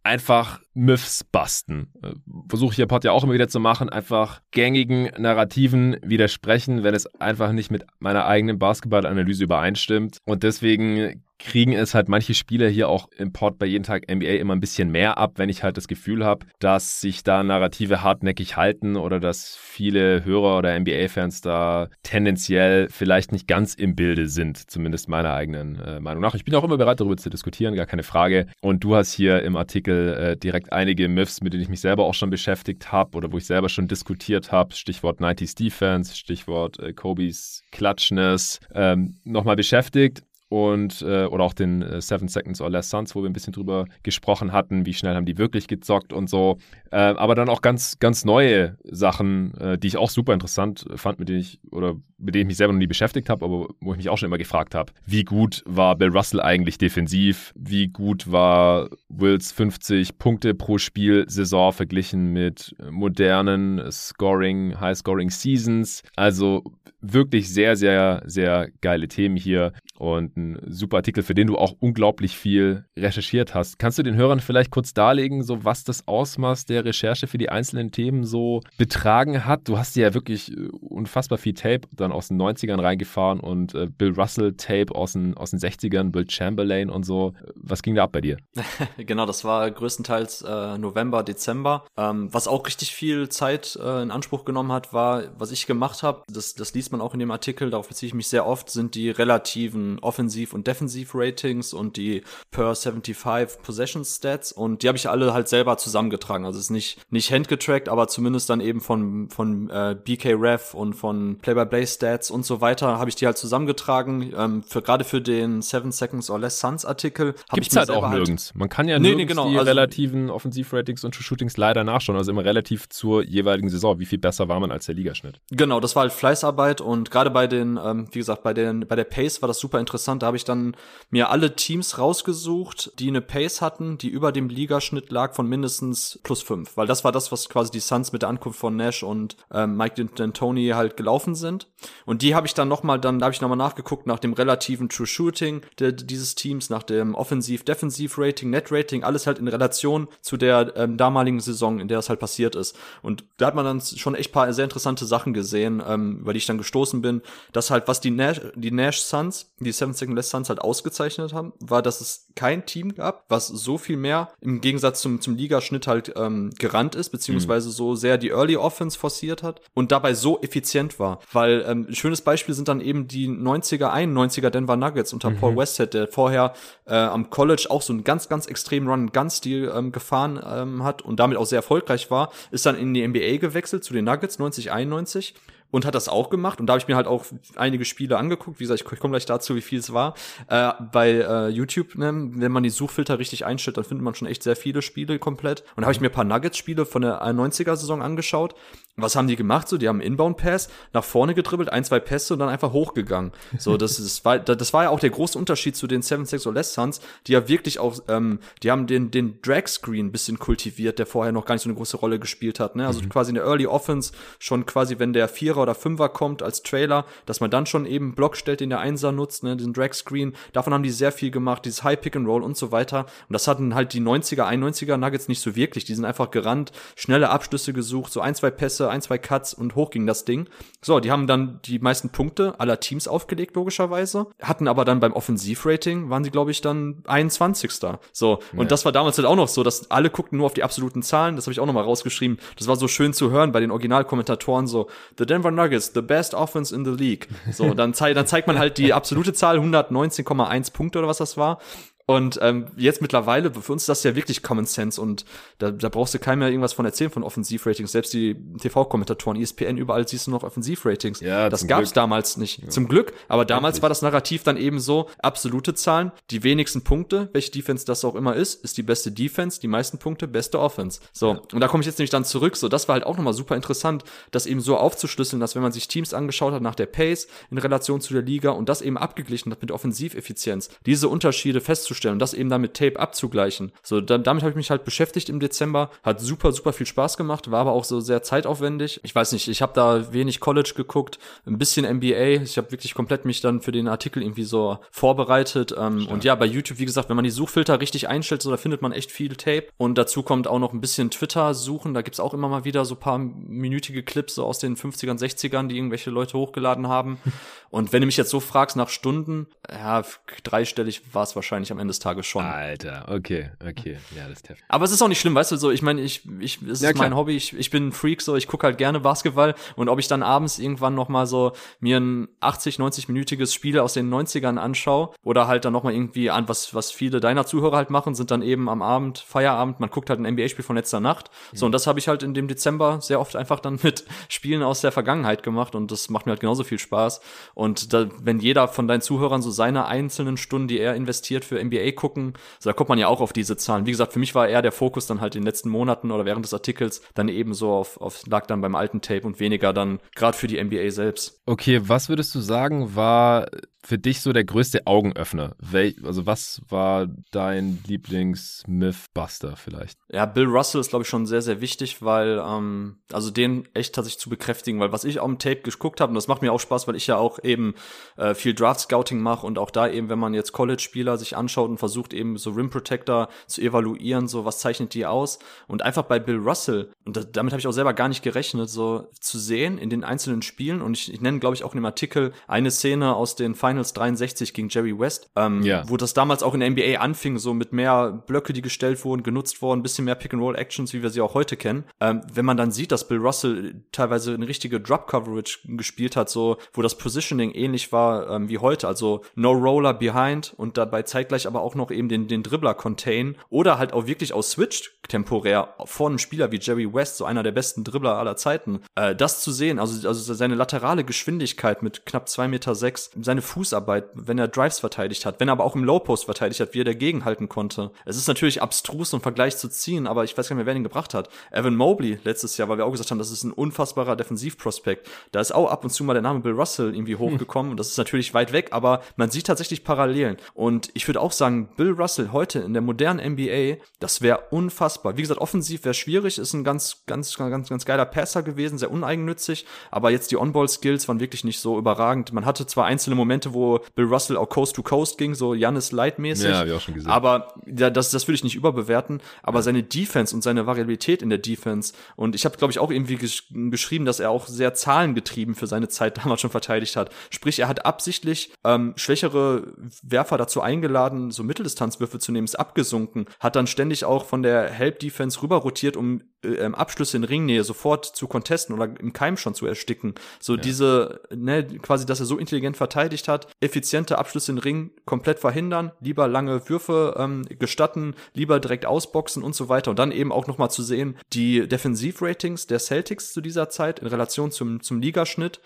einfach Myths basten. Äh, Versuche ich hier Pod ja auch immer wieder zu machen, einfach gängigen Narrativen widersprechen, wenn es einfach nicht mit meiner eigenen Basketballanalyse übereinstimmt. Und deswegen kriegen es halt manche Spieler hier auch im Pod bei jeden Tag NBA immer ein bisschen mehr ab, wenn ich halt das Gefühl habe, dass sich da Narrative hartnäckig halten oder dass viele Hörer oder NBA-Fans da tendenziell vielleicht nicht ganz im Bilde sind, zumindest meiner eigenen äh, Meinung nach. Ich bin auch immer bereit, darüber zu diskutieren, gar keine Frage. Und du hast hier im Artikel äh, direkt einige Myths, mit denen ich mich selber auch schon beschäftigt habe oder wo ich selber schon diskutiert habe. Stichwort 90s Defense, Stichwort äh, Kobe's Klatschness, ähm, nochmal beschäftigt und äh, oder auch den äh, Seven Seconds or Less Suns, wo wir ein bisschen drüber gesprochen hatten, wie schnell haben die wirklich gezockt und so. Äh, aber dann auch ganz, ganz neue Sachen, äh, die ich auch super interessant fand, mit denen ich oder mit denen ich mich selber noch nie beschäftigt habe, aber wo ich mich auch schon immer gefragt habe, wie gut war Bill Russell eigentlich defensiv? Wie gut war Wills 50 Punkte pro Spiel Saison verglichen mit modernen Scoring, High Scoring Seasons? Also wirklich sehr, sehr, sehr geile Themen hier und ein super Artikel, für den du auch unglaublich viel recherchiert hast. Kannst du den Hörern vielleicht kurz darlegen, so was das Ausmaß der Recherche für die einzelnen Themen so betragen hat? Du hast ja wirklich äh, unfassbar viel Tape dann aus den 90ern reingefahren und äh, Bill Russell Tape aus den, aus den 60ern, Bill Chamberlain und so. Was ging da ab bei dir? [LAUGHS] genau, das war größtenteils äh, November, Dezember. Ähm, was auch richtig viel Zeit äh, in Anspruch genommen hat, war, was ich gemacht habe, das, das liest man auch in dem Artikel, darauf beziehe ich mich sehr oft, sind die relativen Offensiv- und Defensiv-Ratings und die per 75 Possession Stats und die habe ich alle halt selber zusammengetragen. Also es ist nicht, nicht handgetrackt, aber zumindest dann eben von, von äh, BK Ref und von Play-by-Play Stats und so weiter habe ich die halt zusammengetragen. Ähm, für gerade für den Seven Seconds or Less Suns Artikel habe ich mir halt auch halt nirgends. Man kann ja nee, nirgends nee, genau. die also, relativen Offensiv-Ratings und Shootings leider nachschauen. Also immer relativ zur jeweiligen Saison. Wie viel besser war man als der Ligaschnitt? Genau, das war halt Fleißarbeit und gerade bei den, ähm, wie gesagt, bei den, bei der Pace war das super interessant. Da habe ich dann mir alle Teams rausgesucht, die eine Pace hatten, die über dem Ligaschnitt lag von mindestens plus fünf, weil das war das, was quasi die Suns mit der Ankunft von Nash und ähm, Mike D'Antoni halt gelaufen sind. Und die habe ich dann nochmal, dann da habe ich nochmal nachgeguckt nach dem relativen True Shooting der, dieses Teams, nach dem Offensiv-Defensiv-Rating, Net-Rating, alles halt in Relation zu der ähm, damaligen Saison, in der es halt passiert ist. Und da hat man dann schon echt paar sehr interessante Sachen gesehen, ähm, über die ich dann gestoßen bin, dass halt, was die Nash, die Nash Suns, die Seven Second Less Suns halt ausgezeichnet haben, war, dass es kein Team gab, was so viel mehr im Gegensatz zum, zum Ligaschnitt halt ähm, gerannt ist, beziehungsweise mhm. so sehr die Early Offense forciert hat und dabei so effizient war. Weil ähm, ein schönes Beispiel sind dann eben die 90er, 91er Denver Nuggets unter mhm. Paul Westhead, der vorher äh, am College auch so einen ganz, ganz extremen Run-Gun-Stil ähm, gefahren ähm, hat und damit auch sehr erfolgreich war, ist dann in die NBA gewechselt zu den Nuggets 90, 91 und hat das auch gemacht. Und da habe ich mir halt auch einige Spiele angeguckt. Wie gesagt, ich, ich komme gleich dazu, wie viel es war. Äh, bei äh, YouTube, ne, wenn man die Suchfilter richtig einstellt, dann findet man schon echt sehr viele Spiele komplett. Und da habe ich mir ein paar Nuggets-Spiele von der 90er-Saison angeschaut. Was haben die gemacht? So, die haben Inbound-Pass nach vorne gedribbelt, ein, zwei Pässe und dann einfach hochgegangen. So, das [LAUGHS] ist, war, das war ja auch der große Unterschied zu den Seven Six or Less Suns, die ja wirklich auch, ähm, die haben den, den Drag-Screen bisschen kultiviert, der vorher noch gar nicht so eine große Rolle gespielt hat. Ne? Also mhm. quasi in der Early Offense schon quasi, wenn der Vierer oder Fünfer kommt als Trailer, dass man dann schon eben Block stellt, den der Einser nutzt, ne? den Drag-Screen. Davon haben die sehr viel gemacht, dieses High Pick and Roll und so weiter. Und das hatten halt die 90er, 91er Nuggets nicht so wirklich. Die sind einfach gerannt, schnelle Abschlüsse gesucht, so ein, zwei Pässe, ein, zwei Cuts und hoch ging das Ding. So, die haben dann die meisten Punkte aller Teams aufgelegt, logischerweise. Hatten aber dann beim Offensivrating, waren sie, glaube ich, dann 21. So, ja. und das war damals halt auch noch so, dass alle guckten nur auf die absoluten Zahlen. Das habe ich auch noch mal rausgeschrieben. Das war so schön zu hören bei den Originalkommentatoren so, The Denver Nuggets, the best offense in the league. So, dann, zei dann zeigt man halt die absolute Zahl, 119,1 Punkte oder was das war. Und ähm, jetzt mittlerweile, für uns ist das ja wirklich Common Sense und da, da brauchst du keinem mehr irgendwas von erzählen von Offensivratings. Selbst die TV-Kommentatoren, ESPN, überall siehst du noch Offensivratings. Ja, das gab's Glück. damals nicht. Ja. Zum Glück, aber damals Endlich. war das Narrativ dann eben so, absolute Zahlen, die wenigsten Punkte, welche Defense das auch immer ist, ist die beste Defense, die meisten Punkte, beste Offense. So, ja. und da komme ich jetzt nämlich dann zurück, so, das war halt auch nochmal super interessant, das eben so aufzuschlüsseln, dass wenn man sich Teams angeschaut hat nach der Pace in Relation zu der Liga und das eben abgeglichen hat mit Offensiveffizienz, diese Unterschiede festzustellen, darzustellen und das eben dann mit Tape abzugleichen. So, da, damit habe ich mich halt beschäftigt im Dezember. Hat super, super viel Spaß gemacht, war aber auch so sehr zeitaufwendig. Ich weiß nicht, ich habe da wenig College geguckt, ein bisschen NBA. Ich habe wirklich komplett mich dann für den Artikel irgendwie so vorbereitet. Ähm, und ja, bei YouTube, wie gesagt, wenn man die Suchfilter richtig einstellt, so da findet man echt viel Tape. Und dazu kommt auch noch ein bisschen Twitter suchen. Da gibt's auch immer mal wieder so paar minütige Clips so aus den 50ern, 60ern, die irgendwelche Leute hochgeladen haben. [LAUGHS] Und wenn du mich jetzt so fragst nach Stunden, ja, dreistellig war es wahrscheinlich am Ende des Tages schon. Alter, okay, okay, ja, das ist heftig. Aber es ist auch nicht schlimm, weißt du, so, ich meine, ich, ich, es ja, ist mein Hobby, ich, ich bin ein Freak, so, ich gucke halt gerne Basketball und ob ich dann abends irgendwann noch mal so mir ein 80, 90-minütiges Spiel aus den 90ern anschaue oder halt dann noch mal irgendwie an, was, was viele deiner Zuhörer halt machen, sind dann eben am Abend, Feierabend, man guckt halt ein NBA-Spiel von letzter Nacht. Mhm. So, und das habe ich halt in dem Dezember sehr oft einfach dann [LAUGHS] mit Spielen aus der Vergangenheit gemacht und das macht mir halt genauso viel Spaß. Und da, wenn jeder von deinen Zuhörern so seine einzelnen Stunden, die er investiert für NBA gucken. So, da kommt man ja auch auf diese Zahlen. Wie gesagt, für mich war eher der Fokus dann halt in den letzten Monaten oder während des Artikels dann eben so auf, auf lag dann beim alten Tape und weniger dann gerade für die NBA selbst. Okay, was würdest du sagen, war für dich so der größte Augenöffner? Wel also was war dein Lieblings-Mythbuster vielleicht? Ja, Bill Russell ist, glaube ich, schon sehr, sehr wichtig, weil, ähm, also den echt tatsächlich zu bekräftigen, weil was ich am Tape geguckt habe, und das macht mir auch Spaß, weil ich ja auch eben äh, viel Draft-Scouting mache und auch da eben, wenn man jetzt College-Spieler sich anschaut und versucht eben so Rim Protector zu evaluieren, so was zeichnet die aus und einfach bei Bill Russell, und das, damit habe ich auch selber gar nicht gerechnet, so zu sehen in den einzelnen Spielen und ich, ich nenne, glaube ich, auch in dem Artikel eine Szene aus den Final Finals 63 gegen Jerry West, ähm, ja. wo das damals auch in der NBA anfing, so mit mehr Blöcke, die gestellt wurden, genutzt wurden, ein bisschen mehr Pick-and-Roll-Actions, wie wir sie auch heute kennen. Ähm, wenn man dann sieht, dass Bill Russell teilweise eine richtige Drop-Coverage gespielt hat, so wo das Positioning ähnlich war ähm, wie heute, also No Roller Behind und dabei zeitgleich aber auch noch eben den, den Dribbler contain oder halt auch wirklich aus Switched temporär vor einem Spieler wie Jerry West, so einer der besten Dribbler aller Zeiten, äh, das zu sehen, also, also seine laterale Geschwindigkeit mit knapp zwei Meter, sechs, seine Fußarbeit, wenn er Drives verteidigt hat, wenn er aber auch im Low Post verteidigt hat, wie er dagegen halten konnte. Es ist natürlich abstrus, einen Vergleich zu ziehen, aber ich weiß gar nicht mehr, wer ihn gebracht hat. Evan Mobley letztes Jahr, weil wir auch gesagt haben, das ist ein unfassbarer Defensivprospekt. Da ist auch ab und zu mal der Name Bill Russell irgendwie hm. hochgekommen und das ist natürlich weit weg, aber man sieht tatsächlich Parallelen. Und ich würde auch sagen, Bill Russell heute in der modernen NBA, das wäre unfassbar. Wie gesagt, offensiv wäre schwierig, ist ein ganz, ganz, ganz, ganz geiler Passer gewesen, sehr uneigennützig, aber jetzt die On-Ball-Skills waren wirklich nicht so überragend. Man hatte zwar einzelne Momente, wo Bill Russell auch Coast to Coast ging, so Jannis Light-mäßig. Ja, hab ich auch schon gesehen. Aber ja, das, das würde ich nicht überbewerten. Aber ja. seine Defense und seine Variabilität in der Defense und ich habe, glaube ich, auch irgendwie gesch geschrieben, dass er auch sehr zahlengetrieben für seine Zeit [LAUGHS] damals schon verteidigt hat. Sprich, er hat absichtlich ähm, schwächere Werfer dazu eingeladen, so Mitteldistanzwürfe zu nehmen, ist abgesunken, hat dann ständig auch von der Hälfte Help-Defense rüber rotiert, um äh, ähm, Abschlüsse in Ringnähe sofort zu contesten oder im Keim schon zu ersticken. So ja. diese, ne, quasi, dass er so intelligent verteidigt hat, effiziente Abschlüsse in Ring komplett verhindern, lieber lange Würfe ähm, gestatten, lieber direkt ausboxen und so weiter. Und dann eben auch nochmal zu sehen, die Defensivratings der Celtics zu dieser Zeit in Relation zum, zum Ligaschnitt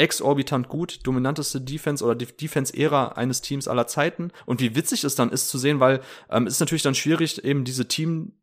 exorbitant gut, dominanteste Defense oder Defense-Ära eines Teams aller Zeiten. Und wie witzig es dann ist zu sehen, weil ähm, es ist natürlich dann schwierig, eben diese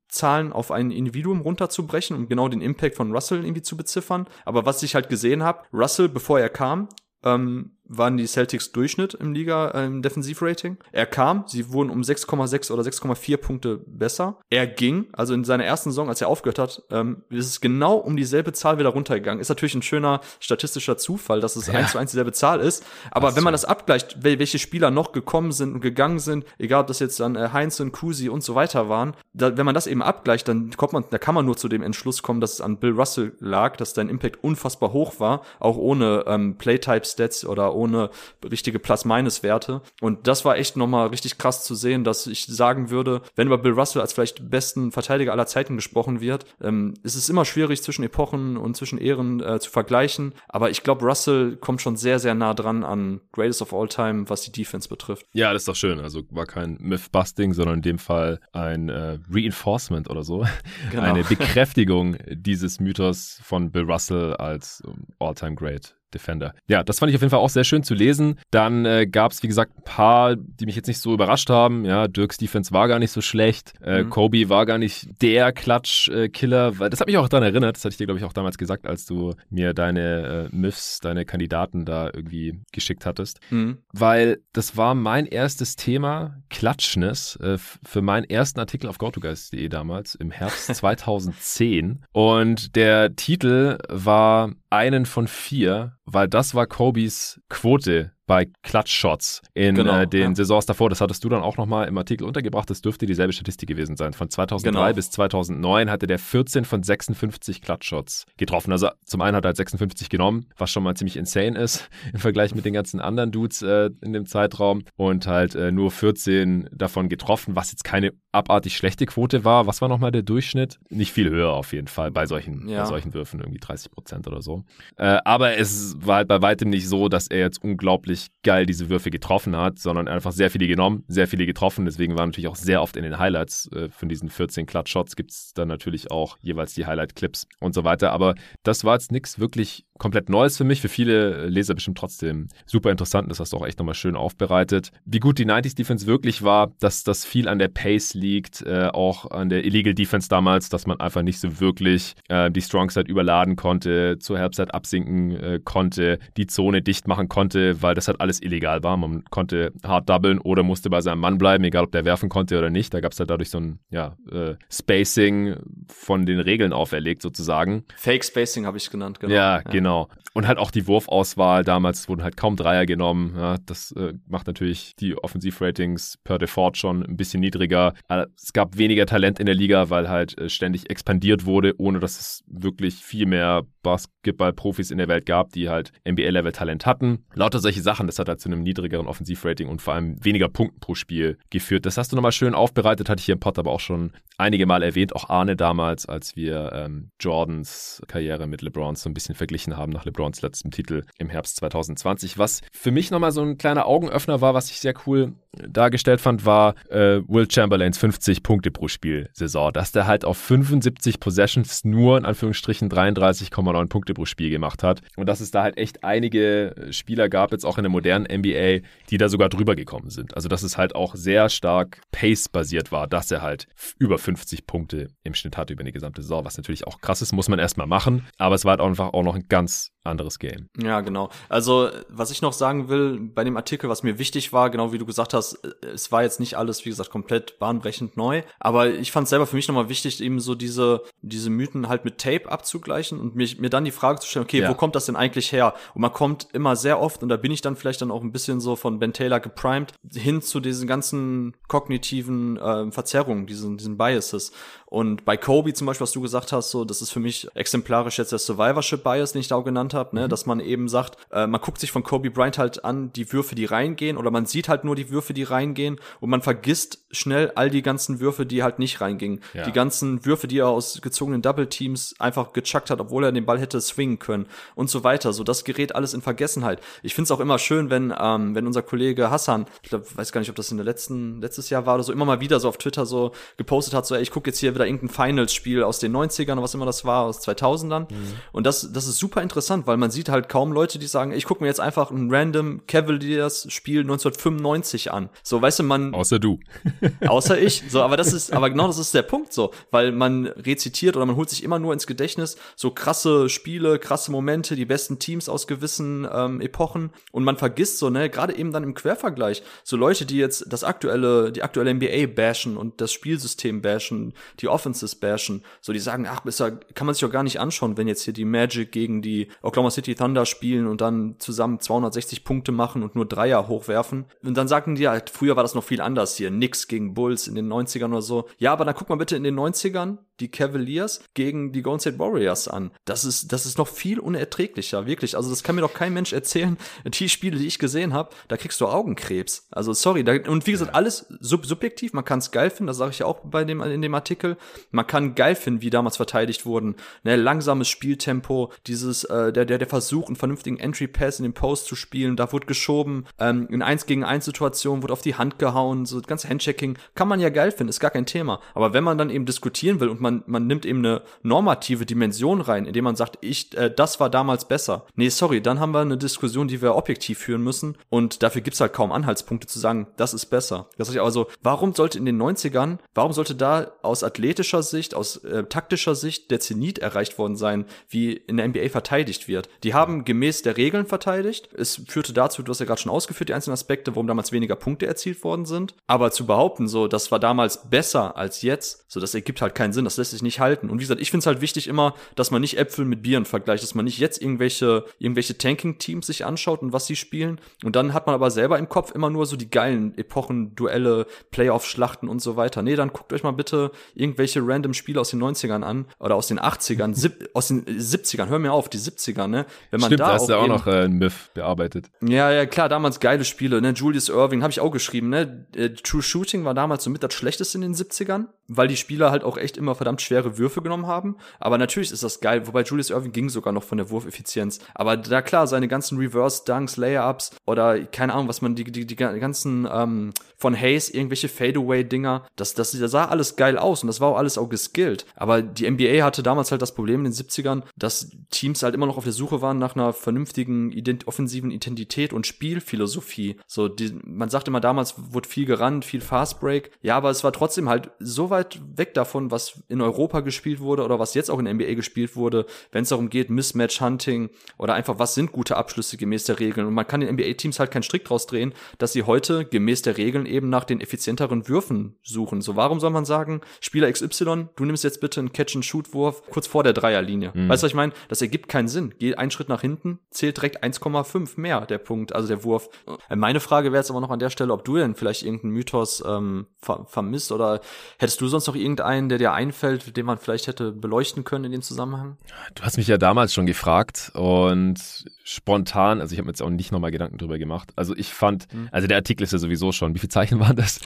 Teamzahlen auf ein Individuum runterzubrechen, um genau den Impact von Russell irgendwie zu beziffern. Aber was ich halt gesehen habe, Russell, bevor er kam, ähm, waren die Celtics Durchschnitt im Liga äh, im Defensivrating. Er kam, sie wurden um 6,6 oder 6,4 Punkte besser. Er ging, also in seiner ersten Saison, als er aufgehört hat, ähm, ist es genau um dieselbe Zahl wieder runtergegangen. Ist natürlich ein schöner statistischer Zufall, dass es ja. eins zu eins dieselbe Zahl ist. Aber wenn man das abgleicht, welche Spieler noch gekommen sind und gegangen sind, egal ob das jetzt dann äh, Heinz und Kusi und so weiter waren, da, wenn man das eben abgleicht, dann kommt man, da kann man nur zu dem Entschluss kommen, dass es an Bill Russell lag, dass dein Impact unfassbar hoch war, auch ohne ähm, Playtype-Stats oder ohne richtige Plus-Minus-Werte. Und das war echt nochmal richtig krass zu sehen, dass ich sagen würde, wenn über Bill Russell als vielleicht besten Verteidiger aller Zeiten gesprochen wird, ähm, ist es immer schwierig zwischen Epochen und zwischen Ehren äh, zu vergleichen. Aber ich glaube, Russell kommt schon sehr, sehr nah dran an Greatest of All Time, was die Defense betrifft. Ja, das ist doch schön. Also war kein Myth-Busting, sondern in dem Fall ein äh, Reinforcement oder so. Genau. Eine Bekräftigung dieses Mythos von Bill Russell als um, All-Time Great. Defender. Ja, das fand ich auf jeden Fall auch sehr schön zu lesen. Dann äh, gab es, wie gesagt, ein paar, die mich jetzt nicht so überrascht haben. Ja, Dirks Defense war gar nicht so schlecht. Äh, mhm. Kobe war gar nicht der Klatsch-Killer. Das hat mich auch daran erinnert. Das hatte ich dir, glaube ich, auch damals gesagt, als du mir deine äh, Myths, deine Kandidaten da irgendwie geschickt hattest. Mhm. Weil das war mein erstes Thema, Klatschness, äh, für meinen ersten Artikel auf GoToGuys.de damals im Herbst [LAUGHS] 2010. Und der Titel war einen von vier, weil das war Kobys Quote bei Clutch-Shots in genau, äh, den ja. Saisons davor. Das hattest du dann auch nochmal im Artikel untergebracht. Das dürfte dieselbe Statistik gewesen sein. Von 2003 genau. bis 2009 hatte der 14 von 56 Clutch-Shots getroffen. Also zum einen hat er halt 56 genommen, was schon mal ziemlich insane ist [LAUGHS] im Vergleich mit den ganzen anderen Dudes äh, in dem Zeitraum. Und halt äh, nur 14 davon getroffen, was jetzt keine abartig schlechte Quote war. Was war nochmal der Durchschnitt? Nicht viel höher auf jeden Fall bei solchen, ja. bei solchen Würfen, irgendwie 30 Prozent oder so. Äh, aber es war halt bei weitem nicht so, dass er jetzt unglaublich geil diese Würfe getroffen hat, sondern einfach sehr viele genommen, sehr viele getroffen. Deswegen war natürlich auch sehr oft in den Highlights äh, von diesen 14 Clutch-Shots gibt es dann natürlich auch jeweils die Highlight-Clips und so weiter. Aber das war jetzt nichts wirklich komplett Neues für mich. Für viele Leser bestimmt trotzdem super interessant. Das hast du auch echt nochmal schön aufbereitet. Wie gut die 90s Defense wirklich war, dass das viel an der Pace liegt, äh, auch an der Illegal Defense damals, dass man einfach nicht so wirklich äh, die Strong Side überladen konnte, zur Halbzeit absinken äh, konnte, die Zone dicht machen konnte, weil das halt alles illegal war. Man konnte hart doublen oder musste bei seinem Mann bleiben, egal ob der werfen konnte oder nicht. Da gab es halt dadurch so ein ja, äh, Spacing von den Regeln auferlegt sozusagen. Fake Spacing habe ich genannt, genau. Ja, ja, genau. Und halt auch die Wurfauswahl damals wurden halt kaum Dreier genommen. Ja, das äh, macht natürlich die Offensivratings per Default schon ein bisschen niedriger. Äh, es gab weniger Talent in der Liga, weil halt äh, ständig expandiert wurde, ohne dass es wirklich viel mehr Basketball-Profis in der Welt gab, die halt NBA-Level-Talent hatten. Lauter solche Sachen, das hat halt zu einem niedrigeren Offensivrating und vor allem weniger Punkten pro Spiel geführt. Das hast du nochmal schön aufbereitet, hatte ich hier im Pod aber auch schon einige Mal erwähnt, auch Arne damals, als wir ähm, Jordans Karriere mit LeBrons so ein bisschen verglichen haben nach LeBrons letztem Titel im Herbst 2020. Was für mich nochmal so ein kleiner Augenöffner war, was ich sehr cool dargestellt fand, war äh, Will Chamberlains 50 Punkte pro Spiel Saison, dass der halt auf 75 Possessions nur in Anführungsstrichen 33,9 Punkte pro Spiel gemacht hat und dass es da halt echt einige Spieler gab, jetzt auch in der modernen NBA, die da sogar drüber gekommen sind. Also dass es halt auch sehr stark Pace-basiert war, dass er halt über 50 Punkte im Schnitt hatte über eine gesamte Saison, was natürlich auch krass ist, muss man erstmal machen, aber es war halt einfach auch noch ein ganz anderes Game. Ja, genau. Also, was ich noch sagen will bei dem Artikel, was mir wichtig war, genau wie du gesagt hast, es war jetzt nicht alles, wie gesagt, komplett bahnbrechend neu, aber ich fand es selber für mich nochmal wichtig, eben so diese, diese Mythen halt mit Tape abzugleichen und mich, mir dann die Frage zu stellen, okay, ja. wo kommt das denn eigentlich her? Und man kommt immer sehr oft, und da bin ich dann vielleicht dann auch ein bisschen so von Ben Taylor geprimed, hin zu diesen ganzen kognitiven äh, Verzerrungen, diesen, diesen Biases. Und bei Kobe zum Beispiel, was du gesagt hast, so, das ist für mich exemplarisch jetzt der Survivorship Bias, den ich da auch genannt habe, ne, mhm. dass man eben sagt, äh, man guckt sich von Kobe Bryant halt an, die Würfe, die reingehen, oder man sieht halt nur die Würfe, die reingehen, und man vergisst schnell all die ganzen Würfe, die halt nicht reingingen. Ja. Die ganzen Würfe, die er aus gezogenen Double Teams einfach gechuckt hat, obwohl er den Ball hätte swingen können und so weiter. So, das gerät alles in Vergessenheit. Ich find's auch immer schön, wenn, ähm, wenn unser Kollege Hassan, ich glaub, weiß gar nicht, ob das in der letzten, letztes Jahr war oder so, immer mal wieder so auf Twitter so gepostet hat, so, ey, ich gucke jetzt hier wieder irgendein Finals-Spiel aus den 90ern oder was immer das war, aus 2000ern. Mhm. Und das, das ist super interessant, weil man sieht halt kaum Leute, die sagen, ich gucke mir jetzt einfach ein random Cavaliers-Spiel 1995 an. So, weißt du, man. Außer du. [LAUGHS] außer ich. So, aber das [LAUGHS] ist, aber genau das ist der Punkt so, weil man rezitiert oder man holt sich immer nur ins Gedächtnis so krasse Spiele, krasse Momente, die besten Teams aus gewissen ähm, Epochen und man vergisst so, ne, gerade eben dann im Quervergleich, so Leute, die jetzt das aktuelle, die aktuelle NBA bashen und das Spielsystem bashen, die Offenses bashen, so die sagen, ach, ist ja, kann man sich doch gar nicht anschauen, wenn jetzt hier die Magic gegen die Oklahoma City Thunder spielen und dann zusammen 260 Punkte machen und nur Dreier hochwerfen. Und dann sagten die halt, früher war das noch viel anders hier, nix gegen Bulls in den 90ern oder so. Ja, aber dann guck mal bitte in den 90ern die Cavaliers gegen die Golden State Warriors an. Das ist, das ist noch viel unerträglicher, wirklich. Also das kann mir doch kein Mensch erzählen. [LAUGHS] Die Spiele, die ich gesehen habe, da kriegst du Augenkrebs. Also sorry. Da, und wie gesagt, alles sub subjektiv. Man kann es geil finden, das sage ich ja auch bei dem in dem Artikel. Man kann geil finden, wie damals verteidigt wurden. Ne, langsames Spieltempo, dieses äh, der der der Versuch, einen vernünftigen Entry Pass in den Post zu spielen. Da wurde geschoben. Ähm, in eins gegen eins Situationen wurde auf die Hand gehauen. So das ganze Handchecking kann man ja geil finden, ist gar kein Thema. Aber wenn man dann eben diskutieren will und man, man nimmt eben eine normative Dimension rein, indem man sagt, ich, äh, das war damals besser. Nee, sorry, dann haben wir eine Diskussion, die wir objektiv führen müssen und dafür gibt's halt kaum Anhaltspunkte zu sagen, das ist besser. Das heißt also, warum sollte in den 90ern, warum sollte da aus athletischer Sicht, aus äh, taktischer Sicht der Zenit erreicht worden sein, wie in der NBA verteidigt wird? Die haben gemäß der Regeln verteidigt. Es führte dazu, du hast ja gerade schon ausgeführt, die einzelnen Aspekte, warum damals weniger Punkte erzielt worden sind. Aber zu behaupten, so, das war damals besser als jetzt, so, das ergibt halt keinen Sinn, das lässt sich nicht halten. Und wie gesagt, ich finde es halt wichtig immer, dass man nicht Äpfel mit Bieren vergleicht, dass man nicht jetzt irgendwelche, irgendwelche Tanking-Teams sich anschaut und was sie spielen. Und dann hat man aber selber im Kopf immer nur so die geilen Epochen, Duelle, Playoff-Schlachten und so weiter. Nee, dann guckt euch mal bitte irgendwelche random Spiele aus den 90ern an oder aus den 80ern, sieb, aus den 70ern. Hör mir auf, die 70er, ne? Wenn man Stimmt, da, da hast du auch noch äh, ein Myth bearbeitet. Ja, ja, klar, damals geile Spiele, ne? Julius Irving, habe ich auch geschrieben, ne? Äh, True Shooting war damals so mit das Schlechteste in den 70ern, weil die Spieler halt auch echt immer verdammt schwere Würfe genommen haben. Aber natürlich ist das geil, wobei Julius Irving ging sogar noch von der Wurfeffizienz. Aber da klar, seine ganzen Reverse Dunks, Layups oder keine Ahnung, was man die, die, die ganzen ähm, von Hayes, irgendwelche Fadeaway-Dinger, das, das, das sah alles geil aus und das war auch alles auch geskillt. Aber die NBA hatte damals halt das Problem in den 70ern, dass Teams halt immer noch auf der Suche waren nach einer vernünftigen ident offensiven Identität und Spielphilosophie. So, die, man sagt immer damals wurde viel gerannt, viel Fastbreak. Ja, aber es war trotzdem halt so weit weg davon, was in Europa gespielt wurde oder was jetzt auch in der NBA gespielt wurde, wenn es darum geht, Mismatch Hunting oder einfach was sind gute Abschlüsse gemäß der Regeln. Und man kann den NBA-Teams halt keinen Strick draus drehen, dass sie heute gemäß der Regeln eben nach den effizienteren Würfen suchen. So, warum soll man sagen, Spieler XY, du nimmst jetzt bitte einen Catch-and-Shoot-Wurf kurz vor der Dreierlinie? Mhm. Weißt du, was ich meine? Das ergibt keinen Sinn. Geh einen Schritt nach hinten, zählt direkt 1,5 mehr der Punkt, also der Wurf. Äh, meine Frage wäre jetzt aber noch an der Stelle, ob du denn vielleicht irgendeinen Mythos ähm, ver vermisst oder hättest du sonst noch irgendeinen, der dir einfällt, den man vielleicht hätte beleuchten können in dem Zusammenhang? Du hast mich ja damals schon gefragt und spontan, also ich habe mir jetzt auch nicht nochmal Gedanken drüber gemacht. Also ich fand, mhm. also der Artikel ist ja sowieso schon, wie viele Zeichen waren das?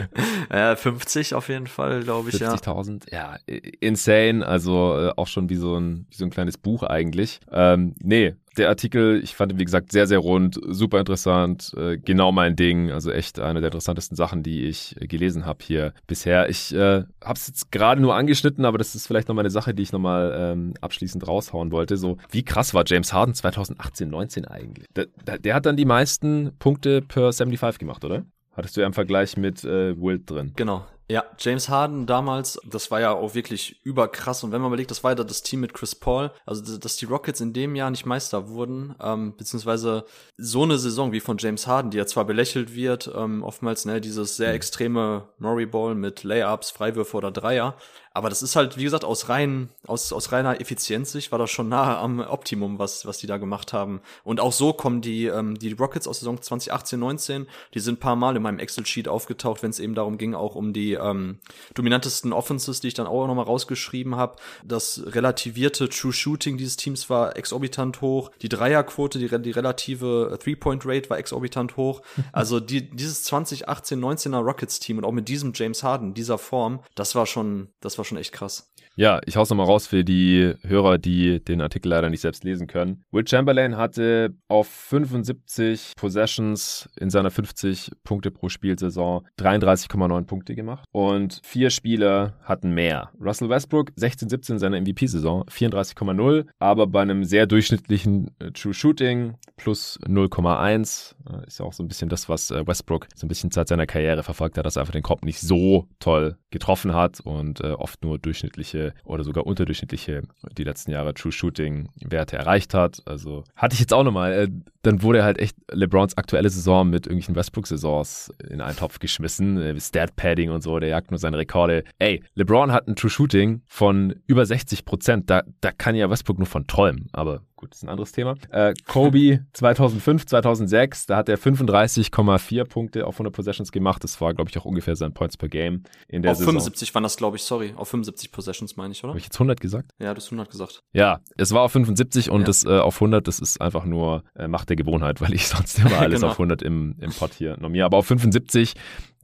[LAUGHS] ja, 50 auf jeden Fall, glaube ich, 50 ja. 50.000, ja, insane, also äh, auch schon wie so ein, wie so ein kleines Buch eigentlich. Ähm, nee, der Artikel, ich fand ihn, wie gesagt, sehr, sehr rund, super interessant, äh, genau mein Ding. Also echt eine der interessantesten Sachen, die ich äh, gelesen habe hier bisher. Ich äh, habe es jetzt gerade nur angeschnitten, aber das ist vielleicht nochmal eine Sache, die ich nochmal ähm, abschließend raushauen wollte. So, wie krass war James Harden 2018, 19 eigentlich? Der, der, der hat dann die meisten Punkte per 75 gemacht, oder? Hattest du ja im Vergleich mit äh, Wild drin. Genau, ja, James Harden damals, das war ja auch wirklich überkrass. Und wenn man überlegt, das war ja das Team mit Chris Paul, also dass die Rockets in dem Jahr nicht Meister wurden, ähm, beziehungsweise so eine Saison wie von James Harden, die ja zwar belächelt wird, ähm, oftmals ne, dieses sehr mhm. extreme Murray Ball mit Layups, Freiwürfe oder Dreier, aber das ist halt, wie gesagt, aus rein, aus, aus reiner Effizienzsicht war das schon nahe am Optimum, was, was die da gemacht haben. Und auch so kommen die, ähm, die Rockets aus Saison 2018, 19, die sind paar Mal in meinem Excel-Sheet aufgetaucht, wenn es eben darum ging, auch um die die ähm, dominantesten Offenses, die ich dann auch nochmal rausgeschrieben habe. Das relativierte True Shooting dieses Teams war exorbitant hoch. Die Dreierquote, die, die relative Three-Point-Rate war exorbitant hoch. [LAUGHS] Also die, dieses 2018-19er Rockets-Team und auch mit diesem James Harden, dieser Form, das war schon, das war schon echt krass. Ja, ich hau's nochmal raus für die Hörer, die den Artikel leider nicht selbst lesen können. Will Chamberlain hatte auf 75 Possessions in seiner 50 Punkte pro Spielsaison 33,9 Punkte gemacht und vier Spieler hatten mehr. Russell Westbrook 16-17 in seiner MVP-Saison 34,0, aber bei einem sehr durchschnittlichen äh, True Shooting plus 0,1 äh, ist ja auch so ein bisschen das, was äh, Westbrook so ein bisschen seit seiner Karriere verfolgt hat, dass er einfach den Korb nicht so toll getroffen hat und oft nur durchschnittliche oder sogar unterdurchschnittliche die letzten Jahre True Shooting Werte erreicht hat. Also hatte ich jetzt auch nochmal. Äh, dann wurde halt echt LeBrons aktuelle Saison mit irgendwelchen Westbrook-Saisons in einen Topf geschmissen. Äh, Stat Padding und so, der jagt nur seine Rekorde. Ey, LeBron hat ein True Shooting von über 60 Prozent. Da, da kann ja Westbrook nur von träumen. Aber gut, das ist ein anderes Thema. Äh, Kobe [LAUGHS] 2005, 2006, da hat er 35,4 Punkte auf 100 Possessions gemacht. Das war, glaube ich, auch ungefähr sein Points per Game in der auf Saison. 75 waren das, glaube ich, sorry. Auf 75 Possessions meine ich, oder? Habe ich jetzt 100 gesagt? Ja, du hast 100 gesagt. Ja, es war auf 75 und ja. das äh, auf 100, das ist einfach nur äh, Macht der Gewohnheit, weil ich sonst immer [LAUGHS] alles genau. auf 100 im, im Pod hier normiere. Aber auf 75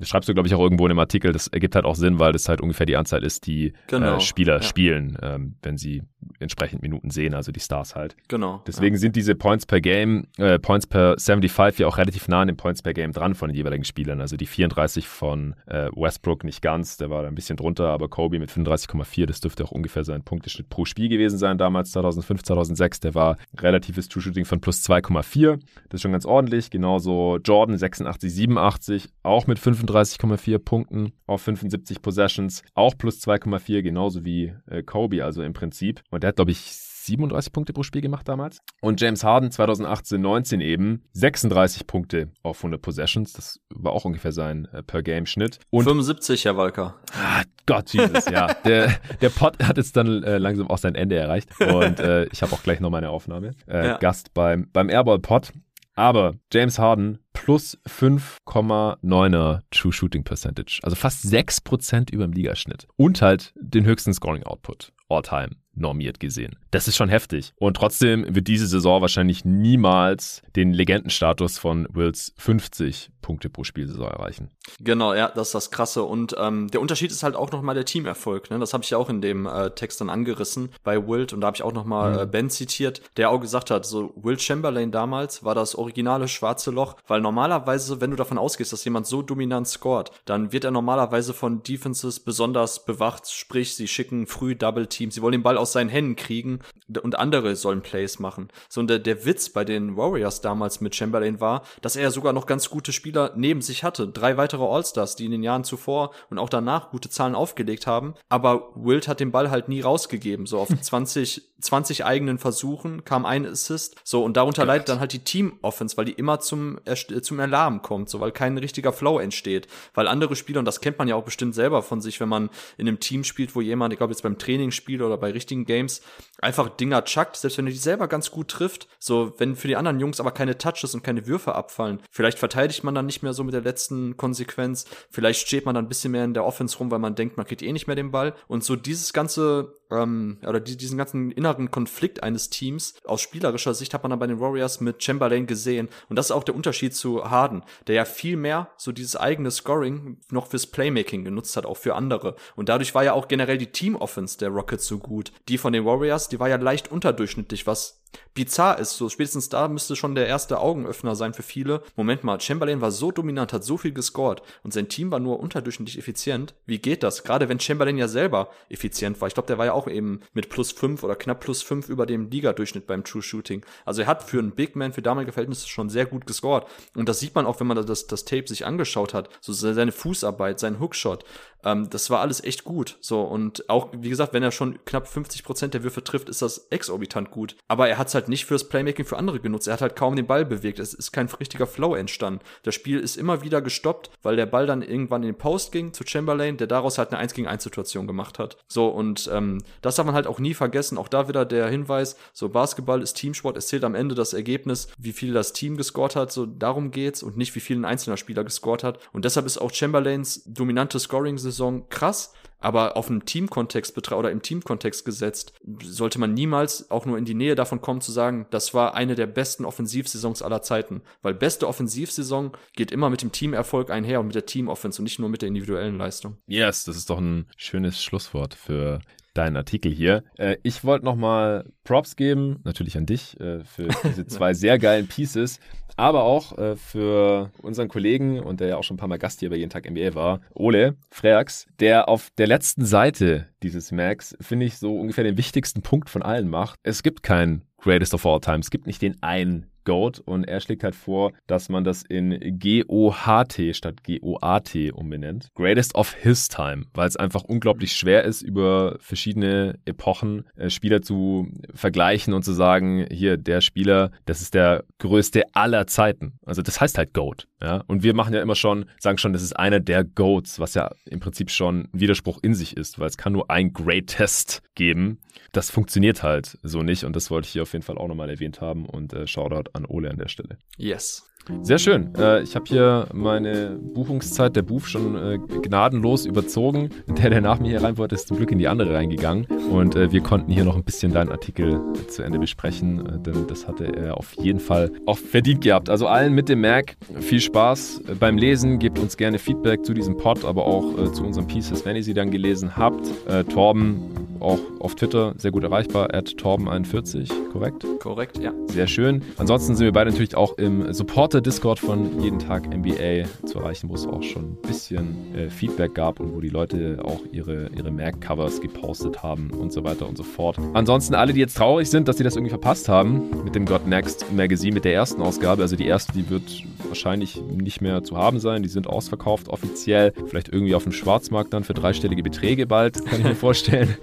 das schreibst du, glaube ich, auch irgendwo in dem Artikel. Das ergibt halt auch Sinn, weil das halt ungefähr die Anzahl ist, die genau, äh, Spieler ja. spielen, ähm, wenn sie entsprechend Minuten sehen, also die Stars halt. Genau. Deswegen ja. sind diese Points per Game, äh, Points per 75 ja auch relativ nah an den Points per Game dran von den jeweiligen Spielern. Also die 34 von äh, Westbrook nicht ganz, der war da ein bisschen drunter, aber Kobe mit 35,4, das dürfte auch ungefähr sein Punkteschnitt pro Spiel gewesen sein, damals 2005, 2006. Der war relatives True Shooting von plus 2,4. Das ist schon ganz ordentlich. Genauso Jordan 86, 87, auch mit 35 35,4 Punkten auf 75 Possessions, auch plus 2,4, genauso wie äh, Kobe, also im Prinzip. Und der hat, glaube ich, 37 Punkte pro Spiel gemacht damals. Und James Harden 2018-19 eben 36 Punkte auf 100 Possessions. Das war auch ungefähr sein äh, Per-Game-Schnitt. Und 75, Herr Walker. Ah, Gott, Jesus, ja. Der, der Pod hat jetzt dann äh, langsam auch sein Ende erreicht. Und äh, ich habe auch gleich noch meine Aufnahme. Äh, ja. Gast beim, beim Airball-Pod. Aber James Harden plus 5,9er True Shooting Percentage. Also fast 6% über dem Ligaschnitt. Und halt den höchsten Scoring Output all time normiert gesehen. Das ist schon heftig. Und trotzdem wird diese Saison wahrscheinlich niemals den Legendenstatus von Wills 50 Punkte pro Spielsaison erreichen. Genau, ja, das ist das Krasse. Und ähm, der Unterschied ist halt auch nochmal der Teamerfolg. Ne? Das habe ich ja auch in dem äh, Text dann angerissen bei Wilt. Und da habe ich auch nochmal mhm. äh, Ben zitiert, der auch gesagt hat, so Will Chamberlain damals war das originale schwarze Loch, weil normalerweise, wenn du davon ausgehst, dass jemand so dominant scored, dann wird er normalerweise von Defenses besonders bewacht, sprich, sie schicken früh Double Teams, sie wollen den Ball aus seinen Händen kriegen und andere sollen Plays machen. So, und der, der Witz bei den Warriors damals mit Chamberlain war, dass er sogar noch ganz gute Spieler neben sich hatte. Drei weitere All-Stars, die in den Jahren zuvor und auch danach gute Zahlen aufgelegt haben. Aber Wilt hat den Ball halt nie rausgegeben. So auf [LAUGHS] 20, 20 eigenen Versuchen kam ein Assist. So, und darunter leidet dann halt die Team-Offense, weil die immer zum, zum Alarm kommt, so, weil kein richtiger Flow entsteht. Weil andere Spieler, und das kennt man ja auch bestimmt selber von sich, wenn man in einem Team spielt, wo jemand, ich glaube jetzt beim Training spielt oder bei richtigen Games, einfach Dinger chuckt, selbst wenn er die selber ganz gut trifft. So, wenn für die anderen Jungs aber keine Touches und keine Würfe abfallen, vielleicht verteidigt man dann nicht mehr so mit der letzten Konsequenz, vielleicht steht man dann ein bisschen mehr in der Offense rum, weil man denkt, man kriegt eh nicht mehr den Ball. Und so dieses ganze ähm, oder die, diesen ganzen inneren Konflikt eines Teams aus spielerischer Sicht hat man dann bei den Warriors mit Chamberlain gesehen. Und das ist auch der Unterschied zu Harden, der ja viel mehr so dieses eigene Scoring noch fürs Playmaking genutzt hat, auch für andere. Und dadurch war ja auch generell die Team-Offense der Rockets so gut. Die von den Warriors, die war ja leicht unterdurchschnittlich, was bizarr ist. So spätestens da müsste schon der erste Augenöffner sein für viele. Moment mal, Chamberlain war so dominant, hat so viel gescored und sein Team war nur unterdurchschnittlich effizient. Wie geht das? Gerade wenn Chamberlain ja selber effizient war. Ich glaube, der war ja auch eben mit plus fünf oder knapp plus fünf über dem Liga-Durchschnitt beim True Shooting. Also er hat für einen Big Man für damalige Verhältnisse schon sehr gut gescored. Und das sieht man auch, wenn man das, das Tape sich angeschaut hat. So seine Fußarbeit, sein Hookshot. Ähm, das war alles echt gut. So und auch, wie gesagt, wenn er schon knapp 50 Prozent der Würfe trifft, ist das exorbitant gut. Aber er hat es halt nicht fürs Playmaking für andere genutzt. Er hat halt kaum den Ball bewegt. Es ist kein richtiger Flow entstanden. Das Spiel ist immer wieder gestoppt, weil der Ball dann irgendwann in den Post ging zu Chamberlain, der daraus halt eine 1 gegen 1 Situation gemacht hat. So, und ähm, das darf man halt auch nie vergessen. Auch da wieder der Hinweis, so Basketball ist Teamsport, es zählt am Ende das Ergebnis, wie viel das Team gescored hat, so darum geht's und nicht wie viel ein einzelner Spieler gescored hat. Und deshalb ist auch Chamberlains dominante Scoring-Saison krass, aber auf einem Teamkontext oder im Teamkontext gesetzt, sollte man niemals auch nur in die Nähe davon kommen zu sagen, das war eine der besten Offensivsaisons aller Zeiten. Weil beste Offensivsaison geht immer mit dem Teamerfolg einher und mit der Teamoffense und nicht nur mit der individuellen Leistung. Yes, das ist doch ein schönes Schlusswort für deinen Artikel hier. Äh, ich wollte nochmal Props geben, natürlich an dich, äh, für diese [LAUGHS] zwei sehr geilen Pieces aber auch äh, für unseren Kollegen und der ja auch schon ein paar Mal Gast hier bei Jeden Tag NBA war, Ole Freax, der auf der letzten Seite dieses Macs, finde ich, so ungefähr den wichtigsten Punkt von allen macht. Es gibt kein Greatest of All Time. Es gibt nicht den einen GOAT und er schlägt halt vor, dass man das in G-O-H-T statt G-O-A-T umbenennt. Greatest of His Time, weil es einfach unglaublich schwer ist, über verschiedene Epochen äh, Spieler zu vergleichen und zu sagen, hier, der Spieler, das ist der größte aller Zeiten. Also das heißt halt GOAT. Ja? Und wir machen ja immer schon, sagen schon, das ist einer der GOATs, was ja im Prinzip schon ein Widerspruch in sich ist, weil es kann nur ein Greatest geben. Das funktioniert halt so nicht und das wollte ich hier auf jeden Fall auch nochmal erwähnt haben und äh, Shoutout an Ole an der Stelle. Yes. Sehr schön. Äh, ich habe hier meine Buchungszeit der Buch schon äh, gnadenlos überzogen. [LAUGHS] Der, der nach mir hier rein wollte, ist zum Glück in die andere reingegangen. Und äh, wir konnten hier noch ein bisschen deinen Artikel zu Ende besprechen, denn das hatte er auf jeden Fall auch verdient gehabt. Also allen mit dem Mac viel Spaß beim Lesen. Gebt uns gerne Feedback zu diesem Pod, aber auch zu unseren Pieces, wenn ihr sie dann gelesen habt. Torben, auch auf Twitter sehr gut erreichbar, at Torben41, korrekt? Korrekt, ja. Sehr schön. Ansonsten sind wir beide natürlich auch im Supporter-Discord von Jeden Tag NBA zu erreichen, wo es auch schon ein bisschen äh, Feedback gab und wo die Leute auch ihre, ihre Mac-Covers gepostet haben und so weiter und so fort. Ansonsten alle, die jetzt traurig sind, dass sie das irgendwie verpasst haben mit dem God Next Magazine, mit der ersten Ausgabe, also die erste, die wird wahrscheinlich nicht mehr zu haben sein, die sind ausverkauft offiziell, vielleicht irgendwie auf dem Schwarzmarkt dann für dreistellige Beträge bald, kann ich mir [LAUGHS] vorstellen.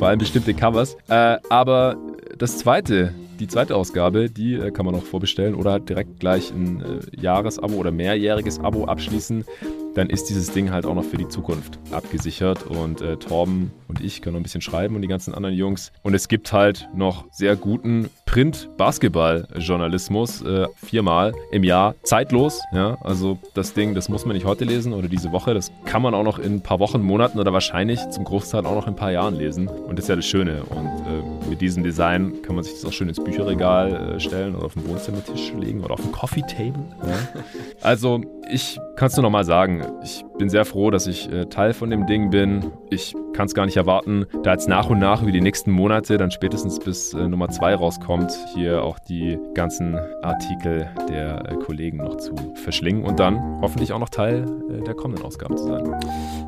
Vor allem bestimmte Covers. Äh, aber das zweite, die zweite Ausgabe, die äh, kann man noch vorbestellen oder direkt gleich ein äh, Jahresabo oder mehrjähriges Abo abschließen dann ist dieses Ding halt auch noch für die Zukunft abgesichert. Und äh, Torben und ich können noch ein bisschen schreiben und die ganzen anderen Jungs. Und es gibt halt noch sehr guten Print-Basketball-Journalismus, äh, viermal im Jahr, zeitlos. Ja, also das Ding, das muss man nicht heute lesen oder diese Woche. Das kann man auch noch in ein paar Wochen, Monaten oder wahrscheinlich zum Großteil auch noch in ein paar Jahren lesen. Und das ist ja das Schöne. Und mit diesem Design kann man sich das auch schön ins Bücherregal äh, stellen oder auf den Wohnzimmertisch legen oder auf den Coffee Table. Ja. [LAUGHS] Also ich kann es nur nochmal sagen, ich bin sehr froh, dass ich äh, Teil von dem Ding bin. Ich kann es gar nicht erwarten, da jetzt nach und nach über die nächsten Monate, dann spätestens bis äh, Nummer 2 rauskommt, hier auch die ganzen Artikel der Kollegen noch zu verschlingen und dann hoffentlich auch noch Teil der kommenden Ausgaben zu sein.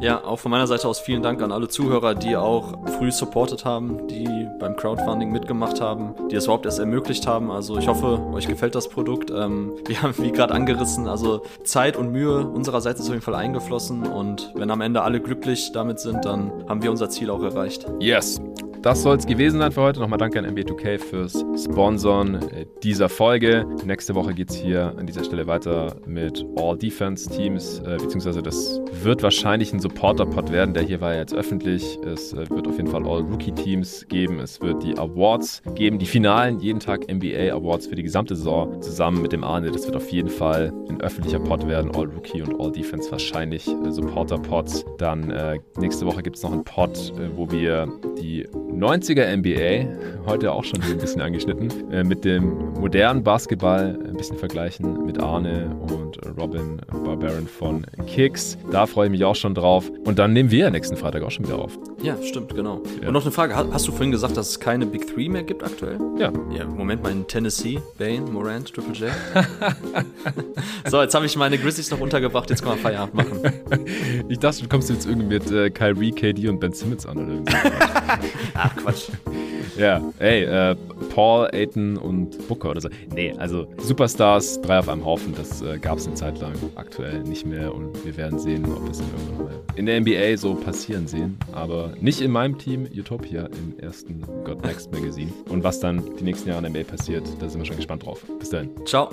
Ja, auch von meiner Seite aus vielen Dank an alle Zuhörer, die auch früh supportet haben, die beim Crowdfunding mitgemacht haben, die es überhaupt erst ermöglicht haben. Also ich hoffe, euch gefällt das Produkt. Ähm, [LAUGHS] wir haben, wie gerade angerissen, also Zeit und Mühe unsererseits ist auf jeden Fall eingeflossen und wenn am Ende alle glücklich damit sind, dann haben wir unser Ziel auch erreicht. Yes das soll es gewesen sein für heute. Nochmal danke an NBA2K fürs Sponsoren äh, dieser Folge. Nächste Woche geht es hier an dieser Stelle weiter mit All Defense Teams, äh, beziehungsweise das wird wahrscheinlich ein Supporter-Pod werden. Der hier war ja jetzt öffentlich. Es äh, wird auf jeden Fall All Rookie Teams geben. Es wird die Awards geben, die finalen, jeden Tag NBA Awards für die gesamte Saison zusammen mit dem Arne. Das wird auf jeden Fall ein öffentlicher Pod werden. All Rookie und All Defense wahrscheinlich äh, Supporter-Pods. Dann äh, nächste Woche gibt es noch einen Pod, äh, wo wir die 90er NBA, heute auch schon ein bisschen angeschnitten, äh, mit dem modernen Basketball ein bisschen vergleichen mit Arne und Robin Barbarian von Kicks. Da freue ich mich auch schon drauf. Und dann nehmen wir nächsten Freitag auch schon wieder auf. Ja, stimmt, genau. Ja. Und noch eine Frage: Hast du vorhin gesagt, dass es keine Big Three mehr gibt aktuell? Ja. Ja, Moment, mein Tennessee, Bane, Morant, Triple J. [LAUGHS] so, jetzt habe ich meine Grizzlies noch untergebracht, jetzt kann man Feierabend machen. [LAUGHS] ich dachte, du kommst jetzt irgendwie mit äh, Kyrie, KD und Ben Simmons an oder irgendwie. [LAUGHS] Ach, Quatsch. [LAUGHS] Ja, ey, äh, Paul, Aiton und Booker oder so. Nee, also Superstars, drei auf einem Haufen, das äh, gab es eine Zeit lang, aktuell nicht mehr und wir werden sehen, ob es irgendwann mal in der NBA so passieren sehen. Aber nicht in meinem Team, Utopia im ersten God Next Magazine. Und was dann die nächsten Jahre in der NBA passiert, da sind wir schon gespannt drauf. Bis dahin. Ciao.